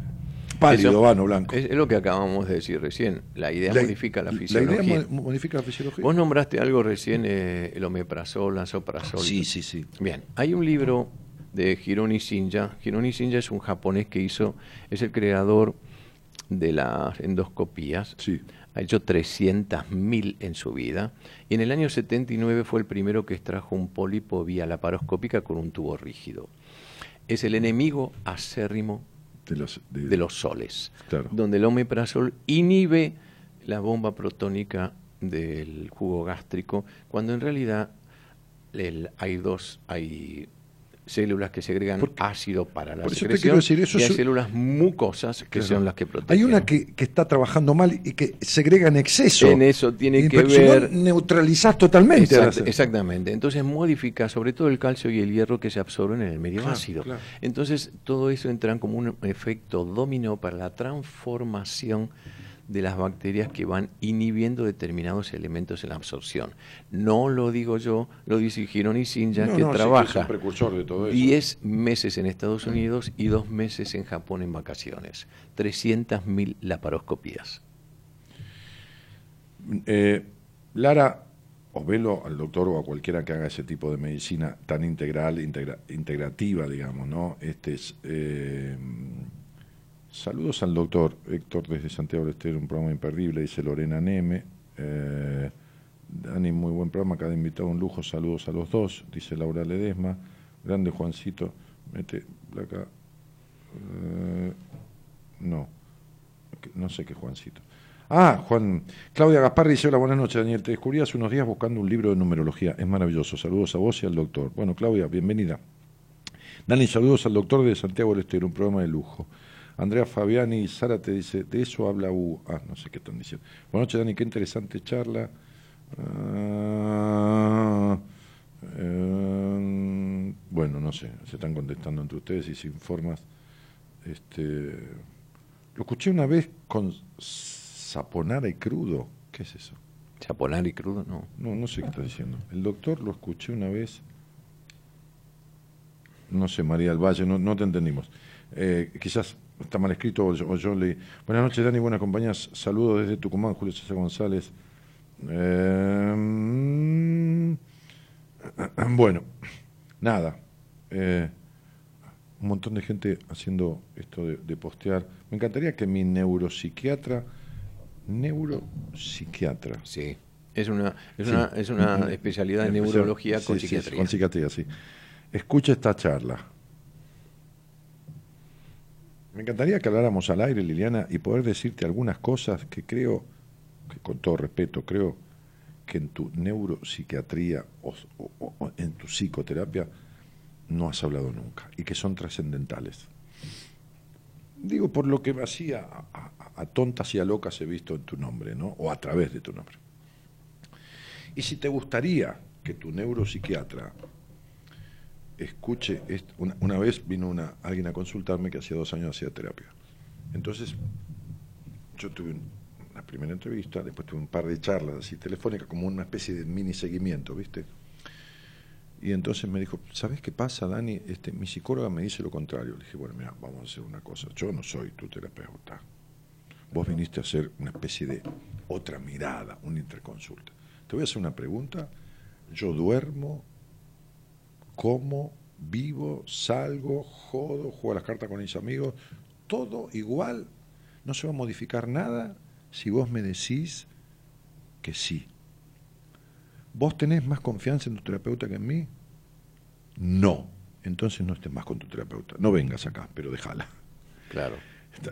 Pálido, Eso vano, blanco. Es, es lo que acabamos de decir recién. La idea modifica la fisiología. idea mo- modifica la fisiología. Vos nombraste algo recién, eh, el omeprazol, la soprazol. Sí, sí, sí. Bien, hay un libro de Hironi Shinja. Hironi Shinja es un japonés que hizo, es el creador de las endoscopías. Sí. Ha hecho 300.000 en su vida. Y en el año 79 fue el primero que extrajo un pólipo vía laparoscópica con un tubo rígido. Es el enemigo acérrimo De los, de- de los soles, Claro. donde el omeprazol inhibe la bomba protónica del jugo gástrico, cuando en realidad el- hay dos, hay células que segregan Porque- ácido para la por eso te secreción quiero decir, eso y hay es- células mucosas que Claro. son las que protegen. Hay una que, que está trabajando mal y que segrega en exceso. En eso tiene Y, que ver- neutralizás totalmente. Exact- exactamente. Entonces modifica sobre todo el calcio y el hierro que se absorben en el medio Claro, ácido. claro. Entonces todo eso entra como un efecto dominó para la transformación de las bacterias que van inhibiendo determinados elementos en la absorción. No lo digo yo, lo dice Gironi Sinja, No, que no, sí, que trabaja es un precursor de todo eso. 10 meses en Estados Unidos y 2 meses en Japón en vacaciones. 300.000 laparoscopías. Eh, Lara, o velo al doctor o a cualquiera que haga ese tipo de medicina tan integral, integra- integrativa, digamos, ¿no? Este es, eh, saludos al doctor Héctor desde Santiago del Estero, un programa imperdible, dice Lorena Neme. Eh, Dani, muy buen programa, cada invitado un lujo, saludos a los dos, dice Laura Ledesma. Grande Juancito, mete placa. eh, no, no sé qué Juancito. Ah, Juan. Claudia Gaspar dice, hola, buenas noches, Daniel. Te descubrí hace unos días buscando un libro de numerología. Es maravilloso. Saludos a vos y al doctor. Bueno, Claudia, bienvenida. Dani, saludos al doctor de Santiago del Estero, un programa de lujo. Andrea Fabiani y Sara te dice, de eso habla U. Ah, no sé qué están diciendo. Buenas noches, Dani, qué interesante charla. Ah, eh, bueno, no sé, se están contestando entre ustedes y sin formas. Este, lo escuché una vez con saponara y crudo. ¿Qué es eso? Chaponar y crudo, no. No, no sé qué está diciendo. El doctor lo escuché una vez. No sé, María del Valle, no, no te entendimos. Eh, quizás está mal escrito o yo, o yo leí. Buenas noches, Dani, buenas compañías. Saludos desde Tucumán, Julio César González. Eh, mm, bueno, nada. Eh, un montón de gente haciendo esto de, de postear. Me encantaría que mi neuropsiquiatra, neuropsiquiatra, Sí. Es una, es Sí. una, es una Mm, especialidad de especial- neurología sí, con sí, psiquiatría. con psiquiatría, sí. Escucha esta charla. Me encantaría que habláramos al aire, Liliana, y poder decirte algunas cosas que creo, que con todo respeto, creo que en tu neuropsiquiatría o, en tu psicoterapia no has hablado nunca y que son trascendentales. Digo, por lo que así a, a- a tontas y a locas he visto en tu nombre, ¿no? O a través de tu nombre. Y si te gustaría que tu neuropsiquiatra escuche, est- una, una vez vino una, alguien a consultarme que hacía dos años hacía terapia. Entonces, yo tuve un- una primera entrevista, después tuve un par de charlas así telefónicas, como una especie de mini seguimiento, ¿viste? Y entonces me dijo, ¿sabes qué pasa, Dani? Este, mi psicóloga me dice lo contrario. Le dije, bueno, mira, vamos a hacer una cosa. Yo no soy tu terapeuta. Vos viniste a hacer una especie de otra mirada, una interconsulta. Te voy a hacer una pregunta. Yo duermo, como, vivo, salgo, jodo, juego las cartas con mis amigos, todo igual. No se va a modificar nada si vos me decís que sí. ¿Vos tenés más confianza en tu terapeuta que en mí? No. Entonces no estés más con tu terapeuta. No vengas acá, pero déjala. Claro.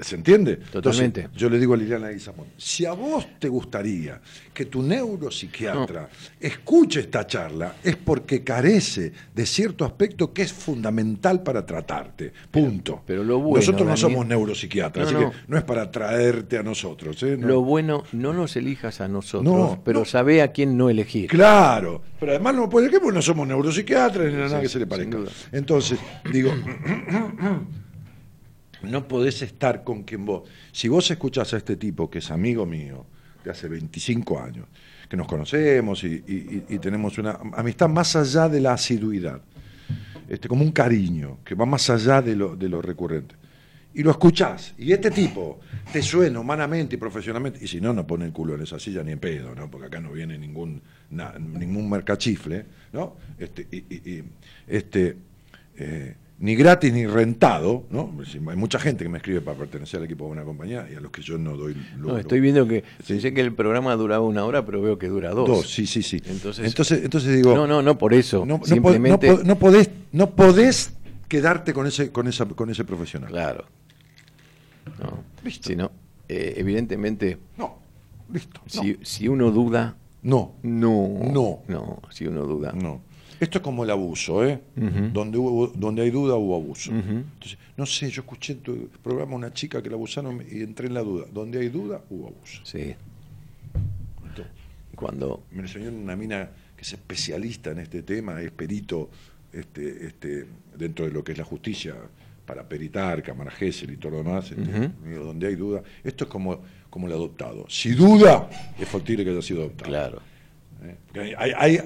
¿Se entiende? Totalmente. Entonces, yo le digo a Liliana Guizamón, si a vos te gustaría que tu neuropsiquiatra escuche esta charla, es porque carece de cierto aspecto que es fundamental para tratarte. Punto. pero lo bueno, nosotros no somos neuropsiquiatras, No, así no. que no es para traerte a nosotros. ¿eh? No. Lo bueno, no nos elijas a nosotros, No, pero sabe a quién no elegir. Claro, pero además no puede que porque no somos neuropsiquiatras ni nada Sí, que se le parezca. Entonces, digo, no podés estar con quien vos. Si vos escuchás a este tipo, que es amigo mío, de hace 25 años, que nos conocemos y, tenemos una amistad más allá de la asiduidad, este, como un cariño, que va más allá de lo, de recurrente. Y lo escuchás, y este tipo te suena humanamente y profesionalmente, y si no, no pone el culo en esa silla ni en pedo, ¿no? porque acá no viene ningún, na- ningún ¿no? Este, y, este, eh, ni gratis ni rentado, ¿no? Hay mucha gente que me escribe para pertenecer al equipo de una compañía y a los que yo no doy No, lo- estoy viendo que pensé que el programa duraba una hora, pero veo que dura dos. Dos, sí, sí, sí. Entonces- entonces, entonces digo, No, no, no por eso. no, no Simplemente. no po- no podés, no podés quedarte con ese, con esa, con ese profesional. Claro. No. Listo. Si no, eh, evidentemente, No, listo. No. si, si uno duda, No, no. No. No, si uno duda. no. Esto es como el abuso, ¿eh? Donde, hubo, donde hay duda hubo abuso. Entonces, no sé, yo escuché en tu programa una chica que la abusaron y entré en la duda. Donde hay duda, hubo abuso. Sí. Entonces, Cuando me enseñó una mina que es especialista en este tema, es perito este, este, dentro de lo que es la justicia, para peritar, cámara Gesell y todo lo demás. este, donde hay duda, esto es como, como el adoptado. Si duda, es factible que haya sido adoptado. Claro. ¿eh? Porque hay, hay, hay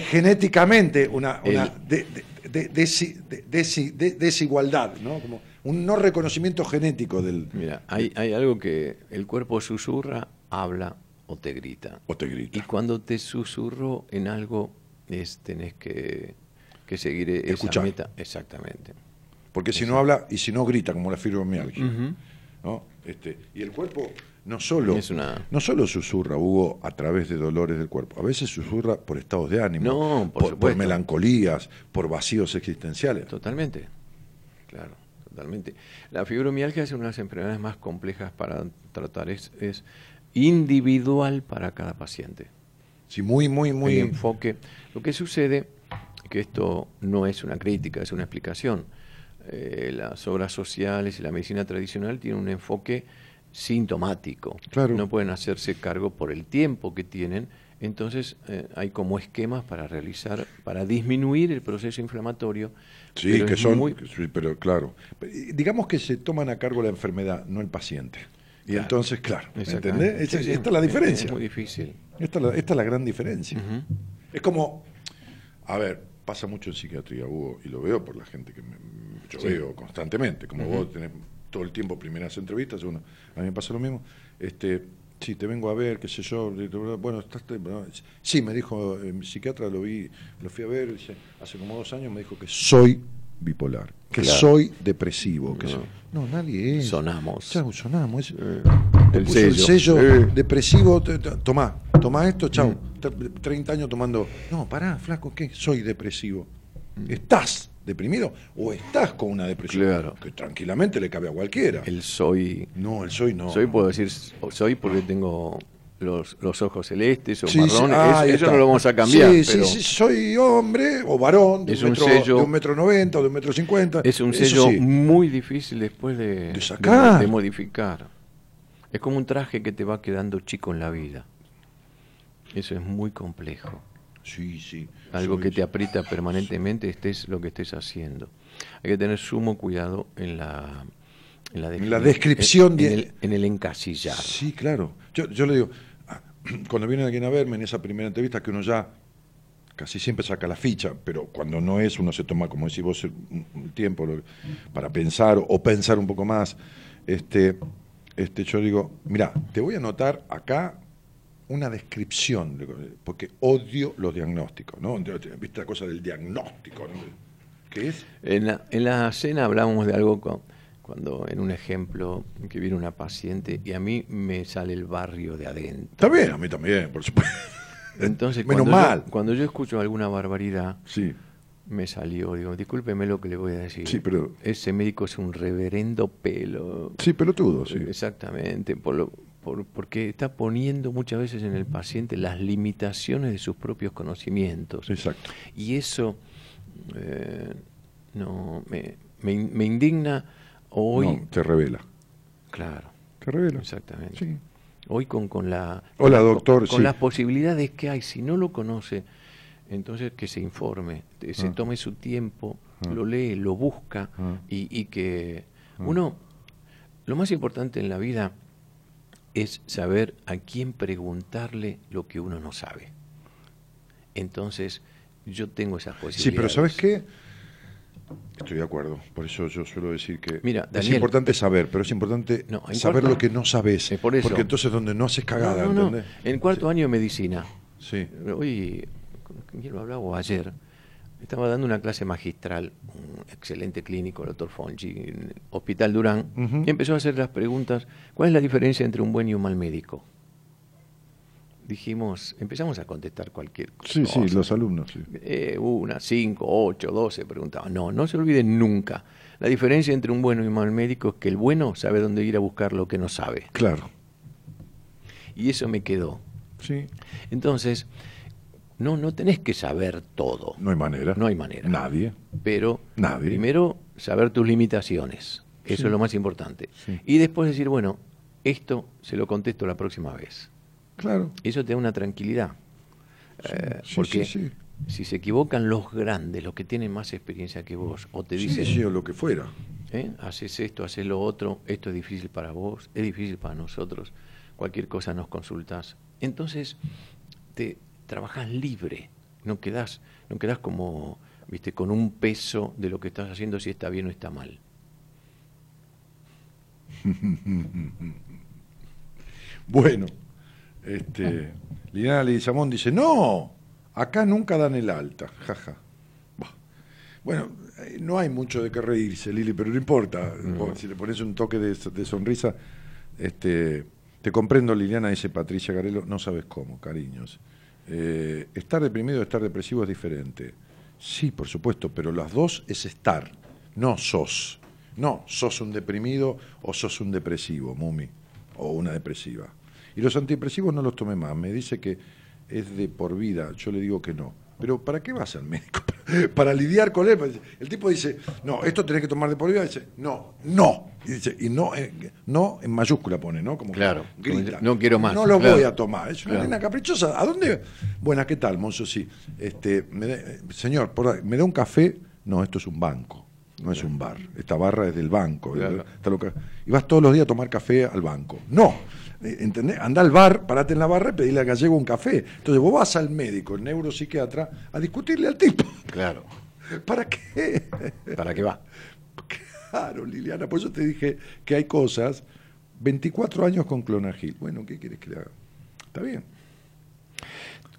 genéticamente una, de- de- de- desigualdad, ¿no? Como un no reconocimiento genético del. Mira, hay, hay algo que el cuerpo susurra, habla o te grita. O te Y grita. cuando te susurró en algo, es, tenés que, que seguir esa Escuchar. meta. Exactamente. Porque si no habla y si no grita, como la fibromialgia. Ujú. ¿no? Este, y el cuerpo no solo, Es una- no solo susurra, Hugo, a través de dolores del cuerpo, a veces susurra por estados de ánimo, No, por melancolías, por vacíos existenciales. Totalmente. Claro, totalmente. La fibromialgia es una de las enfermedades más complejas para tratar. Es, es individual para cada paciente. Sí, muy, muy, el muy. enfoque. Lo que sucede, que esto no es una crítica, es una explicación. Eh, las obras sociales y la medicina tradicional tienen un enfoque sintomático. Claro. No pueden hacerse cargo por el tiempo que tienen. Entonces eh, hay como esquemas para realizar, para disminuir el proceso inflamatorio. Sí, pero que son, muy- sí, pero claro. Digamos que se toman a cargo la enfermedad, no el paciente. Y Claro. entonces, claro, ¿me Exactamente. ¿entendés? Esa- Sí, sí. Esta es la diferencia. Es muy difícil. Esta, es la, esta es la gran diferencia. Es como, a ver, pasa mucho en psiquiatría, Hugo, y lo veo por la gente que me- yo veo constantemente, como vos tenés todo el tiempo primeras entrevistas, uno, a mí me pasa lo mismo, este, sí, te vengo a ver, qué sé yo, bueno, estás, sí, me dijo, eh, mi psiquiatra lo vi, lo fui a ver, dice, hace como dos años me dijo que soy bipolar, que Claro. soy depresivo, que No. soy- no, nadie es. Sonamos. Chau, sonamos. es- Eh, el puso el sello. sello Eh. depresivo, tomá, tomá esto, chau. Mm. Tre- 30 años tomando. No, pará, flaco, ¿qué? Soy depresivo. Mm. ¿Estás deprimido o estás con una depresión? Claro. Que tranquilamente le cabe a cualquiera. El soy. No, el soy no. Soy, puedo decir, soy porque tengo los, los ojos celestes o Sí, sí, marrones. ah, eso no lo vamos a cambiar. Sí, pero sí, sí, soy hombre o varón de, Es un, metro, sello- de un metro noventa o de un metro cincuenta. Es un sello muy difícil después de, De sacar. de- de modificar. Es como un traje que te va quedando chico en la vida. Eso es muy complejo. Sí, sí. Algo Soy- que te aprieta permanentemente, estés lo que estés haciendo. Hay que tener sumo cuidado en la, en la, descripción en, de- el, en el encasillar. Sí, claro. Yo, yo le digo, ah, cuando viene alguien a verme en esa primera entrevista, que uno ya casi siempre saca la ficha, pero cuando no es, uno se toma, como decís vos, un, un tiempo para pensar o pensar un poco más. Este, este, yo digo, mira, te voy a anotar acá una descripción, porque odio los diagnósticos, ¿no? ¿Viste la cosa del diagnóstico? ¿no? ¿Qué es? En la, en la cena hablábamos de algo con- cuando en un ejemplo que viene una paciente y a mí me sale el barrio de adentro. Está bien, a mí también, por supuesto. Entonces, Menos cuando yo- mal. cuando yo escucho alguna barbaridad, Sí. me salió, digo, discúlpeme lo que le voy a decir. Sí, pero- Ese médico es un reverendo pelo. Sí, pelotudo, sí. Exactamente, por lo- por- porque está poniendo muchas veces en el paciente las limitaciones de sus propios conocimientos. Exacto. Y eso eh, no me, me me indigna hoy. No, te revela. Claro, Te revela. exactamente. Sí. Hoy con, con la Hola, con- doctor, con, sí. las posibilidades que hay, si no lo conoce, entonces que se informe, que se Ah. tome su tiempo, Ah. lo lee, lo busca Ah. y, y que uno, lo más importante en la vida es saber a quién preguntarle lo que uno no sabe. Entonces, yo tengo esas posibilidades. Sí, pero ¿sabes qué? Estoy de acuerdo. Por eso yo suelo decir que Mira, es importante saber, pero es importante No, saber cuarto- lo que no sabes. Por eso. Porque entonces donde no haces cagada, No, no, no. ¿entendés? En cuarto Sí. año de medicina, Sí. Hoy, ¿con lo hablaba? Ayer, estaba dando una clase magistral, un excelente clínico, el doctor Fonchi, en el Hospital Durán, y empezó a hacer las preguntas, ¿cuál es la diferencia entre un buen y un mal médico? Dijimos, empezamos a contestar cualquier Sí, cosa. sí, los alumnos, sí. Eh, una, cinco, ocho, doce, preguntaban. No, no se olviden nunca. La diferencia entre un bueno y un mal médico es que el bueno sabe dónde ir a buscar lo que no sabe. Claro. Y eso me quedó. Sí. Entonces, No, no tenés que saber todo. No hay manera. No hay manera. Nadie. Pero Nadie. primero saber tus limitaciones. Eso Sí. es lo más importante. Sí. Y después decir, bueno, esto se lo contesto la próxima vez. Claro. Eso te da una tranquilidad. Eh, sí, porque sí, sí. si se equivocan los grandes, los que tienen más experiencia que vos, o te dicen, sí, o lo que fuera. ¿eh? haces esto, haces lo otro, esto es difícil para vos, es difícil para nosotros, cualquier cosa nos consultas. Entonces, te trabajas libre, no quedás, no quedás como, viste, con un peso de lo que estás haciendo si está bien o está mal. Bueno, este, Liliana Leguizamón dice, no, acá nunca dan el alta, jaja. Bueno, eh, no hay mucho de qué reírse, Lili, pero no importa. Si le pones un toque de, de sonrisa, este, te comprendo, Liliana, dice Patricia Garelo, no sabes cómo, cariños. Eh, estar deprimido o estar depresivo es diferente. Sí, por supuesto, pero las dos es estar, no sos. No, sos un deprimido o sos un depresivo, Mumi, o una depresiva. Y los antidepresivos no los tomé más. Me dice que es de por vida. Yo le digo que no. Pero ¿para qué vas al médico? Para lidiar con él. El tipo dice, no, esto tenés que tomar de por vida. dice, no, no. Y dice, y no, eh, no en mayúscula pone, ¿no? Como Claro, grita. no quiero más, No lo claro. voy a tomar. Es una Claro. nena caprichosa. ¿A dónde? Buenas, ¿qué tal, Monzo? Sí. Este, me eh, señor, por ¿me da un café? No, esto es un banco. No es un bar. Esta barra es del banco. Claro. Está loca. Y vas todos los días a tomar café al banco. No. Eh, ¿Entendés? Anda al bar, parate en la barra y pedile al gallego un café. Entonces vos vas al médico, el neuropsiquiatra, a discutirle al tipo. Claro. ¿Para qué? ¿Para qué va? Claro, Liliana, por eso te dije que hay cosas. 24 años con clonagil. Bueno, ¿qué quieres que le haga? Está bien.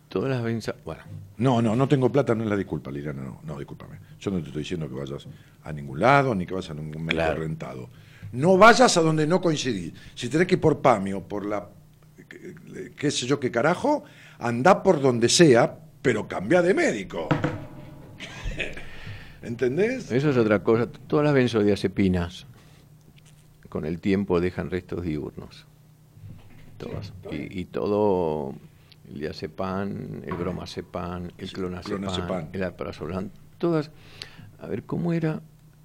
Todas las venza, bueno, No, no, no tengo plata, no es la disculpa, Liliana, no, no, discúlpame. Yo no te estoy diciendo que vayas a ningún lado, ni que vayas a ningún médico Claro. rentado. No vayas a donde no coincidís. Si tenés que ir por PAMI o por la, qué- sé yo qué carajo, anda por donde sea, pero cambia de médico. ¿Entendés? Eso es otra cosa. Todas las benzodiazepinas con el tiempo dejan restos diurnos. Todas. Y, y todo, el diazepam, el bromazepam, el clonazepam, clonazepam. el alprazolam, todas. A ver, ¿cómo era?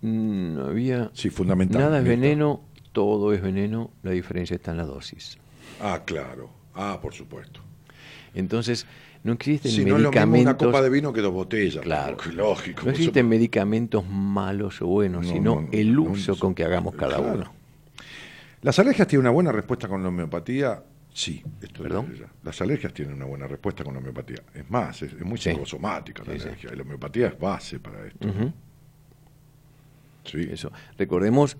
Mm, No había... Sí, fundamental. Nada es veneno, todo es veneno, la diferencia está en la dosis. Ah, claro. Ah, por supuesto. Entonces, no existen Si no es lo mismo medicamentos... una copa de vino que dos botellas. Claro. Lógico. No existen medicamentos malos o buenos, No, sino no, no, el uso con que hagamos cada claro. uno. ¿Las alergias tienen una buena respuesta con la homeopatía? Sí. Esto es ¿Perdón? Las alergias tienen una buena respuesta con la homeopatía. Es más, es, es muy Sí. psicosomática la Sí, sí. alergia. Y la homeopatía es base para esto. Sí. Eso. Recordemos,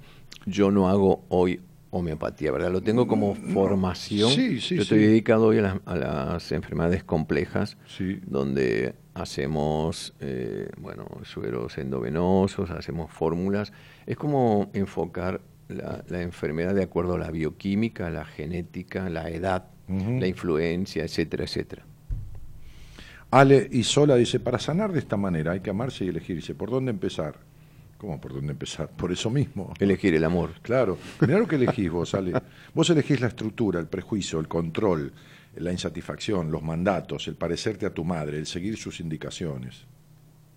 yo no hago hoy homeopatía, ¿verdad? Lo tengo como formación. Sí, sí, yo estoy sí. dedicado hoy a las, a las enfermedades complejas, Sí. donde hacemos, eh, bueno, sueros endovenosos, hacemos fórmulas. Es como enfocar la, la enfermedad de acuerdo a la bioquímica, la genética, la edad, la influencia, etcétera, etcétera. Ale y Sola dice, para sanar de esta manera hay que amarse y elegir. Dice, ¿por dónde empezar? ¿Cómo por dónde empezar? Por eso mismo. Elegir el amor. Claro. Mirá lo que elegís vos, Ale. Vos elegís la estructura, el prejuicio, el control, la insatisfacción, los mandatos, el parecerte a tu madre, el seguir sus indicaciones.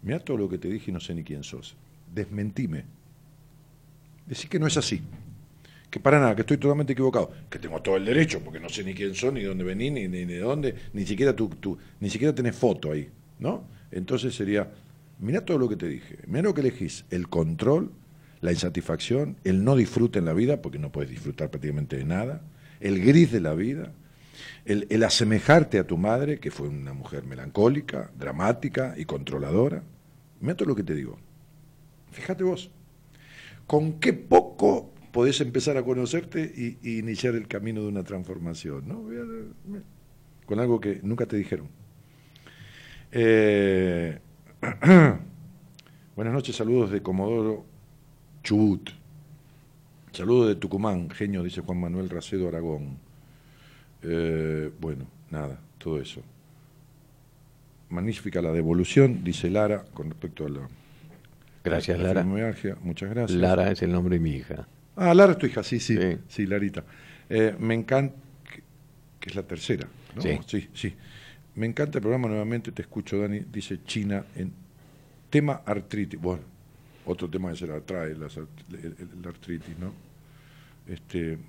Mirá todo lo que te dije y no sé ni quién sos. Desmentime. Decí que no es así. Que para nada, que estoy totalmente equivocado. Que tengo todo el derecho, porque no sé ni quién son, ni dónde vení, ni, ni de dónde, ni siquiera tu, tu- ni siquiera tenés foto ahí, ¿no? Entonces sería, mirá todo lo que te dije, mirá lo que elegís, el control, la insatisfacción, el no disfrute en la vida, porque no puedes disfrutar prácticamente de nada, el gris de la vida, el, asemejarte a tu madre, que fue una mujer melancólica, dramática y controladora. Mirá todo lo que te digo. Fíjate vos, con qué poco podés empezar a conocerte y, y iniciar el camino de una transformación, ¿no? Con algo que nunca te dijeron. Eh, buenas noches, saludos de Comodoro Chubut. Saludos de Tucumán, genio, dice Juan Manuel Racedo Aragón. Eh, bueno, nada, todo eso. Magnífica la devolución, dice Lara, con respecto a la, Gracias, la Lara. Muchas gracias. Lara es el nombre de mi hija. Ah, Lara es tu hija, sí, sí, sí, Sí. Larita. Eh, me encanta, que, que es la tercera, ¿no? Sí. sí, sí. Me encanta el programa nuevamente, te escucho, Dani, dice China en tema artritis. Bueno, otro tema que se la trae, la artritis, ¿no? Este,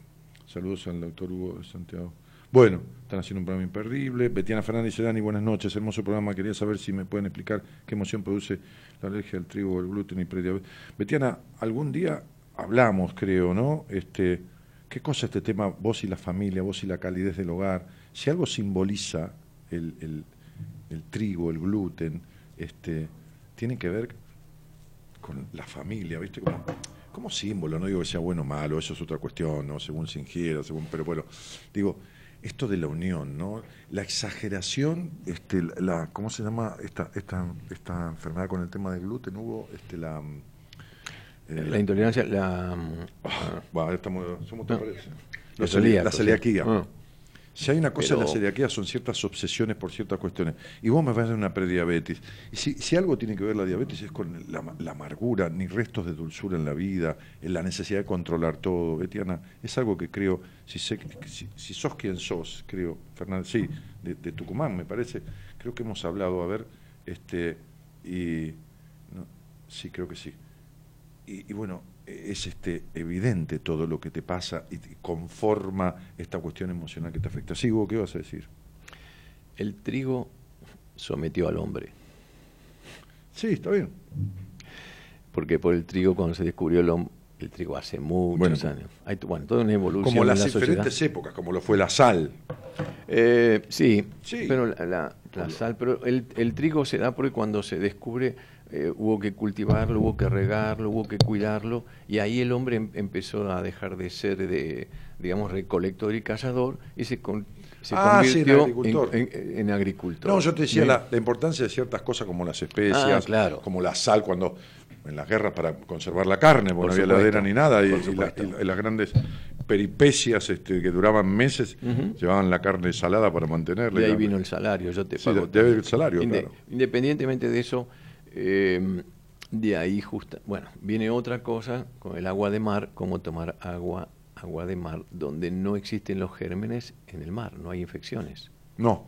saludos al doctor Hugo de Santiago. Bueno, están haciendo un programa imperdible. Betiana Fernández dice, Dani, buenas noches, hermoso programa. Quería saber si me pueden explicar qué emoción produce la alergia al trigo, el gluten y prediabetes. Betiana, algún día hablamos, creo, ¿no? Este, ¿Qué cosa este tema, vos y la familia, vos y la calidez del hogar? Si algo simboliza el, trigo, el gluten, este, tiene que ver con la familia, ¿viste? Como, como símbolo, no digo que sea bueno o malo, eso es otra cuestión, ¿no? Según se ingiera, según, pero bueno, digo, esto de la unión, ¿no? La exageración, este, la, ¿cómo se llama esta, esta, esta enfermedad con el tema del gluten? Hubo este, la... Eh, la intolerancia, la... Ah, estamos, somos no, la, celíaca. La celiaquía. Ah. Si hay una cosa en la celiaquía son ciertas obsesiones por ciertas cuestiones. Y vos me vas a una prediabetes. Y si, si, algo tiene que ver la diabetes es con la, amargura, ni restos de dulzura en la vida, en la necesidad de controlar todo. Betiana, es algo que creo, si, sé, si, sos quien sos, creo, Fernando, sí, de, Tucumán me parece, creo que hemos hablado, a ver, este, y sí, creo que sí. y bueno, es este, evidente todo lo que te pasa y conforma esta cuestión emocional que te afecta. Sí, ¿qué vas a decir? El trigo sometió al hombre. Sí, está bien. Porque por el trigo, cuando se descubrió el, el trigo hace muchos años. Hay bueno, toda una evolución. Como las diferentes épocas, como lo fue la sal. Eh, sí, pero la, sal, pero el, el, trigo se da porque cuando se descubre eh, hubo que cultivarlo, hubo que regarlo, hubo que cuidarlo, y ahí el hombre em, empezó a dejar de ser, de, digamos, recolector y cazador, y se, se ah, convirtió en, agricultor. No, yo te decía la, importancia de ciertas cosas como las especias, ah, como la sal, cuando en las guerras para conservar la carne, porque no había heladera ni nada, y, las grandes peripecias este, que duraban meses, llevaban la carne salada para mantenerla. Y ahí vino el salario, yo te pago. el salario, Independientemente de eso, eh, de ahí justa, bueno, viene otra cosa con el agua de mar, como tomar agua, agua de mar donde no existen los gérmenes en el mar, no hay infecciones. No.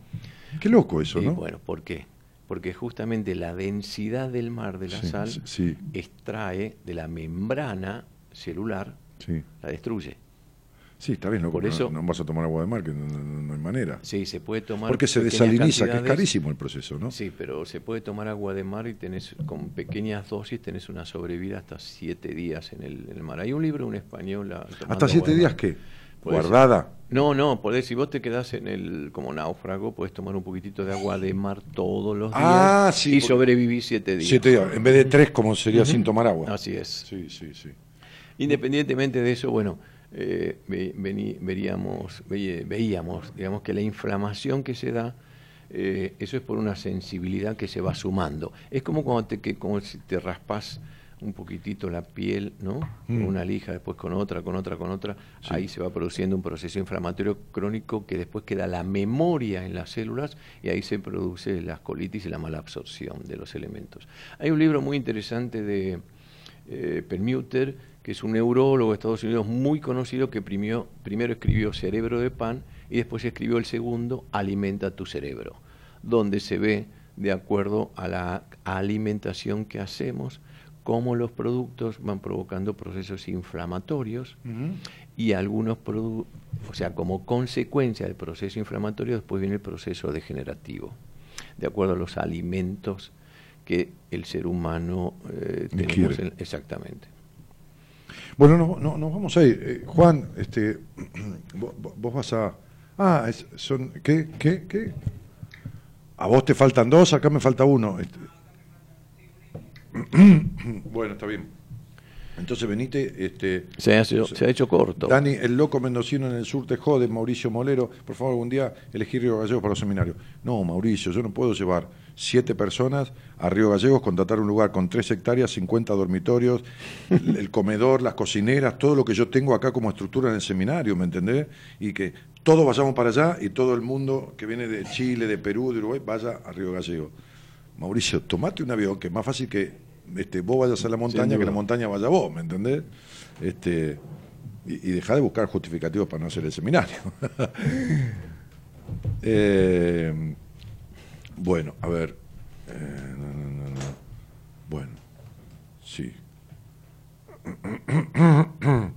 Qué loco eso, ¿no? Bueno, ¿por qué? Porque justamente la densidad del mar de la sal extrae de la membrana celular, la destruye. Sí, está bien, no, Por eso, no, vas a tomar agua de mar, que no, hay manera. Sí, se puede tomar. Porque se desaliniza, que es carísimo el proceso, ¿no? Sí, pero se puede tomar agua de mar y tenés, con pequeñas dosis, tenés una sobrevida hasta siete días en el, mar. Hay un libro, un español. ¿Hasta siete días qué? ¿Guardada? No, no, podés, si vos te quedás en el como náufrago, podés tomar un poquitito de agua de mar todos los días ah, sí, y sobrevivir siete días. Siete días, en vez de tres como sería sin tomar agua. Así es. Sí, sí, sí. Independientemente de eso, bueno, eh, veríamos, veíamos digamos, que la inflamación que se da, eh, eso es por una sensibilidad que se va sumando. Es como cuando te, que, como si te raspas un poquitito la piel, ¿no? Con mm. una lija, después con otra, con otra, con otra. Ahí se va produciendo un proceso inflamatorio crónico que después queda la memoria en las células y ahí se produce la colitis y la mala absorción de los elementos. Hay un libro muy interesante de eh, Permuter que es un neurólogo de Estados Unidos muy conocido que primero escribió Cerebro de Pan y después escribió el segundo, Alimenta tu cerebro, donde se ve, de acuerdo a la alimentación que hacemos, cómo los productos van provocando procesos inflamatorios y algunos productos, o sea, como consecuencia del proceso inflamatorio después viene el proceso degenerativo, de acuerdo a los alimentos que el ser humano eh, tenemos. exactamente. Bueno, nos no, no vamos a ir. Eh, Juan, este, vos, vas a... Ah, son, ¿qué, qué, qué? A vos te faltan dos, acá me falta uno. Este. bueno, está bien. Entonces venite, este, se ha, hecho, se ha hecho corto. Dani, el loco mendocino en el sur te jode, Mauricio Molero, por favor algún día elegir Río Gallegos para los seminarios. No, Mauricio, yo no puedo llevar siete personas a Río Gallegos, contratar un lugar con tres hectáreas, 50 dormitorios, el comedor, las cocineras, todo lo que yo tengo acá como estructura en el seminario, ¿me entendés? Y que todos vayamos para allá y todo el mundo que viene de Chile, de Perú, de Uruguay, vaya a Río Gallegos. Mauricio, tomate un avión, que es más fácil que este, vos vayas a la montaña que la montaña vaya a vos, ¿me entendés? Este, y, y dejar de buscar justificativos para no hacer el seminario. Eh, Bueno, a ver. Eh, no, no, no, no. Bueno, sí.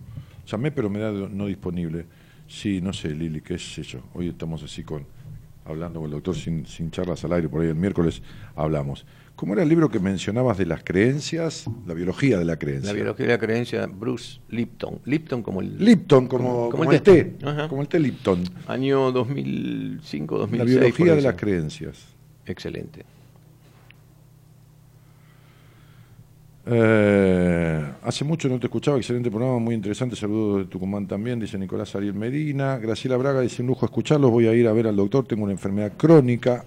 Llamé, pero me da no disponible. Sí, no sé, Lili, qué es eso. Hoy estamos así con hablando con el doctor sin, sin charlas al aire, por ahí el miércoles hablamos. ¿Cómo era el libro que mencionabas de las creencias? La biología de la creencia. La biología de la creencia, Bruce Lipton. Lipton como el... Lipton, como, como, el té. Como el té Lipton. Año 2005, 2006. La biología de las creencias. Excelente. Eh, hace mucho no te escuchaba, excelente programa, muy interesante. Saludos de Tucumán también, dice Nicolás Ariel Medina. Graciela Braga dice: Un lujo escucharlos. Voy a ir a ver al doctor. Tengo una enfermedad crónica.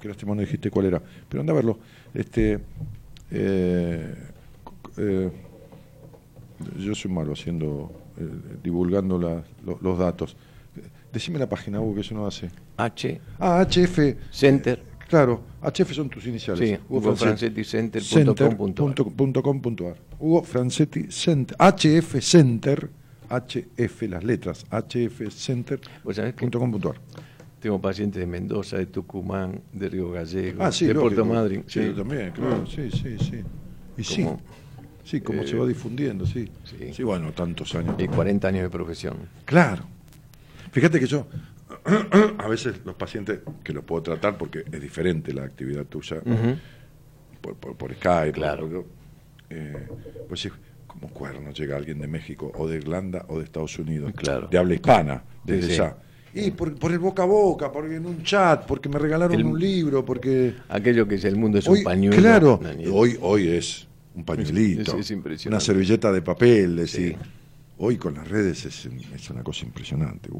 Que lástima no dijiste cuál era, pero anda a verlo. Este, eh, eh, yo soy malo haciendo, divulgando los datos. Decime la página, Hugo, que eso no hace. H. Ah, HF. Center. Claro, HF son tus iniciales. Sí, hugofranceticenter.com.ar. Hugo Francetti Center, HF Center, HF las letras, hfcenter.com.ar. Tengo pacientes de Mendoza, de Tucumán, de Río Gallego, ah, sí, de Puerto Madryn. Sí, también, claro, sí, sí, sí. Y sí, sí, como se va difundiendo, sí. sí. bueno, tantos años. Y 40 años de profesión. Claro. Fíjate que yo a veces los pacientes, que los puedo tratar porque es diferente la actividad tuya, por, por, Skype, claro. eh, pues sí, como cuerno llega alguien de México o de Irlanda o de Estados Unidos, claro. de habla hispana, desde ya. Y por, por, el boca a boca, porque en un chat, porque me regalaron un libro, porque... Aquello que es el mundo es un pañuelo. Claro, hoy, hoy es un pañuelito, una servilleta de papel, decir... Hoy con las redes es, es una cosa impresionante.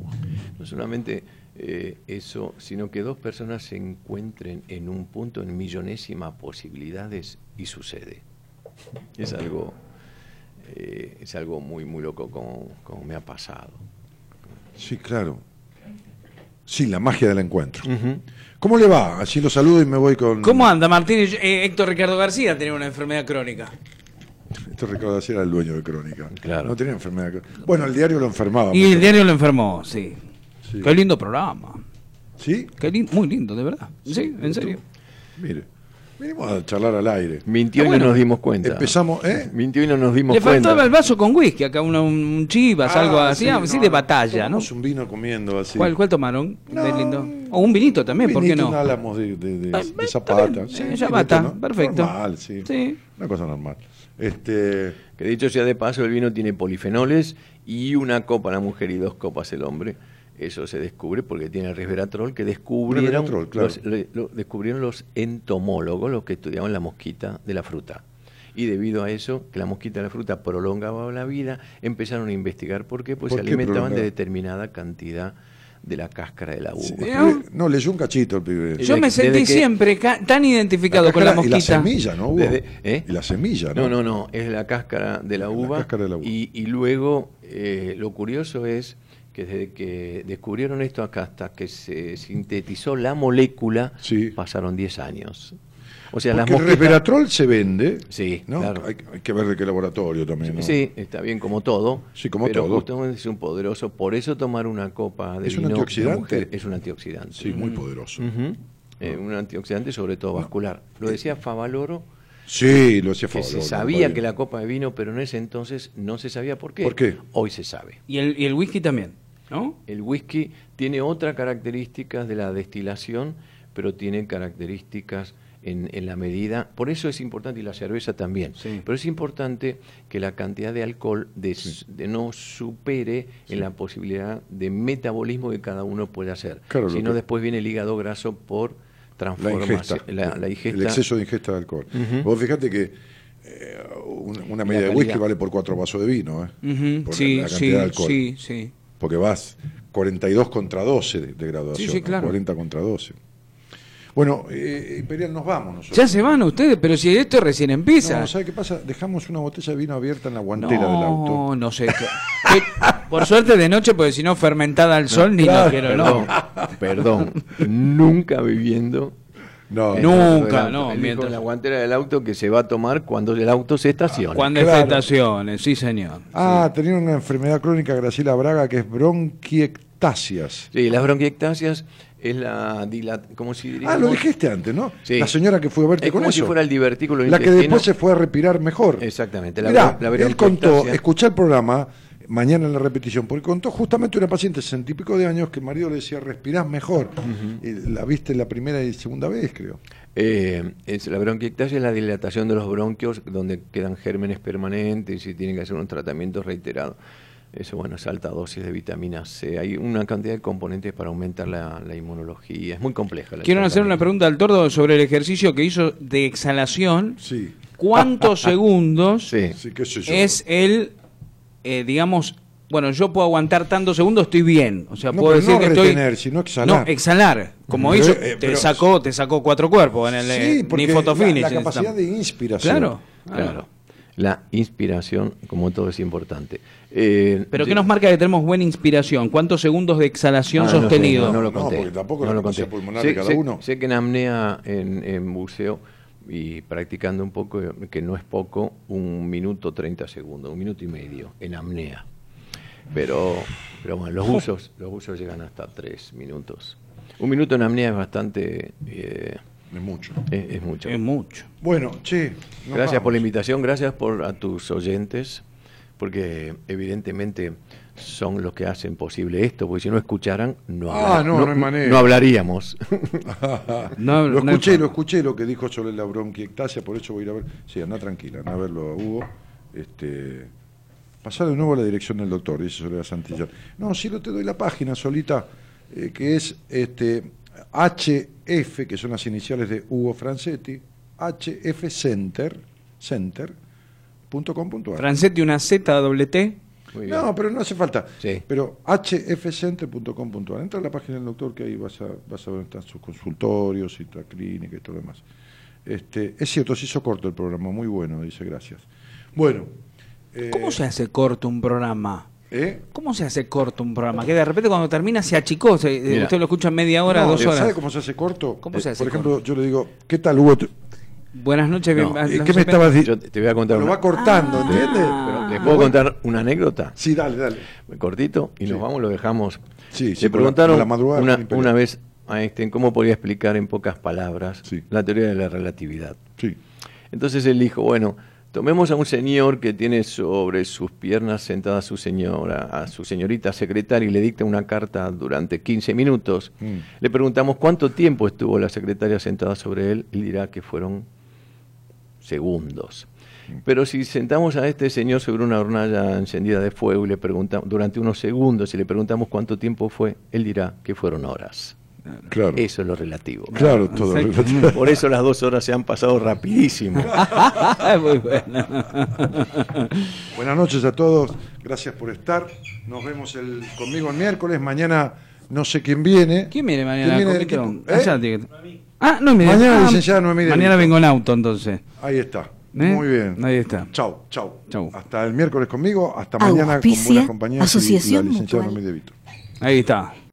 No solamente eh, eso, sino que dos personas se encuentren en un punto en millonésima posibilidades y sucede. Es algo, eh, es algo muy, muy loco como, como, me ha pasado. Sí, claro. Sí, la magia del encuentro. ¿Cómo le va? Así lo saludo y me voy con... ¿Cómo anda, Martín? Eh, Héctor Ricardo García tiene una enfermedad crónica. Esto Ricardo era el dueño de Crónica. Claro. No tenía enfermedad. Bueno, el diario lo enfermaba. Y el diario lo enfermó, sí. Qué lindo programa. ¿Sí? Qué muy lindo, de verdad. Sí, en serio. Mire. Vinimos a charlar al aire. Mintió y no nos dimos cuenta. Empezamos, ¿eh? Mintió y no nos dimos cuenta. Le faltaba el vaso con whisky, acá un chivas, ah, algo así, así de batalla, ¿no? un vino comiendo así. ¿Cuál, cuál tomaron? de lindo. O un vinito también, ¿por qué no? Un álamos de, de, de, de zapata. Sí, zapata, perfecto. Normal, sí. sí. Una cosa normal. Este... Que dicho sea de paso, el vino tiene polifenoles y una copa la mujer y dos copas el hombre. Eso se descubre porque tiene el resveratrol que descubrieron, los, lo, descubrieron los entomólogos, los que estudiaban la mosquita de la fruta. Y debido a eso, que la mosquita de la fruta prolongaba la vida, empezaron a investigar por qué, pues se alimentaban de determinada cantidad de la cáscara de la uva. no, leyó un cachito el pibe. Yo me sentí siempre tan identificado con la mosquita. Y la semilla, ¿no? ¿eh? Y la semilla, ¿no? No, no, no, es la cáscara de la uva. Y, luego, eh, lo curioso es que desde que descubrieron esto acá hasta que se sintetizó la molécula, pasaron 10 años. O sea, Porque el resveratrol se vende. Sí, ¿no? claro. Hay, que ver de qué laboratorio también. ¿no? Sí, está bien como todo. Sí, como pero todo. justamente es un poderoso. Por eso tomar una copa de ¿Es vino un antioxidante? es un antioxidante. Sí, muy poderoso. Eh, un antioxidante sobre todo vascular. Lo decía Favaloro. Sí, lo decía Favaloro. Que se sabía que la copa de vino, pero en ese entonces no se sabía por qué. ¿Por qué? Hoy se sabe. Y el, y el whisky también, ¿no? El whisky tiene otras características de la destilación, pero tiene características en, la medida, por eso es importante, y la cerveza también, pero es importante que la cantidad de alcohol de, no supere en la posibilidad de metabolismo que cada uno puede hacer. si no, después viene el hígado graso por transformación. La ingesta, el exceso de ingesta de alcohol. Vos fíjate que eh, una, medida de whisky vale por cuatro vasos de vino, ¿eh? por sí, la, cantidad de alcohol. Sí, sí. Porque vas 42 contra 12 de, de graduación, 40 contra 12. Bueno, eh, Imperial, nos vamos nosotros. Ya se van ustedes, pero si esto recién empieza. No, ¿sabe qué pasa? Dejamos una botella de vino abierta en la guantera del auto. No, no sé. por suerte de noche, porque si no, fermentada al sol, ni lo quiero, no. Perdón, nunca viviendo no, nunca, no. Mientras la guantera del auto que se va a tomar cuando el auto se estaciona. Cuando se estacione, sí, señor. Ah, tenía una enfermedad crónica, Graciela Braga, que es bronquiectasias. Sí, las bronquiectasias Es la dilatación, como si Ah, lo dijiste antes, ¿no? Sí. La señora que fue a verte Es con como eso. si fuera el divertículo La que después se fue a respirar mejor. Exactamente, la Mirá, la él contó, escuché el programa mañana en la repetición, porque contó justamente una paciente de sesenta y pico de años que el marido le decía, respirás mejor. Y la viste la primera y segunda vez, creo. Eh, es, la bronquiectasia es la dilatación de los bronquios donde quedan gérmenes permanentes y tienen que hacer un tratamiento reiterado. Eso, bueno, es alta dosis de vitamina C. Hay una cantidad de componentes para aumentar la, la inmunología. Es muy compleja. la Quiero hacer una pregunta al tordo sobre el ejercicio que hizo de exhalación. Sí, ¿Cuántos segundos Sí. sí, qué sé yo. es el, eh, digamos, bueno, yo puedo aguantar tantos segundos, estoy bien. O sea, No, puedo decir no que estoy. sino exhalar. No, exhalar. Como Pero, hizo, eh, te sacó, te sacó cuatro cuerpos en el Sí, eh, porque ni fotofinish. la, capacidad de inspiración. Claro. Claro. La inspiración, como todo, es importante. Eh, Pero ¿qué nos marca que tenemos buena inspiración? ¿Cuántos segundos de exhalación Ah, no sé, sostenido? No, no lo No, conté. porque tampoco no la lo capacidad conté. pulmonar sé, de cada sé- uno. sé que en apnea, en, en buceo y practicando un poco, que no es poco, un minuto 30 segundos, un minuto y medio en apnea. Pero, pero bueno, los usos, los usos llegan hasta tres minutos. Un minuto en apnea es bastante, eh, Es mucho. es, es mucho. Es mucho. Bueno, che. Gracias por la invitación, gracias por a tus oyentes, porque evidentemente son los que hacen posible esto, porque si no escucharan, no, Ah, no, no hay manera. no hablaríamos. No, lo escuché, lo escuché lo que dijo sobre la bronquiectasia, por eso voy a ir a ver. Sí, anda tranquila, anda a verlo a Hugo. Este, pasar de nuevo a la dirección del doctor, dice Soledad Santillán. No, si no te doy la página solita, eh, que es este HF, que son las iniciales de Hugo Francetti, HF Center, Francetti, una Z doble T. Muy bien. No, pero no hace falta. Sí. Pero hfcenter.com.ar. Entra a la página del doctor que ahí vas a, vas a ver dónde están sus consultorios y la clínica y todo lo demás. Este, es cierto, se hizo corto el programa, muy bueno, dice gracias. Bueno. eh, ¿Cómo se hace corto un programa? ¿eh? ¿Cómo se hace corto un programa? Que de repente cuando termina se achicó. se- eh, usted lo escucha en media hora, No, dos horas. ¿Sabe cómo se hace corto? ¿Cómo se Eh, hace Por ejemplo, yo le digo, ¿qué tal Hugo? Buenas noches. No, bien- ¿Qué me estabas diciendo? te, voy a contar Lo una, va cortando, Ah. ¿entiendes? pero ¿Les puedo contar una anécdota? Sí, dale, dale. Cortito, y Sí. nos vamos, lo dejamos. Sí, sí, Le preguntaron la madrugada una, vez a Einstein cómo podía explicar en pocas palabras Sí. la teoría de la relatividad. Sí. Entonces él dijo, bueno, tomemos a un señor que tiene sobre sus piernas sentada a su señora, a su señorita secretaria y le dicta una carta durante 15 minutos. Mm. Le preguntamos cuánto tiempo estuvo la secretaria sentada sobre él y dirá que fueron segundos. Pero si sentamos a este señor sobre una hornalla encendida de fuego y le preguntamos durante unos segundos y le preguntamos cuánto tiempo fue, él dirá que fueron horas. Claro. Eso es lo relativo. Claro, todo. Exacto. Por eso las dos horas se han pasado rapidísimo. Muy bueno. Buenas noches a todos, gracias por estar. Nos vemos el, conmigo el miércoles. Mañana no sé quién viene. ¿Quién viene mañana? ¿Quién viene ¿Eh? Ah, no, mire. Mañana, Ah, licenciada Noemí de Mañana vengo en auto, entonces. Ahí está. ¿Eh? Muy bien. Ahí está. Chau, chau. Chau. Hasta el miércoles conmigo, hasta mañana con buenas compañías y la Asociación licenciada. Noemí de Vito. Ahí está.